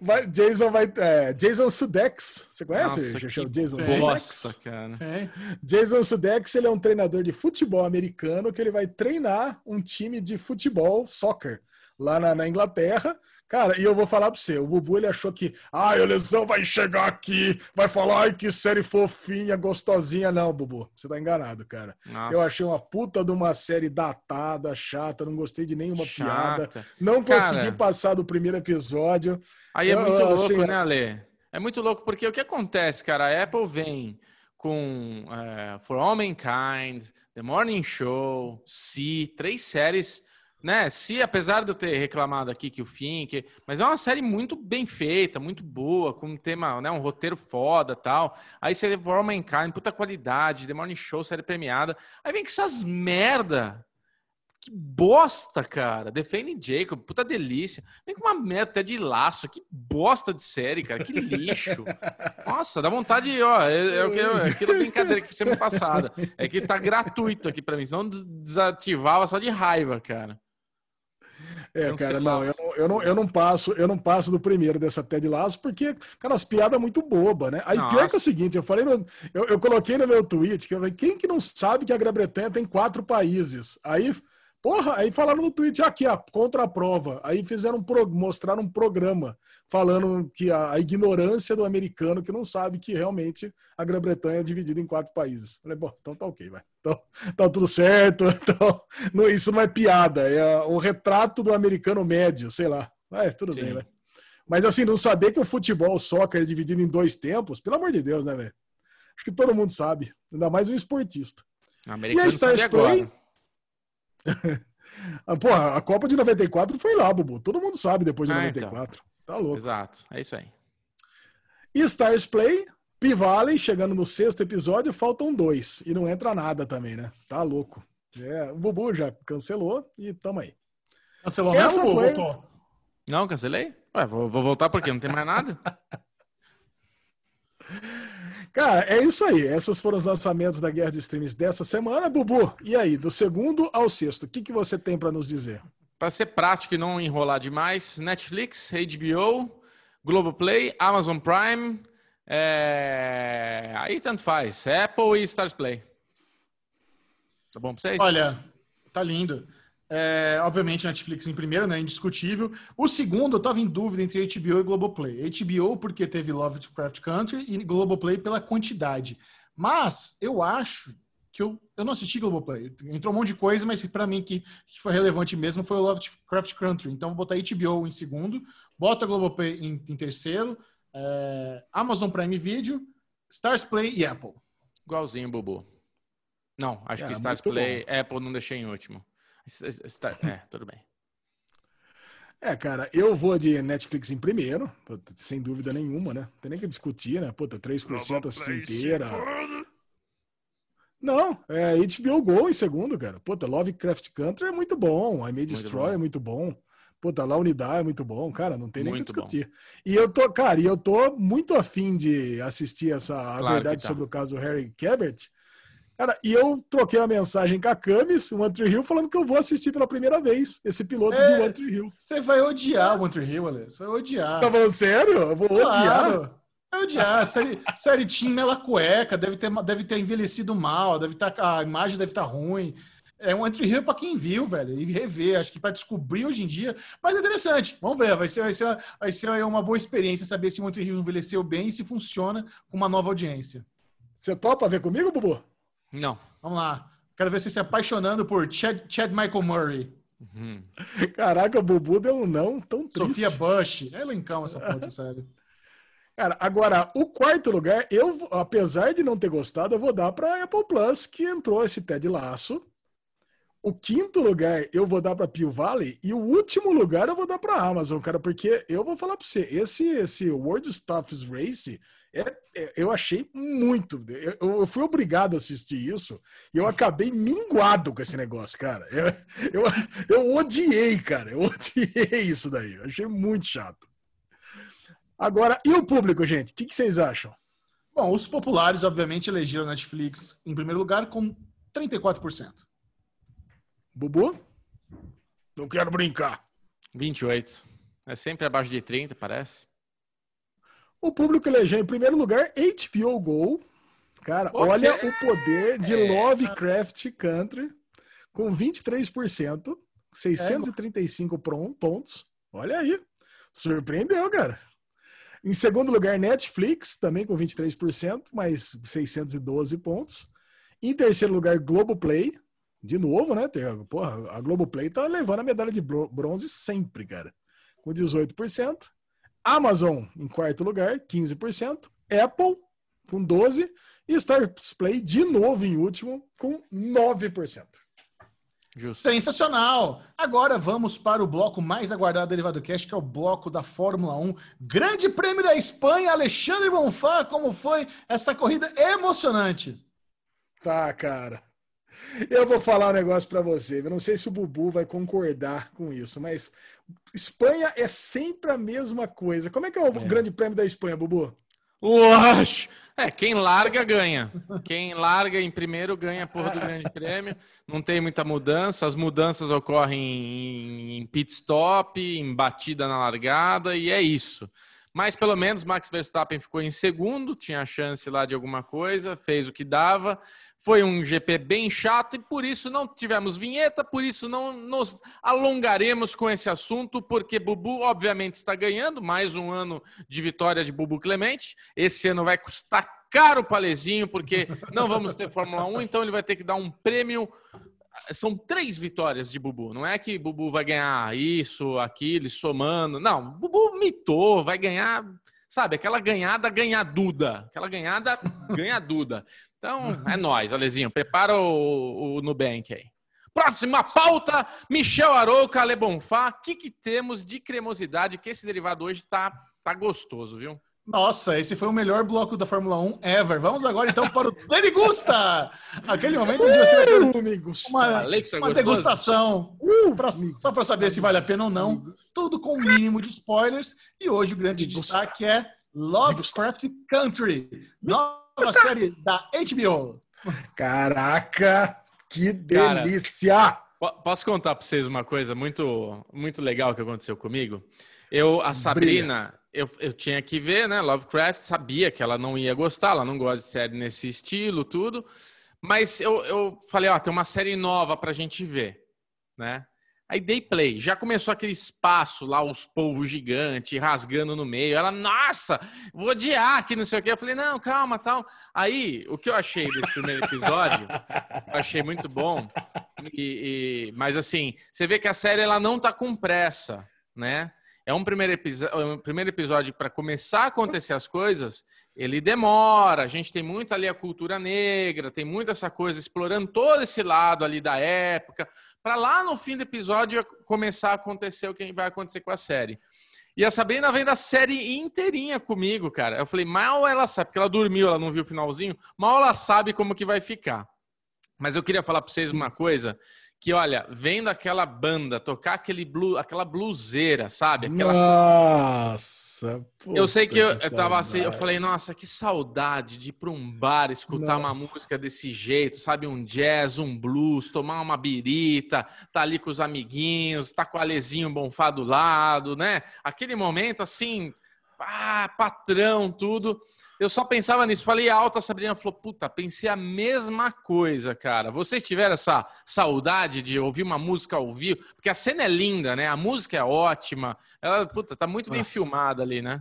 Vai, Jason vai. é, Jason Sudex. Você conhece? Nossa, Jason bosta, Sudex? cara. Jason Sudeikis ele é um treinador de futebol americano que ele vai treinar um time de futebol, soccer, lá na, na Inglaterra. Cara, e eu vou falar pra você, o Bubu ele achou que, ai, a lesão vai chegar aqui, vai falar, ai, que série fofinha, gostosinha. Não, Bubu, você tá enganado, cara. Nossa. Eu achei uma puta de uma série datada, chata, não gostei de nenhuma piada. Chata. Não Cara. consegui passar do primeiro episódio. Aí é Eu- muito louco, né, Ale? É muito louco, porque o que acontece, cara? A Apple vem com é, For All Mankind, The Morning Show, Si, três séries, né? Si, apesar de eu ter reclamado aqui que o fim, que... mas é uma série muito bem feita, muito boa, com um tema, né? Um roteiro foda tal. Aí você All Mankind, puta qualidade, The Morning Show, série premiada. Aí vem com essas merda. Que bosta, cara. Defendem Jacob, puta delícia. Vem com uma meta até de laço. Que bosta de série, cara. Que lixo. [LAUGHS] Nossa, dá vontade, ó. É, é que é aquela brincadeira que semana passada. É que tá gratuito aqui pra mim. Senão des- desativava só de raiva, cara. É, cara, não eu, não, eu, não, eu não passo, eu não passo do primeiro dessa Ted Lasso, porque, cara, as piadas muito boba, né? Aí pior que é Nossa. o seguinte, eu falei, no- eu, eu coloquei no meu tweet, que eu falei, quem que não sabe que a Grã-Bretanha tem quatro países? Aí, porra, aí falaram no tweet, aqui, ó, contra a prova. Aí fizeram um pro, mostraram um programa falando que a, a ignorância do americano que não sabe que realmente a Grã-Bretanha é dividida em quatro países. Eu falei, bom, então tá ok, vai. Então, tá tudo certo. [LAUGHS] Então, não, isso não é piada, é o retrato do americano médio, sei lá. É, tudo Sim. bem, né? Mas assim, não saber que o futebol, o soccer é dividido em dois tempos, pelo amor de Deus, né, velho? Acho que todo mundo sabe, ainda mais um esportista. Americano E a Stars agora. [LAUGHS] Ah, porra, a Copa de 94 foi lá, Bubu. Todo mundo sabe depois de Ah, 94. Tá louco. Exato. É isso aí. E Stars Play, P-Valley, chegando no sexto episódio, faltam dois. E não entra nada também, né? Tá louco. É, o Bubu já cancelou e tamo aí. Cancelou Essa mesmo? foi- Voltou. Não, cancelei? Ué, vou, vou voltar porque não tem mais nada. [LAUGHS] Cara, é isso aí. Esses foram os lançamentos da Guerra de Streams dessa semana. Bubu, e aí, do segundo ao sexto, o que, que você tem para nos dizer? Para ser prático e não enrolar demais, Netflix, HBO, Globoplay, Amazon Prime, é... aí tanto faz, Apple e Stars Play. Tá bom pra vocês? Olha, tá lindo. É, obviamente, Netflix em primeiro, né? Indiscutível. O segundo, eu tava em dúvida entre HBO e Globoplay. HBO porque teve Lovecraft Country e Globoplay pela quantidade. Mas eu acho que eu, eu não assisti Globoplay. Entrou um monte de coisa, mas pra mim que, que foi relevante mesmo foi o Lovecraft Country. Então vou botar HBO em segundo, bota Globoplay em, em terceiro, é, Amazon Prime Video, Stars Play e Apple. Igualzinho, Bubu. Não, acho É, que Stars Play, Apple não deixei em último. Star- É, tudo bem. É, cara, eu vou de Netflix em primeiro, sem dúvida nenhuma, né? Não tem nem que discutir, né? Puta, 3% assim inteira. Não, é HBO Go em segundo, cara. Puta, Lovecraft Country é muito bom. I May Destroy bom. é muito bom. Puta, La Unidade é muito bom. Cara, não tem nem o que Muito bom. discutir. E eu tô, cara, e eu tô muito afim de assistir essa A Claro Verdade tá. sobre o caso Harry Cabert. Cara, e eu troquei uma mensagem com a Camis, o One Tree Hill, falando que eu vou assistir pela primeira vez esse piloto É. de One Tree Hill. Você vai odiar o One Tree Hill, Ale. Você vai odiar. Você tá falando sério? Eu vou odiar. Claro. Vai odiar. Série, série Team Mela Cueca, deve ter, deve ter envelhecido mal, deve tá, a imagem deve estar ruim. É um Entry Hill para quem viu, velho, e rever. Acho que para descobrir hoje em dia. Mas é interessante. Vamos ver. Vai ser, vai ser, vai ser uma boa experiência saber se o Entry Hill envelheceu bem e se funciona com uma nova audiência. Você topa ver comigo, Bubu? Não. Vamos lá. Quero ver você se apaixonando por Chad, Chad Michael Murray, Uhum. Caraca, o Bubu deu um não tão triste. Sofia Bush. É elencão essa foto, [LAUGHS] sério. Cara, agora, o quarto lugar, eu, apesar de não ter gostado, eu vou dar para Apple Plus, que entrou esse Ted Laço. O quinto lugar eu vou dar para Pio Valley e o último lugar eu vou dar para Amazon, cara, porque eu vou falar para você, esse esse World Stuffs Race é, é- eu achei muito. Eu, eu fui obrigado a assistir isso e eu acabei minguado com esse negócio, cara. Eu, eu, eu odiei, cara. Eu odiei isso daí. Eu achei muito chato. Agora, e o público, gente? O que, que vocês acham? Bom, os populares, obviamente, elegeram a Netflix em primeiro lugar com 34%. Bubu? Não quero brincar. 28. É sempre abaixo de 30, parece. O público elegeu em primeiro lugar HBO Go. Cara, Ok. olha o poder de Lovecraft Country com 23%, 635 pron- pontos. Olha aí. Surpreendeu, cara. Em segundo lugar, Netflix, também com 23%, mais 612 pontos. Em terceiro lugar, Globoplay. De novo, né? Porra, a Globoplay tá levando a medalha de bro- bronze sempre, cara. Com 18%. Amazon em quarto lugar, 15%. Apple com 12%. E Stars Play de novo em último com 9%. Justo. Sensacional! Agora vamos para o bloco mais aguardado do Derivado Cast, que é o bloco da Fórmula 1. Grande Prêmio da Espanha, Alexandre Bonfá, como foi essa corrida emocionante? Tá, cara. Eu vou falar um negócio pra você. Eu não sei se o Bubu vai concordar com isso, mas Espanha é sempre a mesma coisa. Como é que é o É. Grande Prêmio da Espanha, Bubu? Uash! É, quem larga ganha. Quem larga em primeiro ganha a porra do grande prêmio. Não tem muita mudança. As mudanças ocorrem em, em pit stop, em batida na largada, e é isso. Mas pelo menos Max Verstappen ficou em segundo, tinha chance lá de alguma coisa, fez o que dava. Foi um GP bem chato e por isso não tivemos vinheta, por isso não nos alongaremos com esse assunto, porque Bubu obviamente está ganhando mais um ano de vitória de Bubu Clemente. Esse ano vai custar caro o Palezinho, porque não vamos ter Fórmula 1, então ele vai ter que dar um prêmio. São três vitórias de Bubu. Não é que Bubu vai ganhar isso, aquilo, somando. Não, Bubu mitou, vai ganhar, sabe, aquela ganhada ganhaduda. Aquela ganhada [LAUGHS] ganhaduda. Então, é nóis, Alezinho. Prepara o, o Nubank aí. Próxima pauta, Michel Arouca, Ale Bonfá. O que, que temos de cremosidade que esse derivado hoje tá, tá gostoso, viu? Nossa, esse foi o melhor bloco da Fórmula 1 ever. Vamos agora então para o Derigusta! Aquele momento onde você vai Uh, uma, tá uma degustação, pra- só para saber se vale a pena ou não. Tudo com o mínimo de spoilers. E hoje o grande destaque é Lovecraft Country, nova série da HBO. Caraca, que Cara. delícia! Po- Posso contar para vocês uma coisa muito, muito legal que aconteceu comigo? Eu, a Sabrina, eu, eu tinha que ver, né? Lovecraft, sabia que ela não ia gostar, ela não gosta de série nesse estilo, tudo. Mas eu, eu falei, ó, tem uma série nova pra gente ver, né? Aí dei play, já começou aquele espaço lá, os polvos gigantes, rasgando no meio. Ela, nossa, vou odiar que não sei o quê. Eu falei, não, calma, tal. Aí, o que eu achei desse primeiro episódio, eu achei muito bom. E, e- mas assim, você vê que a série ela não tá com pressa, né? É um primeiro, é um primeiro episódio para começar a acontecer as coisas, ele demora. A gente tem muito ali a cultura negra, tem muito essa coisa explorando todo esse lado ali da época, para lá no fim do episódio começar a acontecer o que vai acontecer com a série. E a Sabrina vem da série inteirinha comigo, cara. Eu falei, mal ela sabe, porque ela dormiu, ela não viu o finalzinho, mal ela sabe como que vai ficar. Mas eu queria falar para vocês uma coisa que, olha, vendo aquela banda tocar aquele blue, aquela bluseira, sabe? Aquela... Nossa! eu sei que eu, puta eu tava assim, eu falei, nossa, que saudade de ir para um bar, escutar uma Nossa. música desse jeito, sabe? Um jazz, um blues, tomar uma birita, tá ali com os amiguinhos, tá com o Alezinho Bonfá do lado, né? Aquele momento assim, ah, patrão, tudo. Eu só pensava nisso. Falei alto, a Sabrina falou: Puta, pensei a mesma coisa, cara. Vocês tiveram essa saudade de ouvir uma música ao vivo? Porque a cena é linda, né? A música é ótima. Ela, puta, tá muito bem Nossa. filmada ali, né?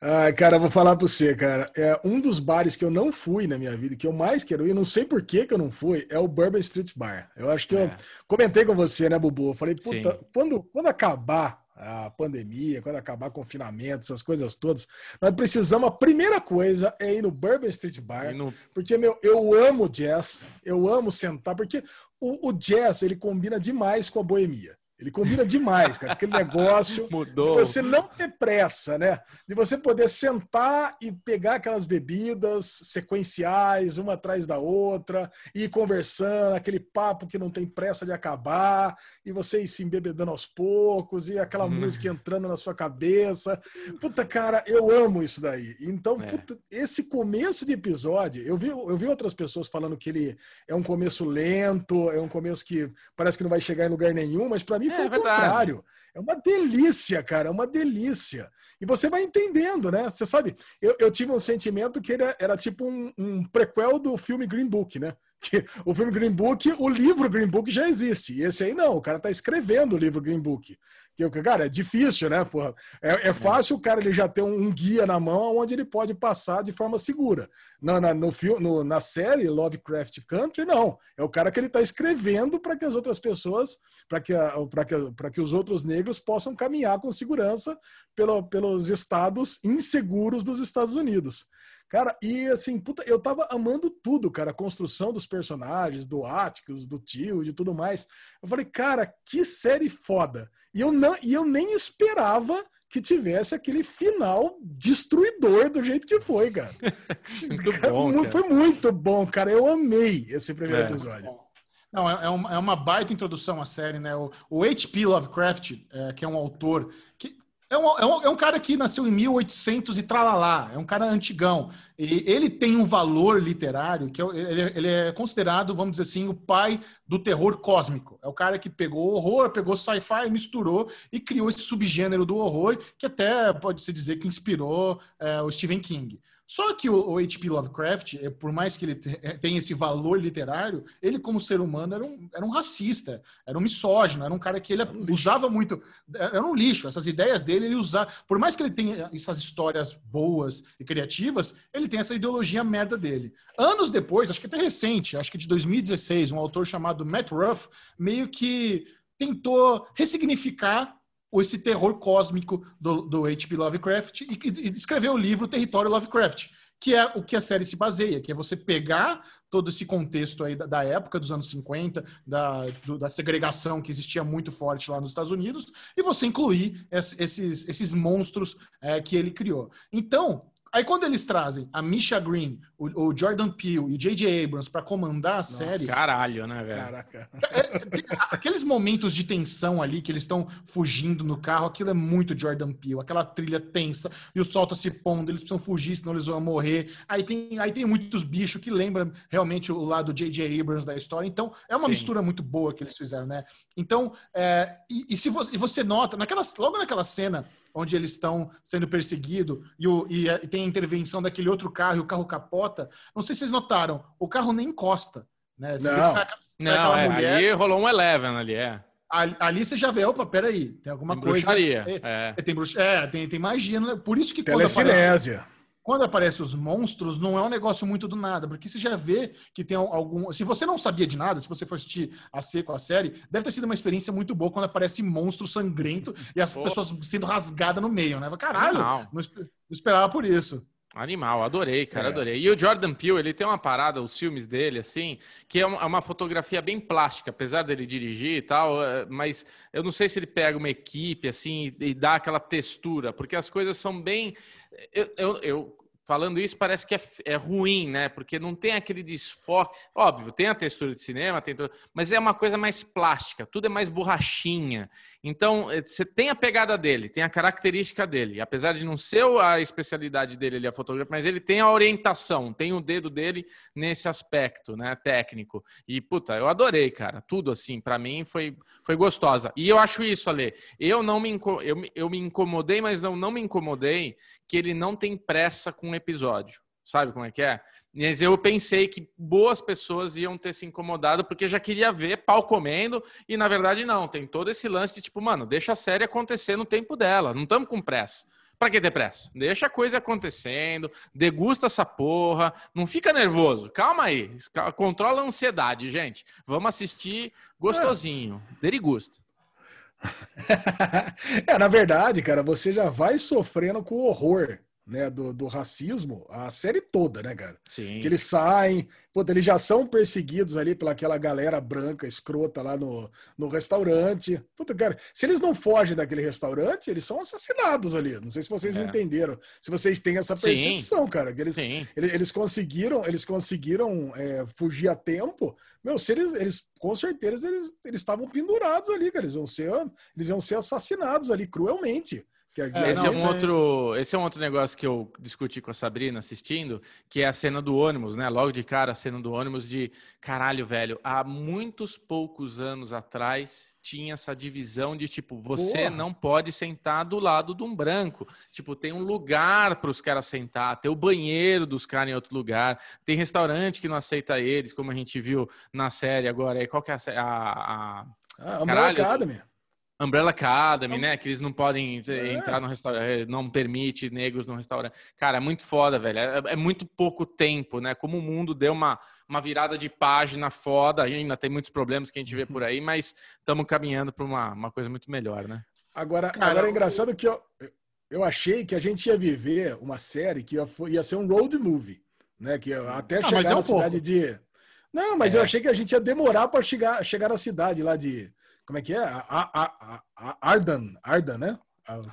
Ai, cara, eu vou falar pra você, cara. É um dos bares que eu não fui na minha vida, que eu mais quero ir, não sei por que que eu não fui, é o Bourbon Street Bar. Eu acho que eu É. comentei com você, né, Bubu? Eu falei, puta, Sim. quando, quando acabar a pandemia, quando acabar o confinamento, essas coisas todas, nós precisamos, a primeira coisa é ir no Bourbon Street Bar, no- porque, meu, eu amo jazz, eu amo sentar, porque o, o jazz, ele combina demais com a boemia. Ele combina demais, cara. Aquele negócio [LAUGHS] de Mudou. você não ter pressa, né? De você poder sentar e pegar aquelas bebidas sequenciais, uma atrás da outra, e ir conversando, aquele papo que não tem pressa de acabar, e você ir se embebedando aos poucos, e aquela Uhum. música entrando na sua cabeça. Puta, cara, eu amo isso daí. Então, É. puta, esse começo de episódio, eu vi, eu vi outras pessoas falando que ele é um começo lento, é um começo que parece que não vai chegar em lugar nenhum, mas pra mim É, foi o verdade. contrário. É uma delícia, cara, é uma delícia. E você vai entendendo, né? Você sabe, eu, eu tive um sentimento que ele era, era tipo um, um prequel do filme Green Book, né? [LAUGHS] Que o filme Green Book, o livro Green Book já existe. E esse aí não, o cara tá escrevendo o livro Green Book. Que, o- cara, é difícil, né? Porra? É, é fácil o cara ele já ter um, um guia na mão onde ele pode passar de forma segura. Na, na, no, no- na série Lovecraft Country, não. É o cara que ele está escrevendo para que as outras pessoas, para que, pra que, pra que os outros negros possam caminhar com segurança pelo, pelos estados inseguros dos Estados Unidos. Cara, e assim, puta, eu tava amando tudo, cara. A construção dos personagens, do Atticus, do tio, de tudo mais. Eu falei, cara, que série foda. E eu, não, e eu nem esperava que tivesse aquele final destruidor do jeito que foi, cara. [LAUGHS] Muito Cara, bom, cara. Foi muito bom, cara. Eu amei esse primeiro É. episódio. Não, é, é uma, é uma baita introdução à série, né? O, o H.P. Lovecraft, é, que é um autor que é um, é, um, é um cara que nasceu em 1800 e tralalá, é um cara antigão. E ele tem um valor literário que é, ele, ele é considerado, vamos dizer assim, o pai do terror cósmico. É o cara que pegou horror, pegou sci-fi, misturou e criou esse subgênero do horror que até pode-se dizer que inspirou é, o Stephen King. Só que o, o H.P. Lovecraft, é, por mais que ele é, tenha esse valor literário, ele, como ser humano, era um, era um racista, era um misógino, era um cara que ele usava muito. Era um lixo. Essas ideias dele, ele usava. Por mais que ele tenha essas histórias boas e criativas, ele tem essa ideologia merda dele. Anos depois, acho que até recente, acho que de 2016, um autor chamado Matt Ruff meio que tentou ressignificar esse terror cósmico do, do H.P. Lovecraft e, e o livro Território Lovecraft, que é o que a série se baseia, que é você pegar todo esse contexto aí da, da época dos anos 50, da, do- da segregação que existia muito forte lá nos Estados Unidos, e você incluir es- esses, esses monstros é, que ele criou. Então, aí quando eles trazem a Misha Green, o, o Jordan Peele e o J.J. Abrams para comandar a série, Caralho, né, velho? Caraca. é, tem aqueles momentos de tensão ali que eles estão fugindo no carro, aquilo é muito Jordan Peele, aquela trilha tensa e o sol tá se pondo, eles precisam fugir, senão eles vão morrer. Aí tem, aí tem muitos bichos que lembram realmente o lado J.J. Abrams da história. Então é uma Sim. mistura muito boa que eles fizeram, né? Então, é, e, e se você, e você nota, naquela, logo naquela cena onde eles estão sendo perseguidos e, o- e, é, e tem a intervenção daquele outro carro e o carro capota, não sei se vocês notaram, o carro nem encosta. Né? Você Não. Não, é, mulher, ali rolou um Eleven ali, é. Ali, ali você já vê, opa, peraí, tem alguma Tem coisa. bruxaria, É, é. é, tem, bruxa, é, tem, tem magia, né? Por isso que quando aparece, Telecinésia. Quando aparece os monstros, não é um negócio muito do nada, porque você já vê que tem algum. Se você não sabia de nada, se você for assistir a seco a série, deve ter sido uma experiência muito boa quando aparece monstro sangrento e as Pô. pessoas sendo rasgadas no meio, né? Caralho, não, não esperava por isso. Animal, adorei, cara, É. adorei. E o Jordan Peele, ele tem uma parada, os filmes dele, assim, que é uma, é uma fotografia bem plástica, apesar dele dirigir e tal, é, mas eu não sei se ele pega uma equipe, assim, e dá aquela textura, porque as coisas são bem... Eu, eu, eu falando isso parece que é, é, ruim, né? Porque não tem aquele desfoque. Óbvio, tem a textura de cinema, tem tudo, mas é uma coisa mais plástica, tudo é mais borrachinha. Então, eh, você tem a pegada dele, tem a característica dele. Apesar de não ser a especialidade dele ali, a fotografia, mas ele tem a orientação, tem o dedo dele nesse aspecto, né? Técnico. E, puta, eu adorei, cara. Tudo assim, para mim foi, foi gostosa. E eu acho isso, Ale. Eu não me, eu, eu me incomodei, mas não, não me incomodei que ele não tem pressa com episódio. Sabe como é que é? Mas eu pensei que boas pessoas iam ter se incomodado porque já queria ver pau comendo e na verdade não. Tem todo esse lance de tipo, mano, deixa a série acontecer no tempo dela. Não estamos com pressa. Pra que ter pressa? Deixa a coisa acontecendo, degusta essa porra, não fica nervoso. Calma aí, controla a ansiedade, gente. Vamos assistir gostosinho, é. derigusta. [LAUGHS] é, na verdade, cara, você já vai sofrendo com horror né, do, do racismo a série toda, né, cara? Sim. Que eles saem, pô, eles já são perseguidos ali pelaquela galera branca, escrota lá no, no restaurante. Puta, cara, se eles não fogem daquele restaurante, eles são assassinados ali. Não sei se vocês é. entenderam, se vocês têm essa percepção, Sim. cara, que eles, eles, eles, conseguiram, eles conseguiram é, fugir a tempo. Meu, se eles, eles com certeza eles eles estavam pendurados ali, cara, eles iam ser, eles iam ser assassinados ali cruelmente. É, esse, é um outro, esse é um outro negócio que eu discuti com a Sabrina assistindo, que é a cena do ônibus, né? Logo de cara, a cena do ônibus de caralho, velho. Há muitos poucos anos atrás tinha essa divisão de tipo, você Porra. não pode sentar do lado de um branco. Tipo, tem um lugar para os caras sentar, tem o banheiro dos caras em outro lugar, tem restaurante que não aceita eles, como a gente viu na série agora. Qual que é a. a, a... Ah, Caralho, Academy. Umbrella Academy, né? Que eles não podem é. entrar no restaurante, não permite negros no restaurante. Cara, é muito foda, velho. É, é, muito pouco tempo, né? Como o mundo deu uma, uma virada de página foda, ainda tem muitos problemas que a gente vê por aí, mas estamos caminhando para uma, uma coisa muito melhor, né? Agora, Cara, agora é engraçado que eu, eu achei que a gente ia viver uma série que ia, ia ser um road movie, né? Que até ah, chegar é um na pouco. cidade de. Não, mas é. eu achei que a gente ia demorar para chegar, chegar na cidade lá de como é que é? A, a, a, Ardan, Ardan, né?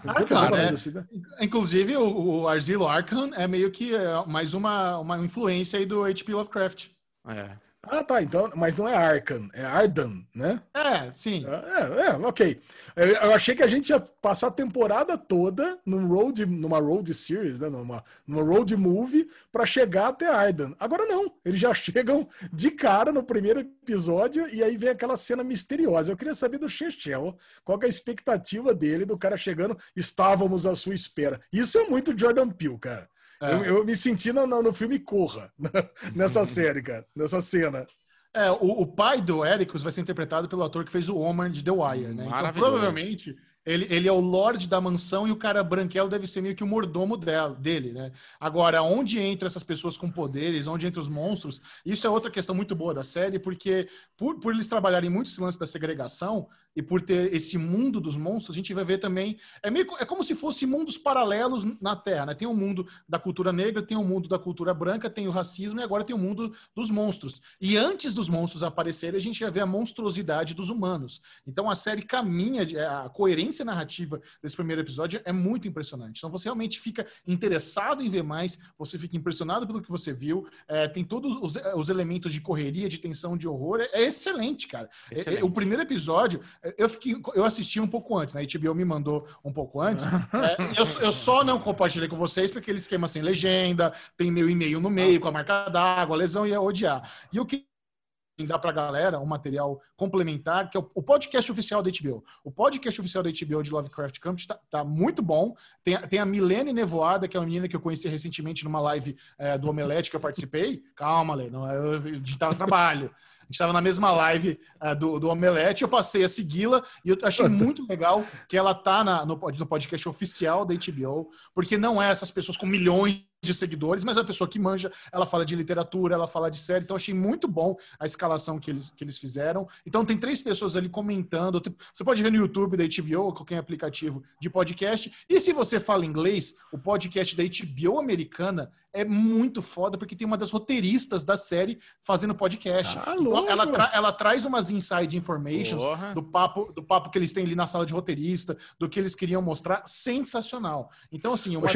Arcan, é. Inclusive, o, o Arzilo Arkan é meio que é, mais uma, uma influência aí do H.P. Lovecraft. É. Ah, tá. Então, mas não é Arkan, é Ardan, né? É, sim. É, é, ok. Eu, eu, achei que a gente ia passar a temporada toda num road, numa road series, né? Numa, numa road movie para chegar até Ardan. Agora não. Eles já [LAUGHS] chegam de cara no primeiro episódio e aí vem aquela cena misteriosa. Eu queria saber do Chechel, qual é a expectativa dele do cara chegando, estávamos à sua espera. Isso é muito Jordan Peele, cara. É. Eu, eu, me senti no, no, filme Corra, [LAUGHS] nessa série, cara, nessa cena. É, o, o, pai do Ericus vai ser interpretado pelo ator que fez o Oman de The Wire, né? Então, provavelmente, ele, ele é o Lorde da mansão e o cara branquelo deve ser meio que o mordomo dela, dele, né? Agora, onde entra essas pessoas com poderes, onde entra os monstros, isso é outra questão muito boa da série, porque por, por eles trabalharem muito esse lance da segregação, e por ter esse mundo dos monstros, a gente vai ver também. É, meio, é como se fosse mundos paralelos na Terra, né? Tem o um mundo da cultura negra, tem o um mundo da cultura branca, tem o racismo e agora tem o um mundo dos monstros. E antes dos monstros aparecerem, a gente já vê a monstruosidade dos humanos. Então a série caminha, a coerência narrativa desse primeiro episódio é muito impressionante. Então você realmente fica interessado em ver mais, você fica impressionado pelo que você viu, é, tem todos os, os, elementos de correria, de tensão, de horror. É, é excelente, cara. Excelente. É, é o primeiro episódio eu, fiquei, eu assisti um pouco antes, né? A HBO me mandou um pouco antes. [LAUGHS] é, eu, eu, só não compartilhei com vocês porque aquele esquema sem legenda, tem meu e-mail no meio, com a marca d'água, a lesão ia odiar. E o que dar para a galera um material complementar, que é o, podcast oficial da HBO. O podcast oficial da HBO de Lovecraft Country está tá muito bom. Tem, tem a Milene Nevoada, que é uma menina que eu conheci recentemente numa live é, do Omelete que eu participei. Calma, Lê, não, é, eu digitava trabalho [LAUGHS] gente estava na mesma live uh, do, do Omelete, eu passei a segui-la e eu achei [LAUGHS] muito legal que ela tá na, no, no podcast oficial da HBO, porque não é essas pessoas com milhões de seguidores, mas é uma pessoa que manja, ela fala de literatura, ela fala de séries, então achei muito bom a escalação que eles, que eles fizeram. Então tem três pessoas ali comentando, você pode ver no YouTube da HBO ou qualquer aplicativo de podcast, e se você fala inglês, o podcast da HBO americana é muito foda, porque tem uma das roteiristas da série fazendo podcast. Ah, então, ela, tra ela traz umas inside informations do papo, do papo que eles têm ali na sala de roteirista, do que eles queriam mostrar, sensacional. Então, assim... Uma... Ô,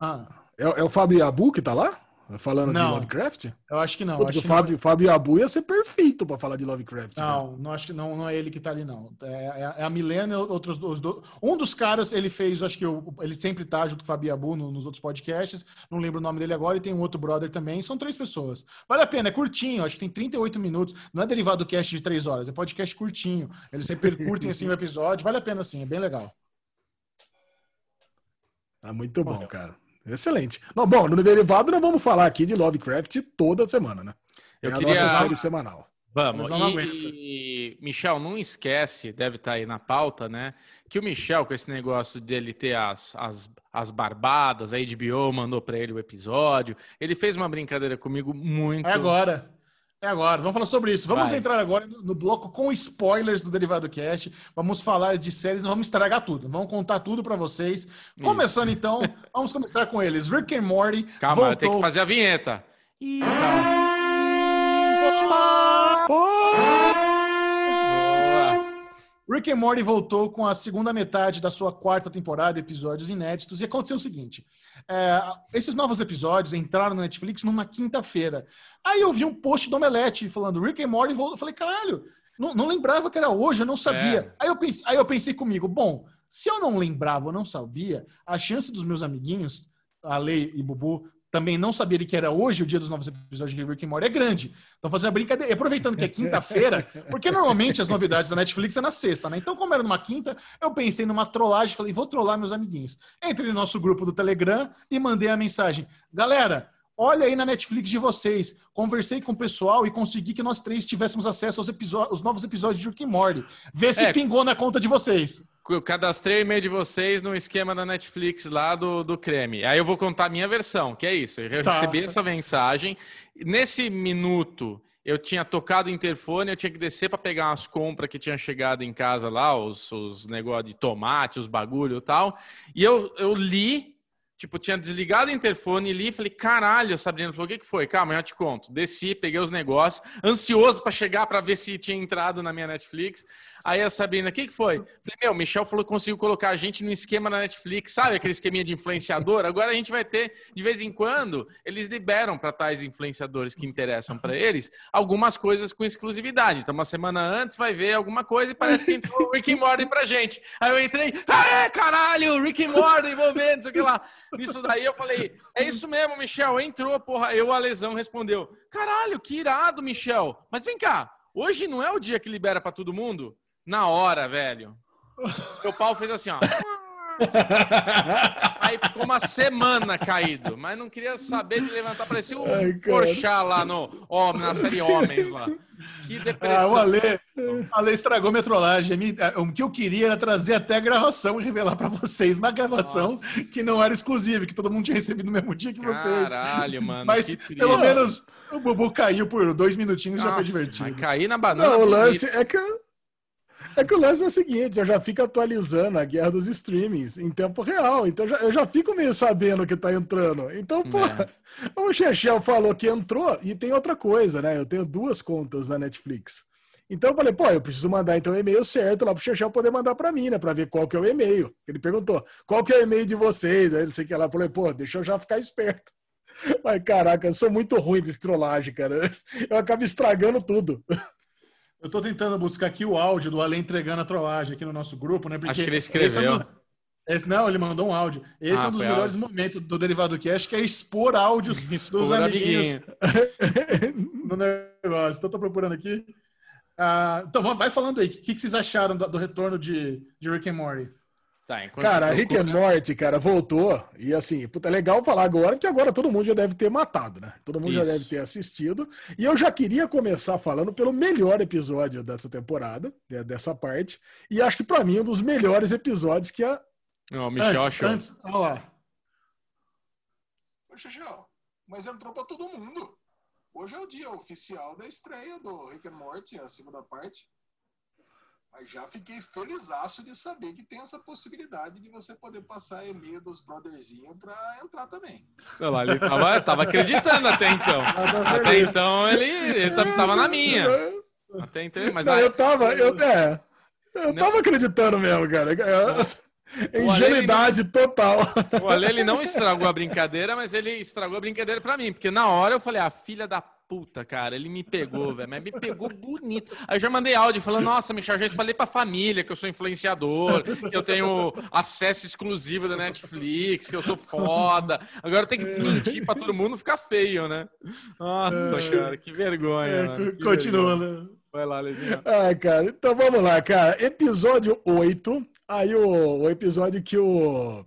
ah. É, é o Fábio Abu que tá lá? Falando Não. de Lovecraft? Eu acho que não. Puta, acho o Fábio, Fábio Abu ia ser perfeito pra falar de Lovecraft. Não, não acho que não, não é ele que tá ali, não. É, é- é a Milena, outros dois. do- Um dos caras, ele fez, acho que o- ele sempre tá junto com o Fabi Abu no- nos outros podcasts. Não lembro o nome dele agora, e tem um outro brother também. São três pessoas. Vale a pena, é curtinho, acho que tem 38 minutos. Não é derivado do cast de três horas, é podcast curtinho. Eles sempre curtem assim o episódio. Vale a pena sim, é bem legal. Ah, muito bom, cara. Excelente. Não, bom, no derivado nós vamos falar aqui de Lovecraft toda semana, né? Eu é a queria- nossa série semanal. Vamos. Não E, e, Michel, não esquece, deve estar aí na pauta, né? Que o Michel, com esse negócio dele ter as, as, as barbadas, a HBO mandou para ele o episódio. Ele fez uma brincadeira comigo muito. É agora. É agora. Vamos falar sobre isso. Vamos Vai. entrar agora no, no bloco com spoilers do Derivado Cast. Vamos falar de séries, vamos estragar tudo. Vamos contar tudo pra vocês. Começando então, [LAUGHS] vamos começar com eles. Rick and Morty Calma, eu tenho que voltou. fazer a vinheta. Boa. Rick and Morty voltou com a segunda metade da sua quarta temporada, episódios inéditos, e aconteceu o seguinte: é, esses novos episódios entraram na Netflix numa quinta-feira. Aí eu vi um post do Omelete falando Rick and Morty voltou. Eu falei, caralho, não, não lembrava que era hoje, eu não sabia. Aí, eu pensei, aí eu pensei comigo, bom, se eu não lembrava ou não sabia, a chance dos meus amiguinhos, a Lei e Bubu, também não saberem que era hoje o dia dos novos episódios de Rick and Morty é grande. Então, fazendo a brincadeira. Aproveitando que é quinta-feira, porque normalmente as novidades da Netflix é na sexta, né? Então, como era numa quinta, eu pensei numa trollagem, falei, vou trollar meus amiguinhos. Entrei no nosso grupo do Telegram e mandei a mensagem. Galera, olha aí na Netflix de vocês. Conversei com o pessoal e consegui que nós três tivéssemos acesso aos, aos novos episódios de Rick and Morty. Vê se É. pingou na conta de vocês. Eu cadastrei o e-mail de vocês no esquema da Netflix lá do, do creme. Aí eu vou contar a minha versão, que é isso. Eu Tá. recebi essa mensagem. Nesse minuto, eu tinha tocado o interfone, eu tinha que descer para pegar umas compras que tinham chegado em casa lá, os, os negócios de tomate, os bagulho e tal. E eu, eu li, tipo, tinha desligado o interfone, li e falei, caralho, Sabrina falou, o que, que foi? Calma, eu te conto. Desci, peguei os negócios, ansioso para chegar para ver se tinha entrado na minha Netflix. Aí a Sabrina, o que, que foi? Falei, meu, Michel falou que conseguiu colocar a gente no esquema da Netflix, sabe aquele esqueminha de influenciador? Agora a gente vai ter, de vez em quando, eles liberam para tais influenciadores que interessam para eles algumas coisas com exclusividade. Então, uma semana antes vai ver alguma coisa e parece que entrou o Rick and Morty pra gente. Aí eu entrei, ah, caralho, Rick and Morty envolvendo, não sei lá. Nisso daí eu falei, é isso mesmo, Michel, entrou, porra. Eu, a lesão, respondeu, caralho, que irado, Michel. Mas vem cá, hoje não é o dia que libera para todo mundo? Na hora, velho. Meu pau fez assim, ó. [LAUGHS] Aí ficou uma semana caído, mas não queria saber de levantar. Parecia um. Porchat lá no, ó, na série Homens lá. Que Ah, depressão. o Ale, o Ale estragou minha trollagem. O que eu queria era trazer até a gravação e revelar pra vocês na gravação que não era exclusiva, que todo mundo tinha recebido no mesmo dia que vocês. Caralho, mano. Mas pelo menos o Bubu caiu por dois minutinhos e já foi Nossa, divertido. Cair na banana. Não, o bonita. lance é que. É que o lance é o seguinte, eu já fico atualizando a guerra dos streamings em tempo real, então já- eu já fico meio sabendo que tá entrando. Então, pô, É. [LAUGHS] o Chechel falou que entrou, e tem outra coisa, né? Eu tenho duas contas na Netflix. Então eu falei, pô, eu preciso mandar então o e-mail certo lá pro Chechel poder mandar pra mim, né? Pra ver qual que é o e-mail. Ele perguntou, qual que é o e-mail de vocês? Aí não sei o que lá, eu falei, pô, deixa eu já ficar esperto. [LAUGHS] Mas caraca, eu sou muito ruim de trollagem, cara. [LAUGHS] Eu acabo estragando tudo. Eu tô tentando buscar aqui o áudio do Ale entregando a trollagem aqui no nosso grupo, né? Porque Acho que ele esse é escreveu. esse- não, ele mandou um áudio. Esse Ah, é um dos melhores áudio. momentos do Derivado Cast, que é expor áudios [LAUGHS] Expor dos amiguinhos amiguinho. [LAUGHS] no negócio. Então, tô procurando aqui. Ah, então, vai falando aí. O que, que vocês acharam do, do retorno de, de Rick and Morty? Tá, enquanto Cara, Rick and procuro- Morty, cara, voltou. E assim, puta, é legal falar agora que agora todo mundo já deve ter matado, né? Todo mundo já Isso. deve ter assistido. E eu já queria começar falando pelo melhor episódio dessa temporada, né, dessa parte. E acho que pra mim um dos melhores episódios que a. Não, o Michel antes, achou. antes, olha lá. Ô, Xixão, mas entrou pra todo mundo. Hoje é o dia oficial da estreia do Rick and Morty, a segunda parte. Mas já fiquei felizaço de saber que tem essa possibilidade de você poder passar e-mail dos brotherzinhos pra entrar também. Olha lá, ele tava, tava acreditando até então. Até então ele, ele tam- tava na minha. Até então, mas Não, aí- eu tava, eu, é, eu Não. tava acreditando mesmo, cara. Eu- O Ale, Ingenuidade total. O Ale, ele não estragou a brincadeira, mas ele estragou a brincadeira pra mim. Porque na hora eu falei, ah, filha da puta, cara, ele me pegou, velho. Mas me pegou bonito. Aí eu já mandei áudio falando, nossa, Michel, já espalhei pra família que eu sou influenciador, que eu tenho acesso exclusivo da Netflix, que eu sou foda. Agora eu tenho que desmentir pra todo mundo ficar feio, né? Nossa, cara, que vergonha, É, mano. que continua, vergonha. né? Vai lá, Lezinho. Ah, cara, então vamos lá, cara. Episódio 8. Aí o, o episódio que o.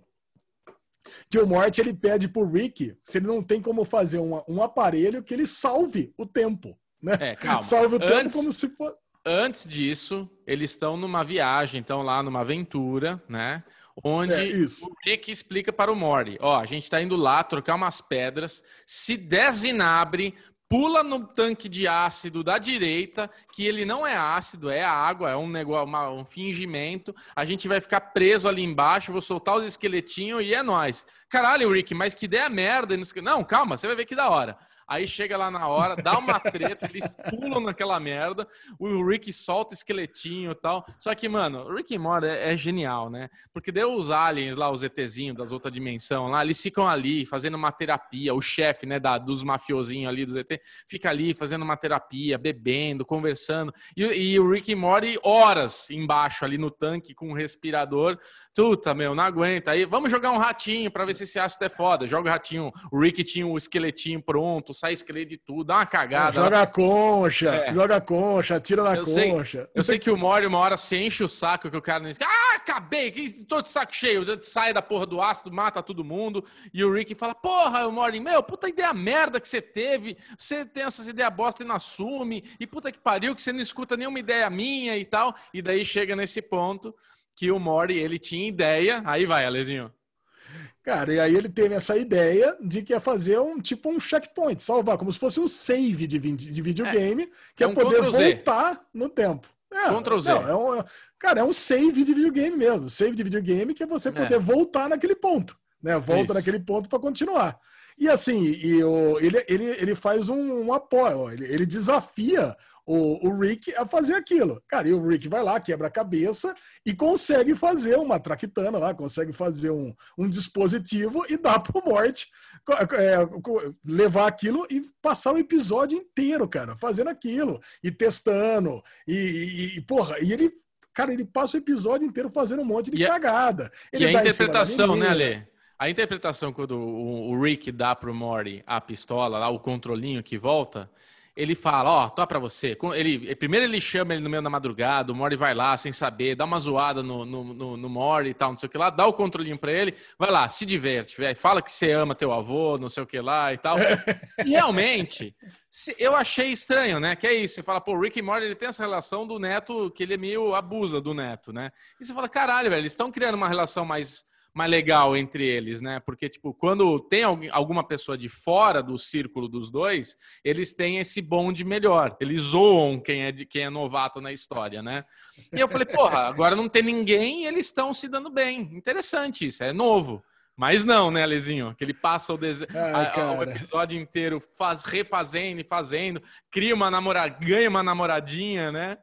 Que o Morty ele pede pro Rick se ele não tem como fazer um, um aparelho que ele salve o tempo. Né? É, calma. Salve o tempo Antes- como se fosse. Antes disso, eles estão numa viagem, estão lá numa aventura, né? Onde É, o Rick explica para o Morty: ó, a gente tá indo lá trocar umas pedras, se der zinabre, pula no tanque de ácido da direita, que ele não é ácido, é água, é um negócio, uma- um fingimento. A gente vai ficar preso ali embaixo, vou soltar os esqueletinhos e é nóis. Caralho, Rick, mas que ideia merda. não, calma, você vai ver que da hora. Aí chega lá na hora, dá uma treta, eles pulam naquela merda, o Rick solta esqueletinho e tal. Só que, mano, o Rick Morty é, é genial, né? Porque deu os aliens lá, os ETzinhos das outras dimensões lá, eles ficam ali fazendo uma terapia. O chefe, né, da, dos mafiosinhos ali dos ET, fica ali fazendo uma terapia, bebendo, conversando. E, e o Rick Morty, horas embaixo ali no tanque com um respirador. Tuta, meu, não aguenta. Aí, vamos jogar um ratinho pra ver se esse ácido é foda. Joga o ratinho. O Rick tinha o esqueletinho pronto, sai esqueleto de tudo, dá uma cagada. Joga a concha, É. joga a concha, tira na Eu sei. concha. Eu sei que o Mori uma hora se enche o saco que o cara não diz, ah, acabei, que- tô de saco cheio, sai da porra do ácido, mata todo mundo. E o Rick fala, porra, o Mori, meu, puta ideia merda que você teve, você tem essas ideias bosta e não assume, e puta que pariu que você não escuta nenhuma ideia minha e tal. E daí chega nesse ponto que o Mori, ele tinha ideia, aí vai, Alezinho. Cara, e aí ele teve essa ideia de que ia fazer um tipo um checkpoint, salvar, como se fosse um save de, de videogame, que é é, um poder voltar no tempo. É, Ctrl Z. não, é um- cara, é um save de videogame mesmo. Save de videogame que é você poder É. voltar naquele ponto. Né? Volta Isso. naquele ponto para continuar. E assim, e o, ele, ele, ele faz um, um apoio, ele, ele desafia o, o Rick a fazer aquilo. Cara, e o Rick vai lá, quebra a cabeça e consegue fazer uma traquitana lá, consegue fazer um, um dispositivo e dá pro Morte é, levar aquilo e passar o episódio inteiro, cara, fazendo aquilo e testando. E, e, porra, e ele, cara, ele passa o episódio inteiro fazendo um monte de E a- cagada. Ele e a interpretação, né. Ale? A interpretação quando o, o Rick dá pro Mori a pistola, lá, o controlinho que volta, ele fala, ó, tô pra você. Ele, primeiro ele chama ele no meio da madrugada, o Mori vai lá sem saber, dá uma zoada no, no, no, no Mori e tal, não sei o que lá, dá o controlinho pra ele, vai lá, se diverte, velho, fala que você ama teu avô, não sei o que lá e tal. [LAUGHS] E realmente, eu achei estranho, né? Que é isso, você fala, pô, o Rick e Morty, ele tem essa relação do neto, que ele é meio abusa do neto, né? E você fala, caralho, velho, eles estão criando uma relação mais, mais legal entre eles, né? Porque, tipo, quando tem alguma pessoa de fora do círculo dos dois, eles têm esse bonde melhor. Eles zoam quem é, de, quem é novato na história, né? E eu falei, porra, agora não tem ninguém e eles estão se dando bem. Interessante isso, é novo. Mas não, né, Lezinho? Que ele passa o, dese... Ai, o episódio inteiro faz, refazendo e fazendo, cria uma namorada, ganha uma namoradinha, né?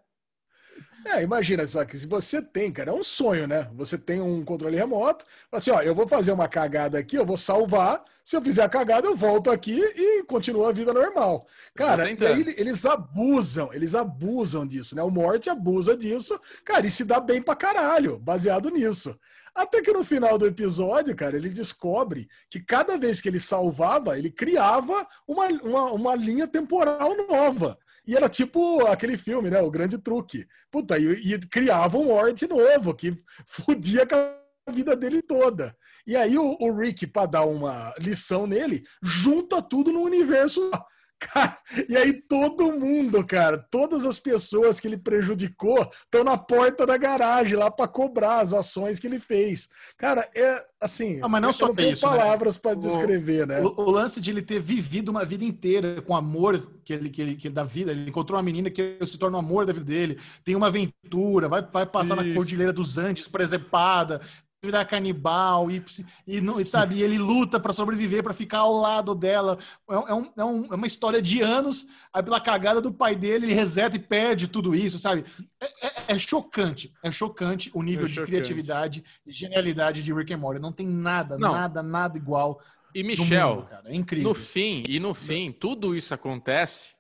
É, imagina só que se você tem, cara, é um sonho, né? Você tem um controle remoto, assim, ó, eu vou fazer uma cagada aqui, eu vou salvar, se eu fizer a cagada, eu volto aqui e continua a vida normal. Cara, e aí ele- eles abusam, eles abusam disso, né? O Morte abusa disso, cara, e se dá bem pra caralho, baseado nisso. Até que no final do episódio, cara, ele descobre que cada vez que ele salvava, ele criava uma, uma, uma linha temporal nova. E era tipo aquele filme, né? O Grande Truque. Puta, e, e criava um Mort novo, que [LAUGHS] fudia com a vida dele toda. E aí o, o Rick, pra dar uma lição nele, junta tudo no universo. só. Cara, e aí todo mundo, cara, todas as pessoas que ele prejudicou estão na porta da garagem lá pra cobrar as ações que ele fez. Cara, é assim, Ah, mas não eu só não tenho isso, né? palavras pra O- descrever, né? O, o lance de ele ter vivido uma vida inteira com amor que ele, que ele que da vida, ele encontrou uma menina que se torna o amor da vida dele, tem uma aventura, vai, vai passar na Isso. Cordilheira dos Andes, presepada, virar canibal e, e, não, sabe, e ele luta para sobreviver, para ficar ao lado dela. É, é, um, é, um, é, uma história de anos. Aí, pela cagada do pai dele, ele reseta e perde tudo isso, sabe? É, é, é chocante. É chocante o nível de chocante. criatividade e genialidade de Rick and Morty. Não tem nada, não. nada, nada igual. E Michel, mundo, é incrível. no fim, e no fim, tudo isso acontece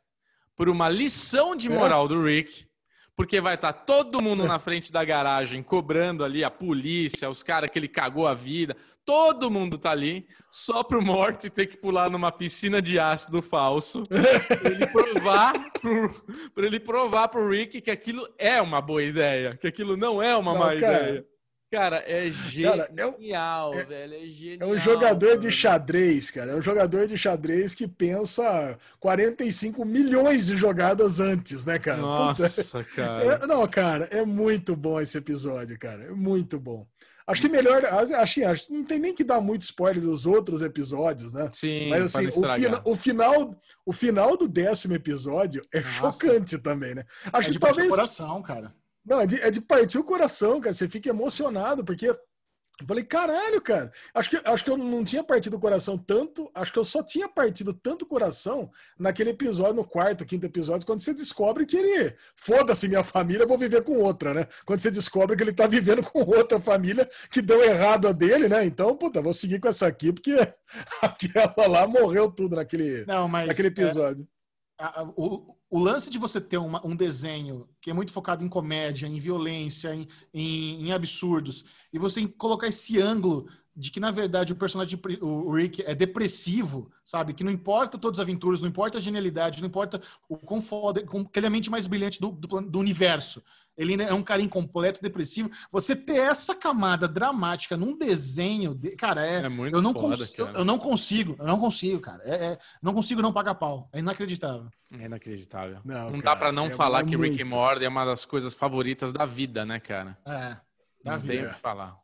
por uma lição de moral do Rick porque vai estar tá todo mundo na frente da garagem cobrando ali a polícia, os caras que ele cagou a vida. Todo mundo tá ali, só pro Morty ter que pular numa piscina de ácido falso pra ele provar pro, pra ele provar pro Rick que aquilo é uma boa ideia, que aquilo não é uma não, má cara, ideia. Cara, é genial, cara, é, velho. É genial. É um jogador de xadrez, cara. É um jogador de xadrez que pensa 45 milhões de jogadas antes, né, cara? Nossa, Puta. cara. É, não, cara, é muito bom esse episódio, cara. É muito bom. Acho que melhor. Acho, acho não tem nem que dar muito spoiler dos outros episódios, né? Sim. Mas assim, o, fina, o, final, o final do décimo episódio é Nossa. chocante também, né? Acho é que talvez. coração, cara. Não, é de, é de partir o coração, cara. Você fica emocionado, porque eu falei, caralho, cara. Acho que, acho que eu não tinha partido o coração tanto. Acho que eu só tinha partido tanto o coração naquele episódio, no quarto, quinto episódio, quando você descobre que ele. Foda-se minha família, vou viver com outra, né? Quando você descobre que ele tá vivendo com outra família que deu errado a dele, né? Então, puta, vou seguir com essa aqui, porque [LAUGHS] aquela lá morreu tudo naquele, não, mas, naquele é, episódio. É, a, o, o lance de você ter uma, um desenho que é muito focado em comédia, em violência, em, em, em, absurdos, e você colocar esse ângulo de que, na verdade, o personagem, o Rick, é depressivo, sabe? Que não importa todas as aventuras, não importa a genialidade, não importa o quão foda, que ele é a mente mais brilhante do, do, do universo ele é um cara incompleto, depressivo. Você ter essa camada dramática num desenho, de, cara, é, é muito eu não foda, cons, eu, eu, não consigo, eu não consigo, cara. É, é, não consigo não pagar pau. É inacreditável. É inacreditável. Não, não cara, dá para não é falar que muito. Rick and Morty é uma das coisas favoritas da vida, né, cara? É. Da não vida. tem o que falar.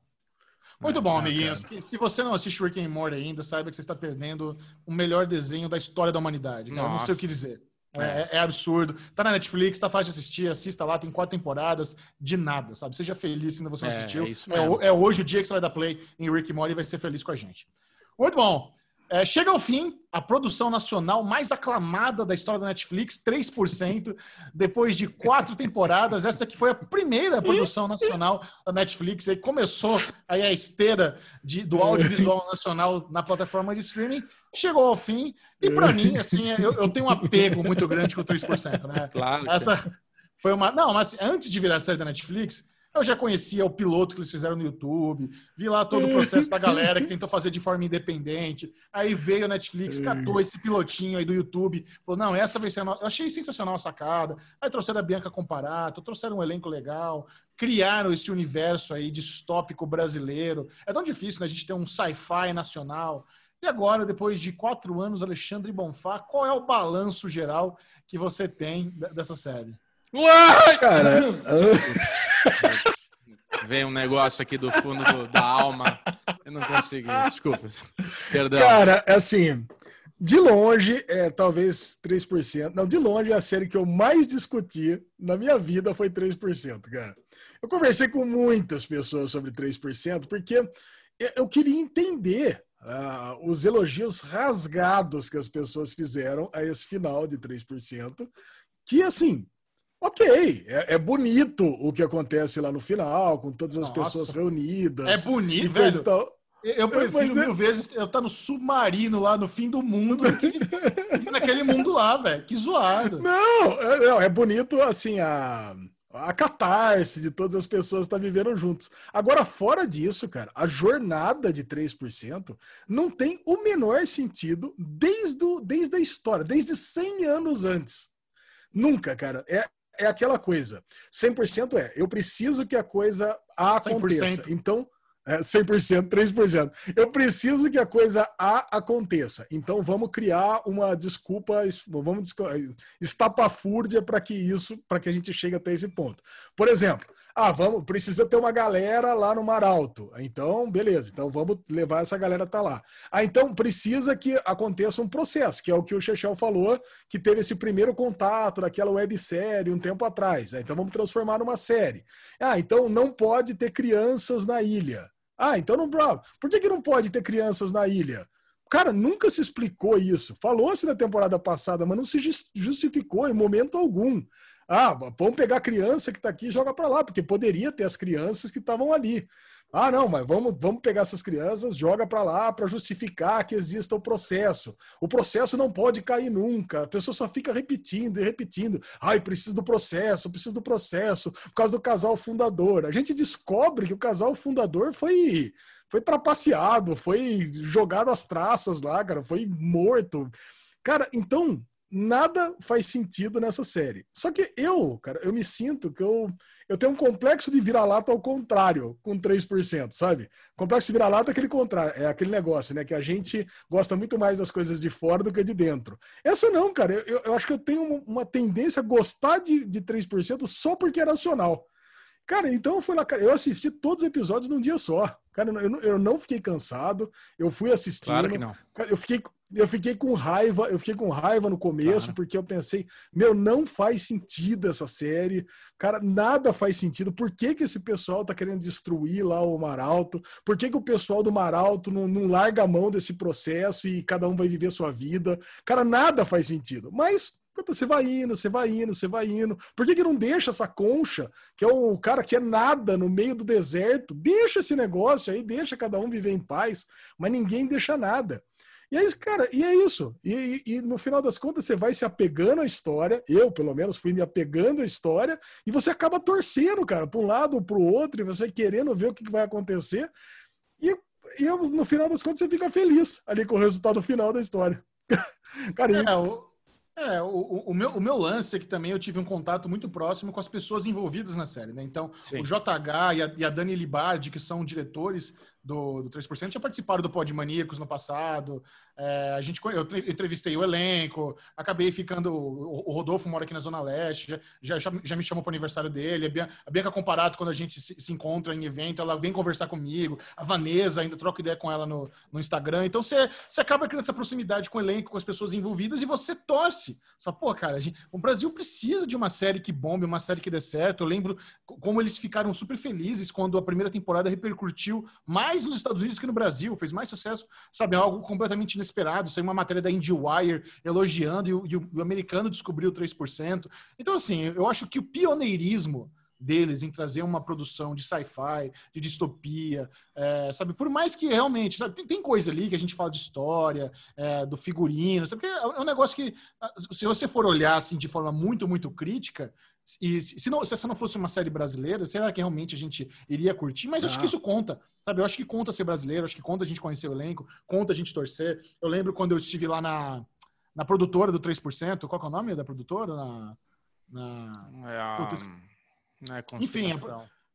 Muito bom, amiguinhos. Se você não assiste Rick and Morty ainda, saiba que você está perdendo o melhor desenho da história da humanidade. Cara. Não sei o que dizer. É, é, é, absurdo. Tá na Netflix, tá fácil de assistir, assista lá, tem quatro temporadas de nada, sabe? Seja feliz se ainda você não é, assistiu. É, é, hoje o dia que você vai dar play em Rick Mori e vai ser feliz com a gente. Muito bom. É, chega ao fim a produção nacional mais aclamada da história da Netflix, 3%, depois de quatro [LAUGHS] temporadas. Essa que foi a primeira produção nacional da Netflix. Aí começou aí a esteira de, do audiovisual [LAUGHS] nacional na plataforma de streaming. Chegou ao fim. E para mim, assim, eu, eu, tenho um apego muito grande com o 3%. Né? Claro. Essa foi uma. Não, mas antes de virar série da Netflix, eu já conhecia o piloto que eles fizeram no YouTube, vi lá todo o processo da galera que tentou fazer de forma independente. Aí veio a Netflix, catou esse pilotinho aí do YouTube, falou: não, essa vai ser a nossa. Eu achei sensacional a sacada. Aí trouxeram a Bianca Comparato, trouxeram um elenco legal, criaram esse universo aí distópico brasileiro. É tão difícil né, a gente ter um sci-fi nacional. E agora, depois de quatro anos, Alexandre Bonfá, qual é o balanço geral que você tem dessa série? Uai! Cara. [LAUGHS] Vem um negócio aqui do fundo do, da alma. Eu não consigo. Desculpa. Perdão. Cara, é assim. De longe, é talvez 3%. Não, de longe, a série que eu mais discuti na minha vida foi 3%, cara. Eu conversei com muitas pessoas sobre 3%, porque eu queria entender uh, os elogios rasgados que as pessoas fizeram a esse final de 3%, que, assim, Ok, é, é, bonito o que acontece lá no final, com todas as Nossa. pessoas reunidas. É bonito, velho. Tal. Eu prefiro é... mil vezes eu estar tá no submarino lá no fim do mundo do que [LAUGHS] naquele mundo lá, velho. Que zoado. Não, é, não, é bonito, assim, a, a catarse de todas as pessoas estar vivendo juntos. Agora, fora disso, cara, a jornada de 3% não tem o menor sentido desde, o, desde a história, desde 100 anos antes. Nunca, cara. É, é aquela coisa. 100% é, eu preciso que a coisa aconteça. 100%. Então, é 100%, 3%. Eu preciso que a coisa A aconteça. Então, vamos criar uma desculpa, vamos estapafúrdia para que isso, para que a gente chegue até esse ponto. Por exemplo, ah, vamos, precisa ter uma galera lá no Mar Alto. Então, beleza. Então vamos levar essa galera até lá. Ah, então precisa que aconteça um processo, que é o que o Chechel falou, que teve esse primeiro contato daquela websérie um tempo atrás. Ah, então vamos transformar numa série. Ah, então não pode ter crianças na ilha. Ah, então não. Por que, que não pode ter crianças na ilha? Cara, nunca se explicou isso. Falou-se na temporada passada, mas não se justificou em momento algum. Ah, vamos pegar a criança que está aqui e joga para lá, porque poderia ter as crianças que estavam ali. Ah, não, mas vamos, vamos pegar essas crianças, joga para lá para justificar que exista o processo. O processo não pode cair nunca. A pessoa só fica repetindo e repetindo. Ai, preciso do processo, preciso do processo, por causa do casal fundador. A gente descobre que o casal fundador foi foi trapaceado, foi jogado às traças lá, cara, foi morto. Cara, então nada faz sentido nessa série. Só que eu, cara, eu me sinto que eu eu tenho um complexo de vira-lata ao contrário, com 3%, sabe? Complexo de vira-lata é aquele contrário, é aquele negócio, né? Que a gente gosta muito mais das coisas de fora do que de dentro. Essa não, cara. Eu, eu acho que eu tenho uma tendência a gostar de, de 3% só porque é nacional. Cara, então eu fui lá, eu assisti todos os episódios num dia só. Cara, eu, eu não fiquei cansado, eu fui assistindo. Claro que não. Eu fiquei, eu fiquei com raiva, eu fiquei com raiva no começo, claro. porque eu pensei, meu, não faz sentido essa série. Cara, nada faz sentido. Por que, que esse pessoal tá querendo destruir lá o Maralto? Por que, que o pessoal do Maralto não, não larga a mão desse processo e cada um vai viver sua vida? Cara, nada faz sentido. Mas você vai indo, você vai indo, você vai indo. Por que, que não deixa essa concha, que é o cara que é nada no meio do deserto? Deixa esse negócio aí, deixa cada um viver em paz, mas ninguém deixa nada. E aí, cara, e é isso. E, e, e, no final das contas, você vai se apegando à história. Eu, pelo menos, fui me apegando à história. E você acaba torcendo, cara, para um lado ou para o outro, e você querendo ver o que vai acontecer. E, e no final das contas, você fica feliz ali com o resultado final da história. [LAUGHS] cara, é, o é, o, o, meu, o meu lance é que também eu tive um contato muito próximo com as pessoas envolvidas na série, né? Então, Sim. o JH e a, e a Dani Libardi, que são diretores do, do 3%, já participaram do Pod Maníacos no passado, é, a gente, eu entrevistei o elenco, acabei ficando. O, Rodolfo mora aqui na Zona Leste, já, já, já me chamou para o aniversário dele. A Bianca, a Bianca Comparato, quando a gente se, se, encontra em evento, ela vem conversar comigo. A Vanessa, ainda troca ideia com ela no, no Instagram. Então você, você acaba criando essa proximidade com o elenco, com as pessoas envolvidas e você torce. Só, pô, cara, gente, o Brasil precisa de uma série que bombe, uma série que dê certo. Eu lembro como eles ficaram super felizes quando a primeira temporada repercutiu mais nos Estados Unidos que no Brasil, fez mais sucesso, sabe? Algo completamente inesperado. Saiu uma matéria da IndieWire elogiando e o, e o americano descobriu 3%. Então, assim, eu acho que o pioneirismo deles em trazer uma produção de sci-fi, de distopia, é, sabe? Por mais que realmente, sabe, tem, tem, coisa ali que a gente fala de história, é, do figurino, sabe? Porque é um negócio que, se você for olhar assim de forma muito, muito crítica, e se, não, se essa não fosse uma série brasileira, será que realmente a gente iria curtir? Mas eu acho que isso conta, sabe? Eu acho que conta ser brasileiro, acho que conta a gente conhecer o elenco, conta a gente torcer. Eu lembro quando eu estive lá na, na produtora do 3%, qual é o nome da produtora? Na, na... É a... não é Enfim,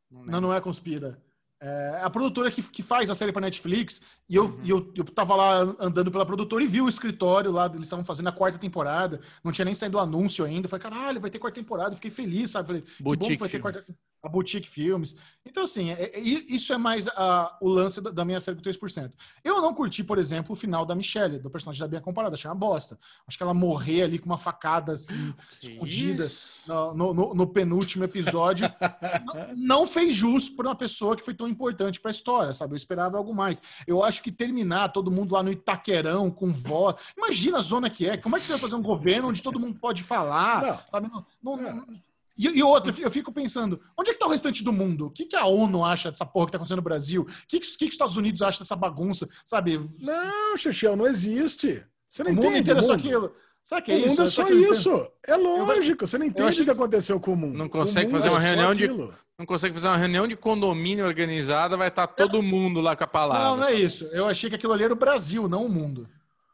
não, não, não é conspira. É a produtora que, que faz a série para Netflix, e eu, uhum. e eu, eu tava lá andando pela produtora e vi o escritório lá, eles estavam fazendo a quarta temporada, não tinha nem saído o anúncio ainda. Falei, caralho, vai ter quarta temporada, fiquei feliz, sabe? Falei, Boutique que bom que vai ter quarta a Boutique Filmes. Então, assim, é, é, isso é mais a, o lance da, da, minha série com 3%. Eu não curti, por exemplo, o final da Michelle, do personagem da Bia Comparada. Achei uma bosta. Acho que ela morrer ali com uma facada assim, escondida no, no, no, penúltimo episódio [LAUGHS] não, não, fez jus para uma pessoa que foi tão importante para a história, sabe? Eu esperava algo mais. Eu acho que terminar todo mundo lá no Itaquerão com voz. Imagina a zona que é. Como é que você vai fazer um governo onde todo mundo pode falar? Não. Sabe? Não, não, não e, e outra, eu fico pensando, onde é que tá o restante do mundo? O que, que a ONU acha dessa porra que tá acontecendo no Brasil? O que, que, que, os Estados Unidos acham dessa bagunça? Sabe? Não, Xixel, não existe. Você não o entende. Mundo inteiro é só aquilo. Sabe que é o isso? mundo é só isso. É lógico. Você não entende o que aconteceu com o mundo. Não consegue fazer uma reunião de. Não consegue fazer uma reunião de condomínio organizada, vai estar tá todo mundo lá com a palavra. Não, não é isso. Eu achei que aquilo ali era o Brasil, não o mundo.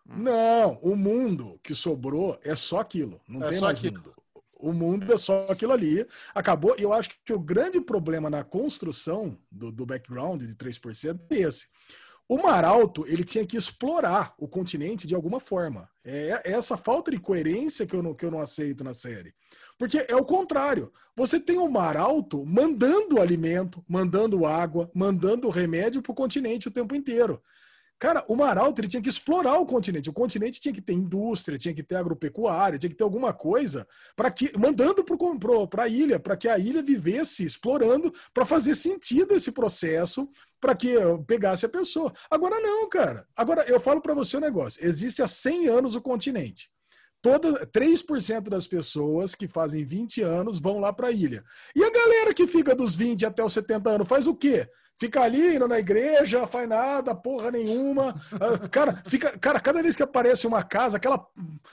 Não, o mundo que sobrou é só aquilo. Não é tem mais aquilo. mundo. O mundo é só aquilo ali. Acabou. Eu acho que o grande problema na construção do, do background de 3% é esse. O Maralto, ele tinha que explorar o continente de alguma forma. É, é essa falta de coerência que eu, não, que eu não aceito na série. Porque é o contrário. Você tem o Maralto mandando alimento, mandando água, mandando remédio para o continente o tempo inteiro. Cara, o Maralto ele tinha que explorar o continente. O continente tinha que ter indústria, tinha que ter agropecuária, tinha que ter alguma coisa para que mandando para a ilha, para que a ilha vivesse explorando, para fazer sentido esse processo, para que eu pegasse a pessoa. Agora não, cara. Agora eu falo para você um negócio. Existe há 100 anos o continente. Toda, 3% das pessoas que fazem 20 anos vão lá para a ilha. E a galera que fica dos 20 até os 70 anos faz o quê? Fica ali, indo na igreja, faz nada, porra nenhuma. Ah, cara, fica, cara, cada vez que aparece uma casa, aquela,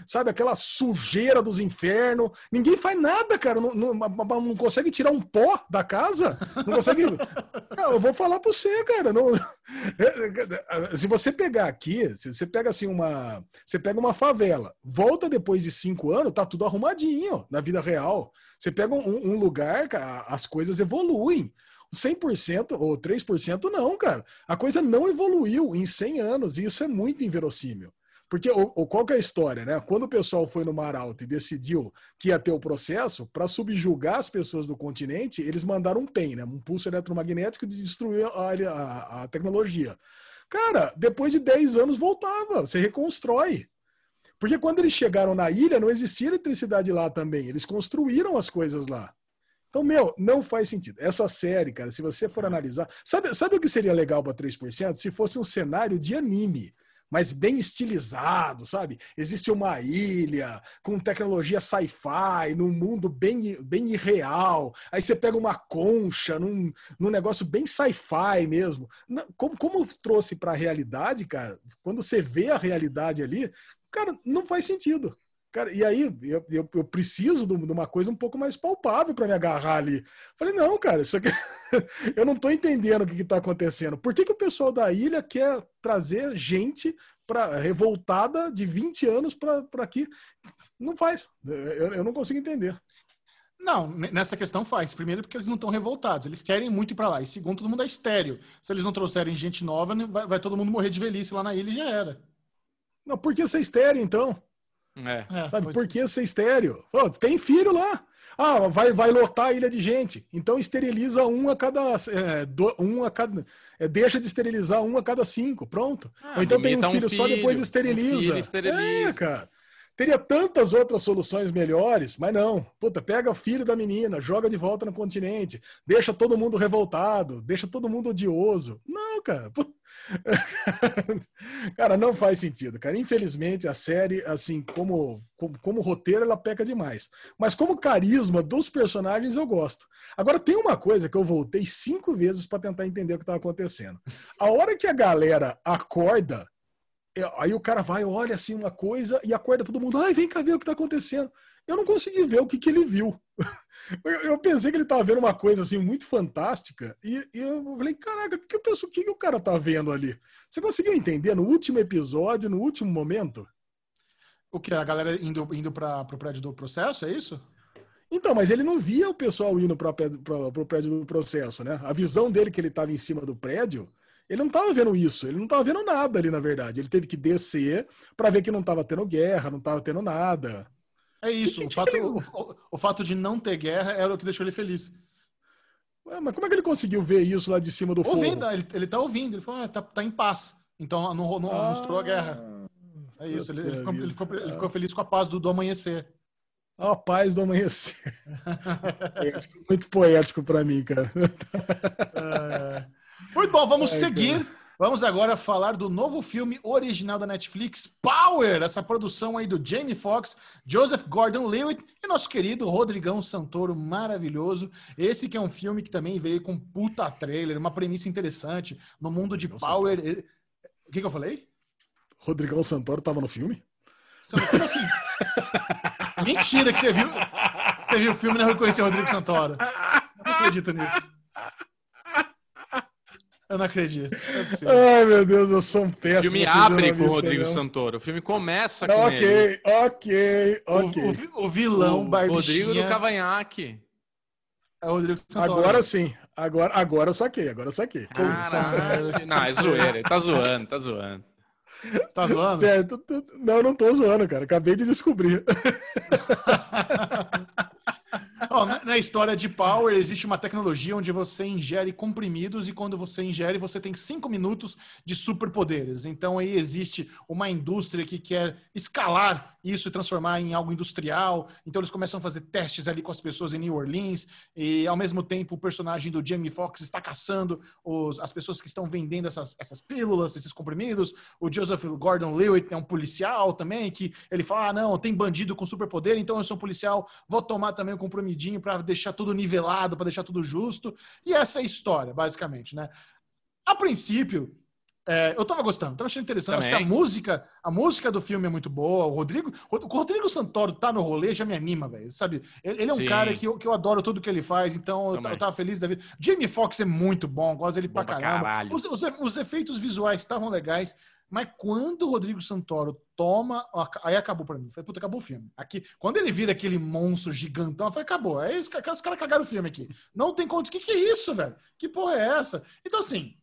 sabe, aquela sujeira dos infernos, ninguém faz nada, cara. Não, não, não consegue tirar um pó da casa. Não consegue. [LAUGHS] eu vou falar pra você, cara. Não, [LAUGHS] se você pegar aqui, se você pega assim uma. Você pega uma favela, volta depois de cinco anos, tá tudo arrumadinho na vida real. Você pega um, um lugar, as coisas evoluem. 100% ou 3% não, cara. A coisa não evoluiu em 100 anos e isso é muito inverossímil. Porque o, o, qual é a história, né? Quando o pessoal foi no Mar Alto e decidiu que ia ter o processo, para subjugar as pessoas do continente, eles mandaram um PEN, né? um pulso eletromagnético de destruir a, a, a tecnologia. Cara, depois de 10 anos voltava, você reconstrói. Porque quando eles chegaram na ilha, não existia eletricidade lá também. Eles construíram as coisas lá. Então, meu, não faz sentido. Essa série, cara, se você for analisar. Sabe, sabe o que seria legal para 3%? Se fosse um cenário de anime mas bem estilizado, sabe? Existe uma ilha com tecnologia sci-fi, num mundo bem, bem irreal. Aí você pega uma concha num, num negócio bem sci-fi mesmo. Como, como trouxe para a realidade, cara, quando você vê a realidade ali, cara, não faz sentido. Cara, e aí eu, eu, eu preciso de uma coisa um pouco mais palpável para me agarrar ali. Falei, não, cara, isso aqui [LAUGHS] eu não estou entendendo o que está acontecendo. Por que, que o pessoal da ilha quer trazer gente para revoltada de 20 anos para aqui? Não faz. Eu, eu não consigo entender. Não, nessa questão faz. Primeiro, porque eles não estão revoltados. Eles querem muito ir para lá. E segundo, todo mundo é estéreo. Se eles não trouxerem gente nova, né, vai, vai, todo mundo morrer de velhice lá na ilha e já era. Não, por que ser estéreo, então? É. é. Sabe, por que ser estéreo? Pô, tem filho lá. Ah, vai, vai lotar a ilha de gente. Então esteriliza um a cada. É, do, um a cada é, deixa de esterilizar um a cada cinco. Pronto. Ah, Ou então tem um filho, um filho, só, depois esteriliza. Um filho, esteriliza. É, cara. Teria tantas outras soluções melhores, mas não. Puta, pega o filho da menina, joga de volta no continente, deixa todo mundo revoltado, deixa todo mundo odioso. Não, cara. [LAUGHS] cara, não faz sentido, cara. Infelizmente, a série, assim, como, como, como roteiro, ela peca demais. Mas como carisma dos personagens, eu gosto. Agora, tem uma coisa que eu voltei cinco vezes para tentar entender o que estava acontecendo. A hora que a galera acorda aí o cara vai, olha assim uma coisa e acorda todo mundo. Ai, vem cá ver o que está acontecendo. Eu não consegui ver o que, que ele viu. [LAUGHS] eu, pensei que ele estava vendo uma coisa assim muito fantástica e, e eu falei, caraca, o que eu penso, o que, que o cara tá vendo ali? Você conseguiu entender no último episódio, no último momento? O que? A galera indo, indo para o prédio do processo, é isso? Então, mas ele não via o pessoal indo para o prédio do processo, né? A visão dele que ele estava em cima do prédio ele não estava vendo isso, ele não estava vendo nada ali, na verdade. Ele teve que descer para ver que não estava tendo guerra, não estava tendo nada. É isso. Que, o, fato, o, o, fato de não ter guerra era o que deixou ele feliz. Ué, mas como é que ele conseguiu ver isso lá de cima do ouvindo, fogo? Ele, ele tá ouvindo, ele falou, ah, tá, tá em paz. Então não, não ah, mostrou a guerra. É isso, ele, ele, ficou, ele, ficou, ele, ficou, feliz com a paz do, do amanhecer. A paz do amanhecer. [LAUGHS] Muito poético para mim, cara. É... Muito bom, vamos Ai, seguir. Vamos agora falar do novo filme original da Netflix, Power, essa produção aí do Jamie Foxx, Joseph Gordon-Levitt e nosso querido Rodrigão Santoro, maravilhoso. Esse que é um filme que também veio com puta trailer, uma premissa interessante no mundo de Power. O que, que, eu falei? Rodrigão Santoro tava no filme? Como assim? [LAUGHS] Mentira que você viu. Você viu o filme e não reconheceu o Rodrigo Santoro. Não acredito nisso. Eu não acredito. É Ai, meu Deus, eu sou um péssimo. O filme abre com o Rodrigo Santoro. O filme começa com okay, ele. Ok, ok, ok. O, o, vilão o Barbichinha... Rodrigo do Cavanhaque. É o Rodrigo Santoro. Agora sim. Agora, agora eu saquei, agora eu saquei. Caralho. [LAUGHS] não, é zoeira. Ele tá zoando, tá zoando. Tá zoando? Certo. Não, não tô zoando, cara. Acabei de descobrir. [LAUGHS] Ó, na, na história de Power, existe uma tecnologia onde você ingere comprimidos e quando você ingere, você tem cinco minutos de superpoderes. Então aí existe uma indústria que quer escalar isso e transformar em algo industrial. Então eles começam a fazer testes ali com as pessoas em New Orleans e ao mesmo tempo o personagem do Jamie Foxx está caçando os, as pessoas que estão vendendo essas, essas pílulas, esses comprimidos. O Joseph Gordon-Levitt é um policial também que ele fala: ah, não, tem bandido com superpoder, então eu sou um policial, vou tomar também o um comprimidinho para deixar tudo nivelado, para deixar tudo justo. E essa é a história, basicamente, né? A princípio, é, eu tava gostando, tava achando interessante. Acho que a música, a música do filme é muito boa. O Rodrigo, o Rodrigo Santoro tá no rolê, já me anima, velho. Sabe? Ele, ele é um Sim. cara que eu, que eu adoro tudo que ele faz, então eu, eu, tava feliz da vida. Jamie Foxx é muito bom, gosto dele bom pra caramba. Os, os, os, efeitos visuais estavam legais, mas quando o Rodrigo Santoro toma. Aí acabou pra mim. Falei, puta, acabou o filme. Aqui, quando ele vira aquele monstro gigantão, eu falei, acabou. É isso, os caras cagaram o filme aqui. Não tem conta. O que, que é isso, velho? Que porra é essa? Então, assim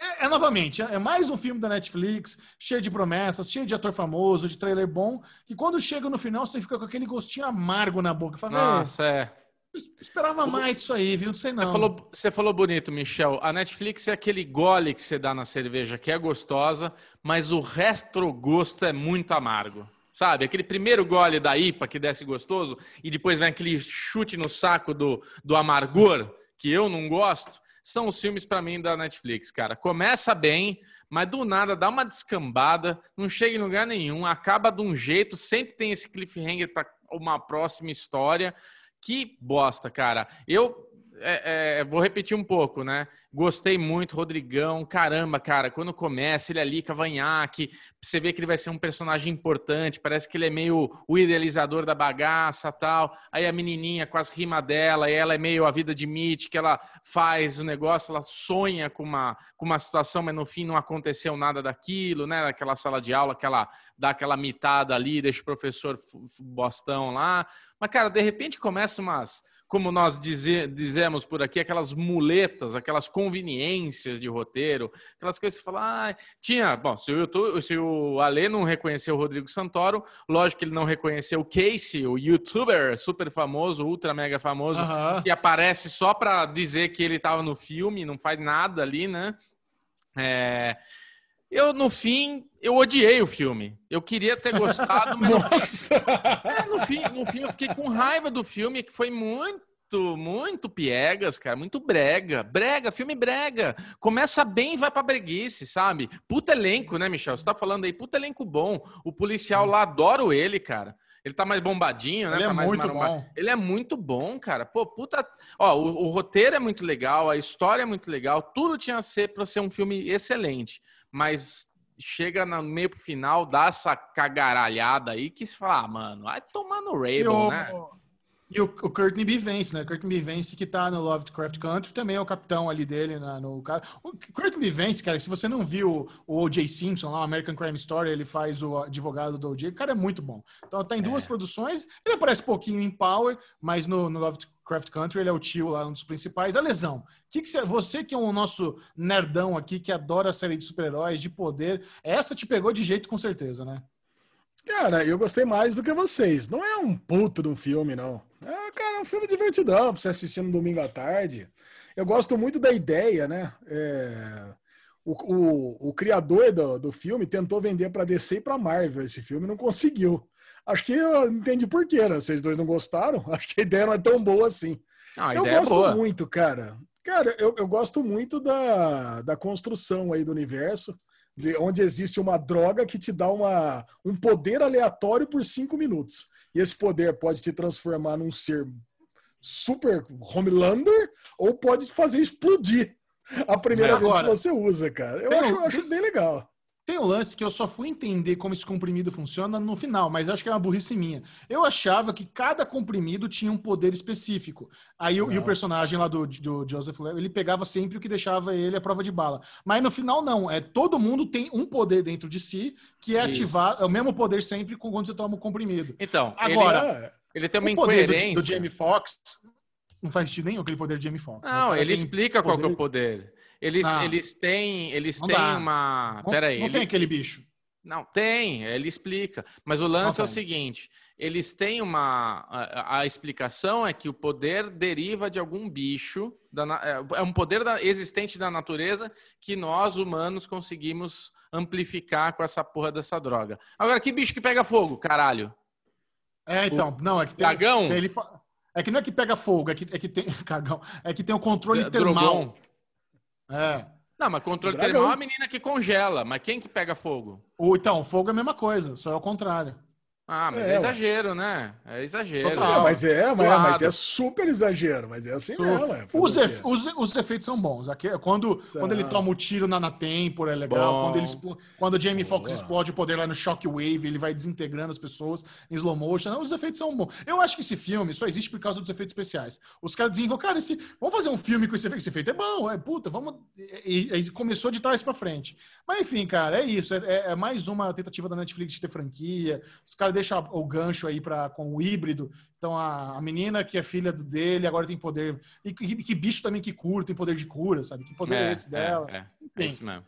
é, é, novamente, é mais um filme da Netflix, cheio de promessas, cheio de ator famoso, de trailer bom, e quando chega no final você fica com aquele gostinho amargo na boca. Fala, Nossa, é. Esperava mais disso aí, viu? Não sei não. Você falou, você falou bonito, Michel. A Netflix é aquele gole que você dá na cerveja que é gostosa, mas o resto gosto é muito amargo. Sabe? Aquele primeiro gole da IPA que desce gostoso e depois vem aquele chute no saco do, do amargor, que eu não gosto são os filmes para mim da Netflix, cara. Começa bem, mas do nada dá uma descambada, não chega em lugar nenhum, acaba de um jeito, sempre tem esse cliffhanger para uma próxima história. Que bosta, cara. Eu é, é, vou repetir um pouco, né? Gostei muito, Rodrigão. Caramba, cara, quando começa ele ali, cavanhaque, você vê que ele vai ser um personagem importante, parece que ele é meio o idealizador da bagaça tal. Aí a menininha com as rimas dela, ela é meio a vida de Mitch, que ela faz o negócio, ela sonha com uma, com uma situação, mas no fim não aconteceu nada daquilo, né? Naquela sala de aula que ela dá aquela mitada ali, deixa o professor bostão lá. Mas, cara, de repente começa umas como nós dizer, dizemos por aqui, aquelas muletas, aquelas conveniências de roteiro, aquelas coisas que você fala, ah, tinha, bom, se o, YouTube, se o Ale não reconheceu o Rodrigo Santoro, lógico que ele não reconheceu o Casey, o youtuber super famoso, ultra mega famoso, que aparece só para dizer que ele estava no filme, não faz nada ali, né? É... Eu, no fim, eu odiei o filme. Eu queria ter gostado, mas. [LAUGHS] Nossa! É, no, fim, no fim, eu fiquei com raiva do filme, que foi muito, muito piegas, cara. Muito brega. Brega, filme brega. Começa bem e vai pra breguice, sabe? Puta elenco, né, Michel? Você tá falando aí, puta elenco bom. O policial lá, adoro ele, cara. Ele tá mais bombadinho, né? Ele tá é mais muito bom. Ele é muito bom, cara. Pô, puta. Ó, o, o, roteiro é muito legal, a história é muito legal, tudo tinha a ser pra ser um filme excelente mas chega no meio pro final, dá essa cagaralhada aí que se fala, ah, mano, vai tomar no Rainbow, né? E o, o Courtney B. Vance, né? Courtney B. Vance que tá no Lovecraft Country, também é o capitão ali dele na, no cara. O Courtney B. Vance, cara, se você não viu o O.J. Simpson lá, o American Crime Story, ele faz o advogado do O.J. O cara é muito bom. Então tá em duas é. produções. Ele aparece pouquinho em Power, mas no, no Lovecraft Country ele é o tio lá, um dos principais. A lesão. Que que você, você que é o nosso nerdão aqui, que adora a série de super-heróis, de poder, essa te pegou de jeito com certeza, né? Cara, eu gostei mais do que vocês. Não é um puto de um filme, não. É, cara, é um filme divertidão pra você assistir no domingo à tarde. Eu gosto muito da ideia, né? É... O, o, o, criador do, do filme tentou vender para DC e para Marvel esse filme não conseguiu. Acho que eu entendi por quê, né? Vocês dois não gostaram? [LAUGHS] Acho que a ideia não é tão boa assim. Não, eu é gosto é muito, cara. Cara, eu, eu gosto muito da, da construção aí do universo de onde existe uma droga que te dá uma, um poder aleatório por cinco minutos. E esse poder pode te transformar num ser super Homelander ou pode te fazer explodir a primeira é, vez que você usa, cara. Eu acho, acho bem legal. Tem um lance que eu só fui entender como esse comprimido funciona no final, mas acho que é uma burrice minha. Eu achava que cada comprimido tinha um poder específico. Aí o, e o personagem lá do, do Joseph ele pegava sempre o que deixava ele a prova de bala. Mas no final, não. É Todo mundo tem um poder dentro de si que é Isso. ativar, é o mesmo poder sempre quando você toma o comprimido. Então, agora. Ele, ele tem uma incoerência. Do, do Jamie Foxx não faz sentido nenhum aquele poder de Jamie Foxx. Não, ele explica poder... qual é o poder. Eles, ah, eles têm, eles têm uma. Não, Pera aí. Não ele... tem aquele bicho. Não, tem, ele explica. Mas o lance Não é o tem. seguinte: eles têm uma. A, a explicação é que o poder deriva de algum bicho, da é é um poder da- existente da natureza que nós, humanos, conseguimos amplificar com essa porra dessa droga. Agora, que bicho que pega fogo, caralho? É, então, não, é que tem. Dragão? Ele fa- É que não é que pega fogo, é que, é que tem. [LAUGHS] Cagão. É que tem o controle D- termal. Drogon? É. Não, mas controle termal é a menina que congela. Mas quem que pega fogo? O, então, fogo é a mesma coisa, só é o contrário. Ah, mas É, é, exagero, né? É exagero. Total. É, mas é, mas, Zoado. mas é super exagero, mas é assim mesmo. É. Os, efe- os, os efeitos são bons. Aqui, quando, São. quando ele toma o tiro na, na têmpora, é legal. Bom. Quando, ele quando o Jamie Foxx explode o poder lá no Shockwave, ele vai desintegrando as pessoas em slow motion. Os efeitos são bons. Eu acho que esse filme só existe por causa dos efeitos especiais. Os caras desenvolveram, cara, esse, vamos fazer um filme com esse efeito. Esse efeito é bom, é puta, vamos. E, e- e começou de trás pra frente. Mas enfim, cara, é isso. É, é- é mais uma tentativa da Netflix de ter franquia. Os caras deixam o gancho aí pra, com o híbrido. Então a, menina que é filha dele agora tem poder. E que, que bicho também que cura, tem poder de cura, sabe? Que poder é, esse dela? É, é, é isso mesmo.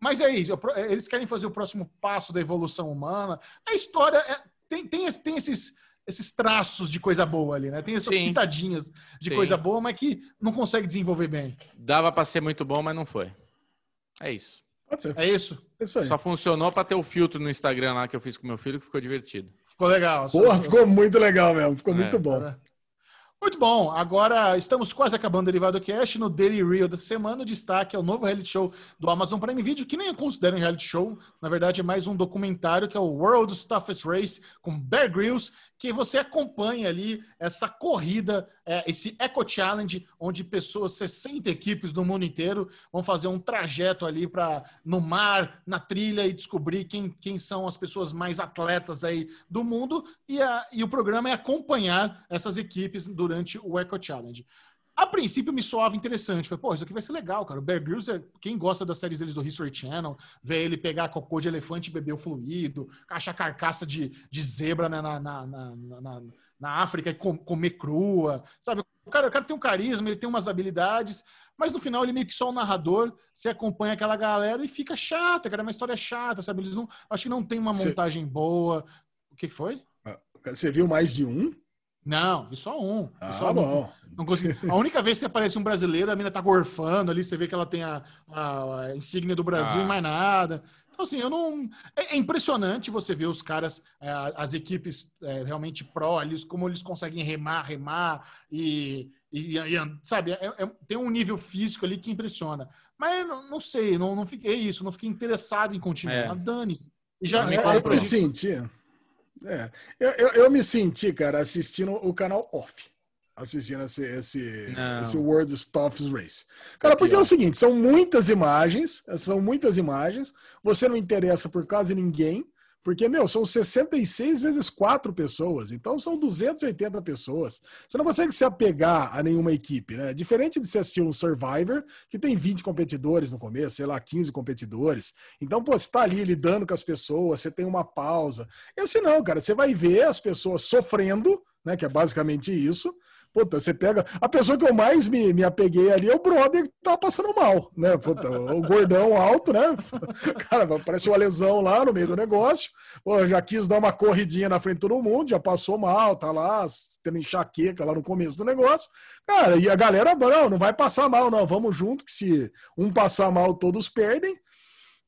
Mas é isso. pro- Eles querem fazer o próximo passo da evolução humana. A história é- tem, tem, tem esses, esses traços de coisa boa ali, né? Tem essas Sim. pitadinhas de Sim. coisa boa, mas que não consegue desenvolver bem. Dava pra ser muito bom, mas não foi. É isso. Pode ser. É isso? É isso aí. Só funcionou pra ter o filtro no Instagram lá que eu fiz com meu filho, que ficou divertido. Ficou legal. Porra, ficou muito legal mesmo. Ficou É, muito bom. Muito bom. Agora estamos quase acabando o Derivado Cast. No Daily Reel da semana, o destaque é o novo reality show do Amazon Prime Video, que nem eu considero um reality show. Na verdade, é mais um documentário que é o World's Toughest Race com Bear Grylls, que você acompanha ali essa corrida, é, esse Eco Challenge, onde pessoas, 60 equipes do mundo inteiro, vão fazer um trajeto ali para no mar, na trilha e descobrir quem, quem são as pessoas mais atletas aí do mundo. E, a, e o programa é acompanhar essas equipes durante o Eco Challenge. A princípio me soava interessante. Falei, pô, isso aqui vai ser legal, cara. O Bear Grylls, é, quem gosta das séries deles do History Channel, ver ele pegar cocô de elefante e beber o fluido, achar carcaça de, de zebra né, na, na, na, na, África e com- comer crua, sabe? O cara, o cara tem um carisma, ele tem umas habilidades, mas no final ele meio que só um narrador, você acompanha aquela galera e fica chata, cara. É uma história chata, sabe? Eles não, acho que não tem uma Cê- montagem boa. O que que foi? Você viu mais de um? Não, vi só um. Ah, só um. bom. Não consegui. A única vez que aparece um brasileiro, a mina tá gorfando ali, você vê que ela tem a, a- a insígnia do Brasil Ah. e mais nada. Então, assim, eu não. É, é impressionante você ver os caras, é, as equipes é, realmente pró ali, como eles conseguem remar, remar e. e- e- sabe, é- é- tem um nível físico ali que impressiona. Mas eu não, não sei, não, não fiquei é isso, não fiquei interessado em continuar. Dane-se. Já eu comprou. me senti. É, eu, eu, eu me senti, cara, assistindo o canal off. Assistindo esse, esse, Não. esse World Stuffs Race. Cara, É porque é o seguinte: são muitas imagens, são muitas imagens. Você não interessa por quase ninguém, porque, meu, são 66 vezes 4 pessoas, então são 280 pessoas. Você não consegue se apegar a nenhuma equipe, né? Diferente de você assistir um Survivor, que tem 20 competidores no começo, sei lá, 15 competidores. Então, pô, você tá ali lidando com as pessoas, você tem uma pausa. Esse não, cara, você vai ver as pessoas sofrendo, né? Que é basicamente isso. Puta, você pega. A pessoa que eu mais me, me apeguei ali é o brother que tá passando mal, né? Puta, o gordão alto, né? [LAUGHS] Cara, parece uma lesão lá no meio do negócio. Pô, já quis dar uma corridinha na frente de todo mundo, já passou mal, tá lá tendo enxaqueca lá no começo do negócio. Cara, e a galera, não, não vai passar mal, não. Vamos junto, que se um passar mal, todos perdem.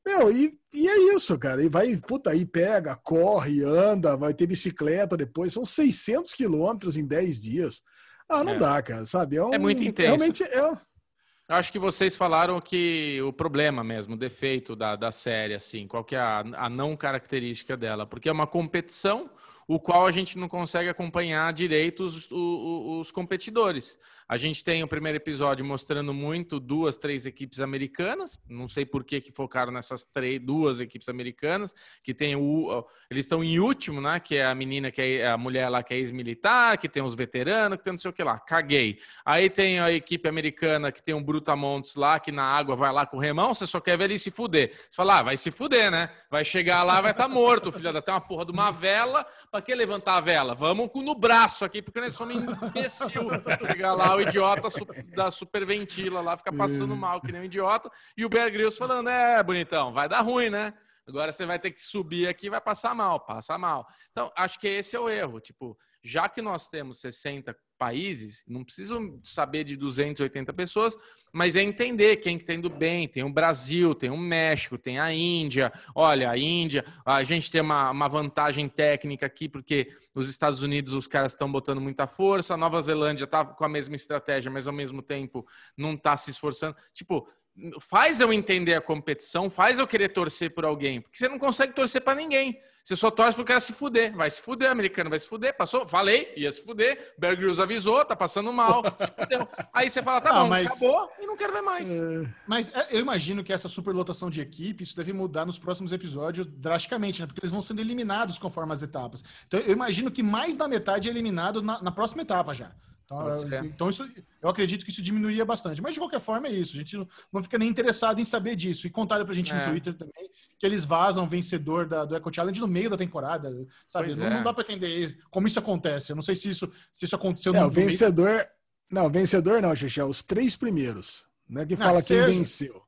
Meu, e, e é isso, cara. E vai, puta, aí pega, corre, anda, vai ter bicicleta depois. São 600 quilômetros em 10 dias. Ah, não É. dá, cara, sabe? um- É muito intenso. Realmente é. Eu acho que vocês falaram que o problema mesmo, o defeito da, da série, assim, qual que é a, a não característica dela? Porque é uma competição o qual a gente não consegue acompanhar direito os, o- o- os competidores. A gente tem o primeiro episódio mostrando muito duas, três equipes americanas. Não sei por que, que focaram nessas três, duas equipes americanas, que tem o. Eles estão em último, né? Que é a menina que é a mulher lá que é ex-militar, que tem os veteranos, que tem não sei o que lá. Caguei. Aí tem a equipe americana que tem um Brutamontes lá, que na água vai lá com o remão, você só quer ver ele se fuder. Você fala, ah, vai se fuder, né? Vai chegar lá, vai estar morto, filha da. Tem uma porra de uma vela. Pra que levantar a vela? Vamos no braço aqui, porque nós somos imbecil. Chegar lá, o idiota su- da superventila lá, fica passando mal que nem um idiota. E o Bear Grylls falando, é, bonitão, vai dar ruim, né? Agora você vai ter que subir aqui e vai passar mal, passa mal. Então, acho que esse é o erro. Tipo, já que nós temos 60 países, não preciso saber de 280 pessoas, mas é entender quem que está indo bem. Tem o Brasil, tem o México, tem a Índia. Olha, a Índia, a gente tem uma, uma vantagem técnica aqui, porque nos Estados Unidos os caras estão botando muita força, a Nova Zelândia está com a mesma estratégia, mas ao mesmo tempo não está se esforçando. Tipo, faz eu entender a competição, faz eu querer torcer por alguém, porque você não consegue torcer para ninguém. Você só torce pro cara se fuder. Vai se fuder, americano vai se fuder. Passou, falei, ia se fuder. Bear Grylls avisou, tá passando mal, [LAUGHS] se fudeu. Aí você fala, tá Não, bom, mas- acabou e não quero ver mais. Mas é, eu imagino que essa superlotação de equipe, isso deve mudar nos próximos episódios drasticamente, né? Porque eles vão sendo eliminados conforme as etapas. Então eu imagino que mais da metade é eliminado na, na próxima etapa já. Então, então isso, eu acredito que isso diminuiria bastante. Mas de qualquer forma é isso. A gente não, não fica nem interessado em saber disso. E contaram pra gente É. no Twitter também que eles vazam vencedor da, do Echo Challenge no meio da temporada. Sabe? Não, é. não dá pra entender como isso acontece. Eu não sei se isso, se isso aconteceu É, no o no meio vencedor. Não, vencedor não, Xixi, é os três primeiros. Né, que Não, fala que quem seja. venceu.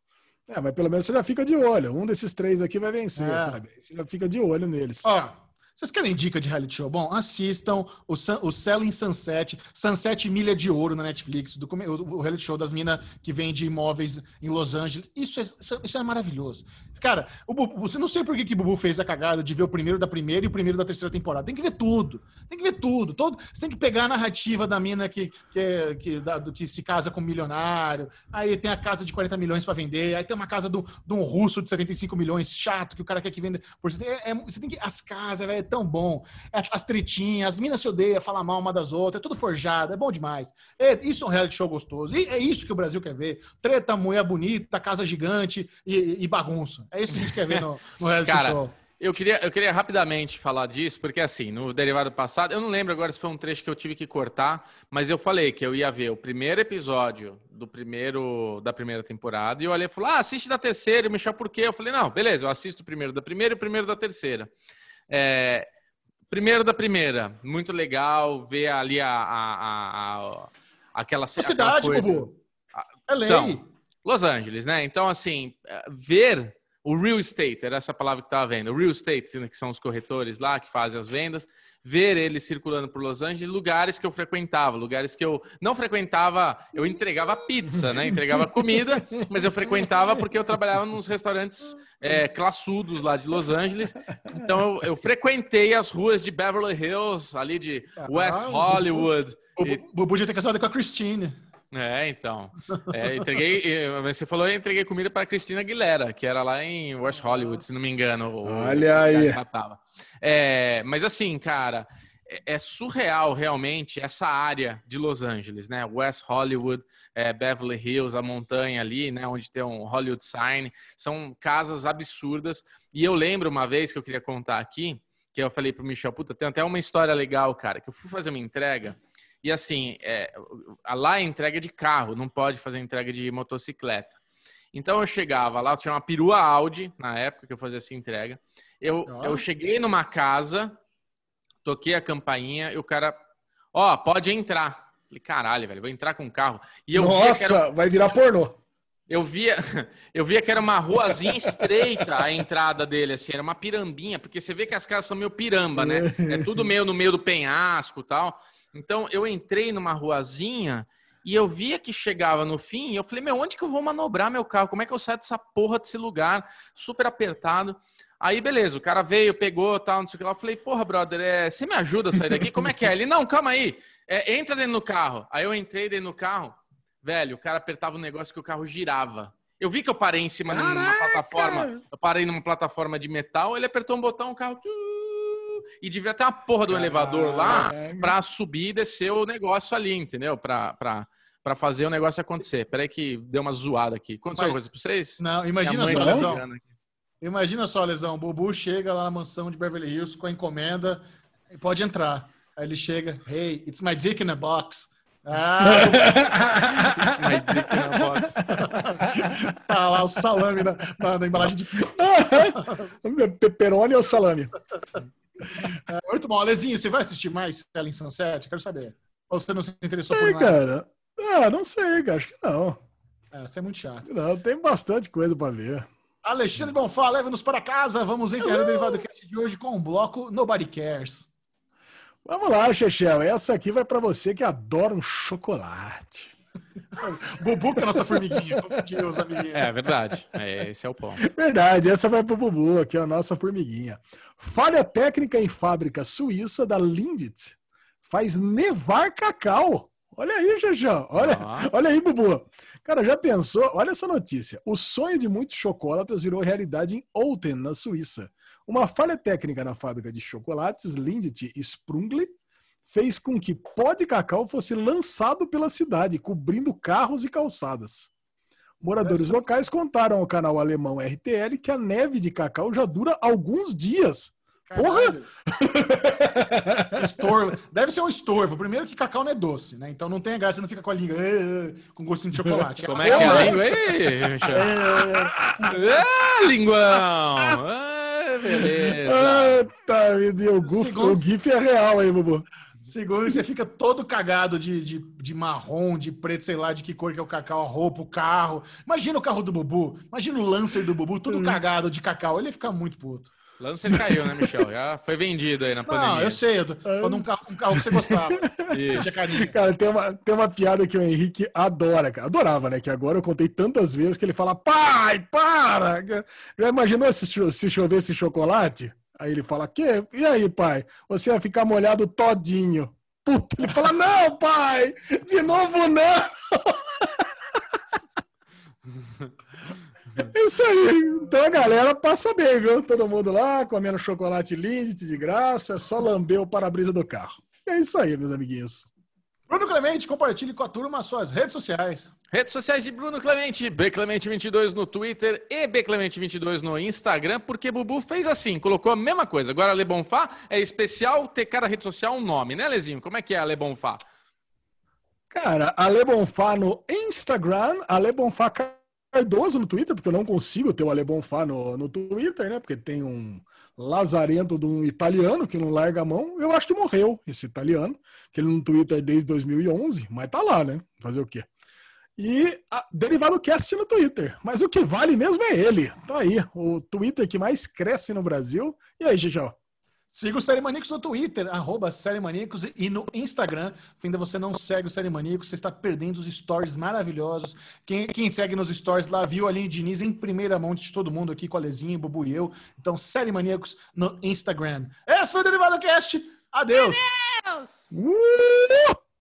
É, mas pelo menos você já fica de olho. Um desses três aqui vai vencer, É. sabe? Você já fica de olho neles. Ó, vocês querem dica de reality show? Bom, assistam o, o Selling Sunset, Sunset Milha de Ouro na Netflix, do, o, o reality show das minas que vende imóveis em Los Angeles. Isso é, isso é- maravilhoso. Cara, o Bubu, você não sei por que, que o Bubu fez a cagada de ver o primeiro da primeira e o primeiro da terceira temporada. Tem que ver tudo. Tem que ver tudo. Todo, você tem que pegar a narrativa da mina que, que, é- que, da- do que se casa com um milionário. Aí tem a casa de 40 milhões para vender. Aí tem uma casa de um russo de 75 milhões, chato, que o cara quer que venda. Por, é, é- você tem que. As casas, velho, é tão bom. É, as tretinhas, as minas se odeiam, falam mal uma das outras, é tudo forjado, é bom demais. É, isso é um reality show gostoso. E é isso que o Brasil quer ver. Treta, mulher bonita, casa gigante e, e bagunça. É isso que a gente quer ver no, no reality Cara, show. Eu queria, eu queria rapidamente falar disso, porque assim, no derivado passado, eu não lembro agora se foi um trecho que eu tive que cortar, mas eu falei que eu ia ver o primeiro episódio do primeiro da primeira temporada, e o Ale falou: ah, assiste da terceira, e me chamou por quê? Eu falei, não, beleza, eu assisto o primeiro da primeira e o primeiro da terceira. É, primeiro da primeira, muito legal ver ali a, a, a- a- aquela, A aquela cidade, coisa. Bubu. É lei. Então, Los Angeles, né? Então, assim, eh, ver o real estate, era essa palavra que estava vendo, o real estate, né, que são os corretores lá que fazem as vendas, ver eles circulando por Los Angeles, lugares que eu frequentava, lugares que eu não frequentava, eu entregava pizza, né? Entregava comida, mas eu frequentava porque eu trabalhava nos restaurantes eh, classudos lá de Los Angeles. Então, eu, eu frequentei as ruas de Beverly Hills, ali de West Ah, Hollywood. o e- Bu- Bubu já ter casado com a Christine. É, então. É, entreguei, você falou, eu entreguei comida para Cristina Aguilera, que era lá em West Hollywood, se não me engano. Olha aí. É, mas assim, cara, é, é surreal realmente essa área de Los Angeles, né? West Hollywood, é, Beverly Hills, a montanha ali, né? Onde tem um Hollywood Sign. São casas absurdas. E eu lembro uma vez que eu queria contar aqui, que eu falei pro Michel, puta, tem até uma história legal, cara, que eu fui fazer uma entrega. E assim, é, lá é entrega de carro, não pode fazer entrega de motocicleta. Então eu chegava lá, eu tinha uma perua Audi na época que eu fazia essa entrega. Eu, Ó. eu cheguei numa casa, toquei a campainha e o cara, ó, pode entrar. Falei, caralho, velho, vou entrar com o carro. E eu Nossa, era, vai virar pornô. eu via, [LAUGHS] eu via que era uma ruazinha estreita a entrada dele, assim, era uma pirambinha, porque você vê que as casas são meio piramba, né? É tudo meio no meio do penhasco e tal. Então eu entrei numa ruazinha e eu via que chegava no fim e eu falei, meu, onde que eu vou manobrar meu carro? Como é que eu saio dessa porra desse lugar? Super apertado. Aí, beleza, o cara veio, pegou, tal, não sei o que lá. Eu falei, porra, brother, é, você me ajuda a sair daqui? Como é que é? Ele, não, calma aí, é, entra dentro do carro. Aí eu entrei dentro do carro, velho, o cara apertava um negócio que o carro girava. Eu vi que eu parei em cima de uma plataforma, eu parei numa plataforma de metal, ele apertou um botão, o carro... E devia ter uma porra do elevador lá pra subir e descer o negócio ali, entendeu? Pra, pra, pra fazer o negócio acontecer. Peraí que deu uma zoada aqui. Aconteceu Mas- alguma coisa pra vocês? Não, imagina só, tá Lesão. Imagina só, Lesão. O Bubu chega lá na mansão de Beverly Hills com a encomenda e pode entrar. Aí ele chega, hey, it's my dick in a box. Ah, [LAUGHS] My dick in a box. [LAUGHS] tá lá o salame na, na- na embalagem de [LAUGHS] Pepperoni ou salame? [LAUGHS] Muito bom. Alezinho, você vai assistir mais Selling Sunset? Quero saber. Ou você não se interessou Sei, por nada? cara. Ah, não sei, cara. Acho que não. É, você é muito chato. Não, tem bastante coisa pra ver. Alexandre Bonfá, leve-nos para casa. Vamos encerrar o Derivado Cast de hoje com um bloco Nobody Cares. Vamos lá, Chechel. Essa aqui vai para você que adora um chocolate. [LAUGHS] Bubu, que é a nossa formiguinha. Confundiu os amiguinhos. É verdade. É, esse é o ponto. Verdade, essa vai pro Bubu, que é a nossa formiguinha. Falha técnica em fábrica suíça da Lindt faz nevar cacau. Olha aí, Jajão. Olha, Ah. olha aí, Bubu. Cara, já pensou? Olha essa notícia. O sonho de muitos chocolatras virou realidade em Olten, na Suíça. Uma falha técnica na fábrica de chocolates Lindt Sprungli fez com que pó de cacau fosse lançado pela cidade, cobrindo carros e calçadas. Moradores locais contaram ao canal alemão RTL que a neve de cacau já dura alguns dias. Caralho. [LAUGHS] Estorvo. Deve ser um estorvo. Primeiro que cacau não é doce, né? Então não tem graça, você não fica com a língua "Ah", com gostinho de chocolate. Como é que é a língua aí, Michel? Ah, linguão! Ah, beleza. Eita, me deu. O, guf- Segundo- o GIF é real aí, Bubu. Segundo, você fica todo cagado de, de, de marrom, de preto, sei lá de que cor que é o cacau, a roupa, o carro. Imagina o carro do Bubu. Imagina o Lancer do Bubu, tudo cagado de cacau. Ele ia ficar muito puto. Lancer caiu, né, Michel? Já foi vendido aí na pandemia. Não, eu sei. Eu tô falando um carro, um carro que você gostava. [LAUGHS] Cara, tem uma, tem uma piada que o Henrique adora, cara. Adorava, né? Que agora eu contei tantas vezes que ele fala, pai, para! Já imaginou se, se chovesse chocolate? Aí ele fala, que? E aí, pai? Você vai ficar molhado todinho. Puta, ele fala, não, pai! De novo, não! [LAUGHS] É Isso aí. Então a galera passa bem, viu? Todo mundo lá comendo chocolate Lindt de graça, é só lamber o para-brisa do carro. É isso aí, meus amiguinhos. Bruno Clemente, compartilhe com a turma as suas redes sociais. Redes sociais de Bruno Clemente, Bclemente22 no Twitter e Bclemente22 no Instagram, porque Bubu fez assim, colocou a mesma coisa. Agora, Le Bonfá é especial ter cada rede social um nome, né, Lezinho? Como é que é a Le Bonfá? Cara, Ale Bonfá no Instagram, Ale Bonfá Cardoso no Twitter, porque eu não consigo ter o Ale Bonfá no, no Twitter, né? Porque tem um lazarento de um italiano que não larga a mão. Eu acho que morreu esse italiano, que ele no Twitter desde 2011, mas tá lá, né? Fazer o quê? E a, Derivado Cast no Twitter. Mas o que vale mesmo é ele. Tá aí, o Twitter que mais cresce no Brasil. E aí, Gigião? Siga o Série Maníacos no Twitter, arroba Série Maníacos, e no Instagram. Se ainda você não segue o Série Maníacos, você está perdendo os stories maravilhosos. Quem, quem segue nos stories lá viu a Aline Diniz em primeira mão de todo mundo aqui com a Lezinho, Bubu e eu. Então, Série Maníacos no Instagram. Esse foi o Derivado Cast. Adeus! Deus! Uh!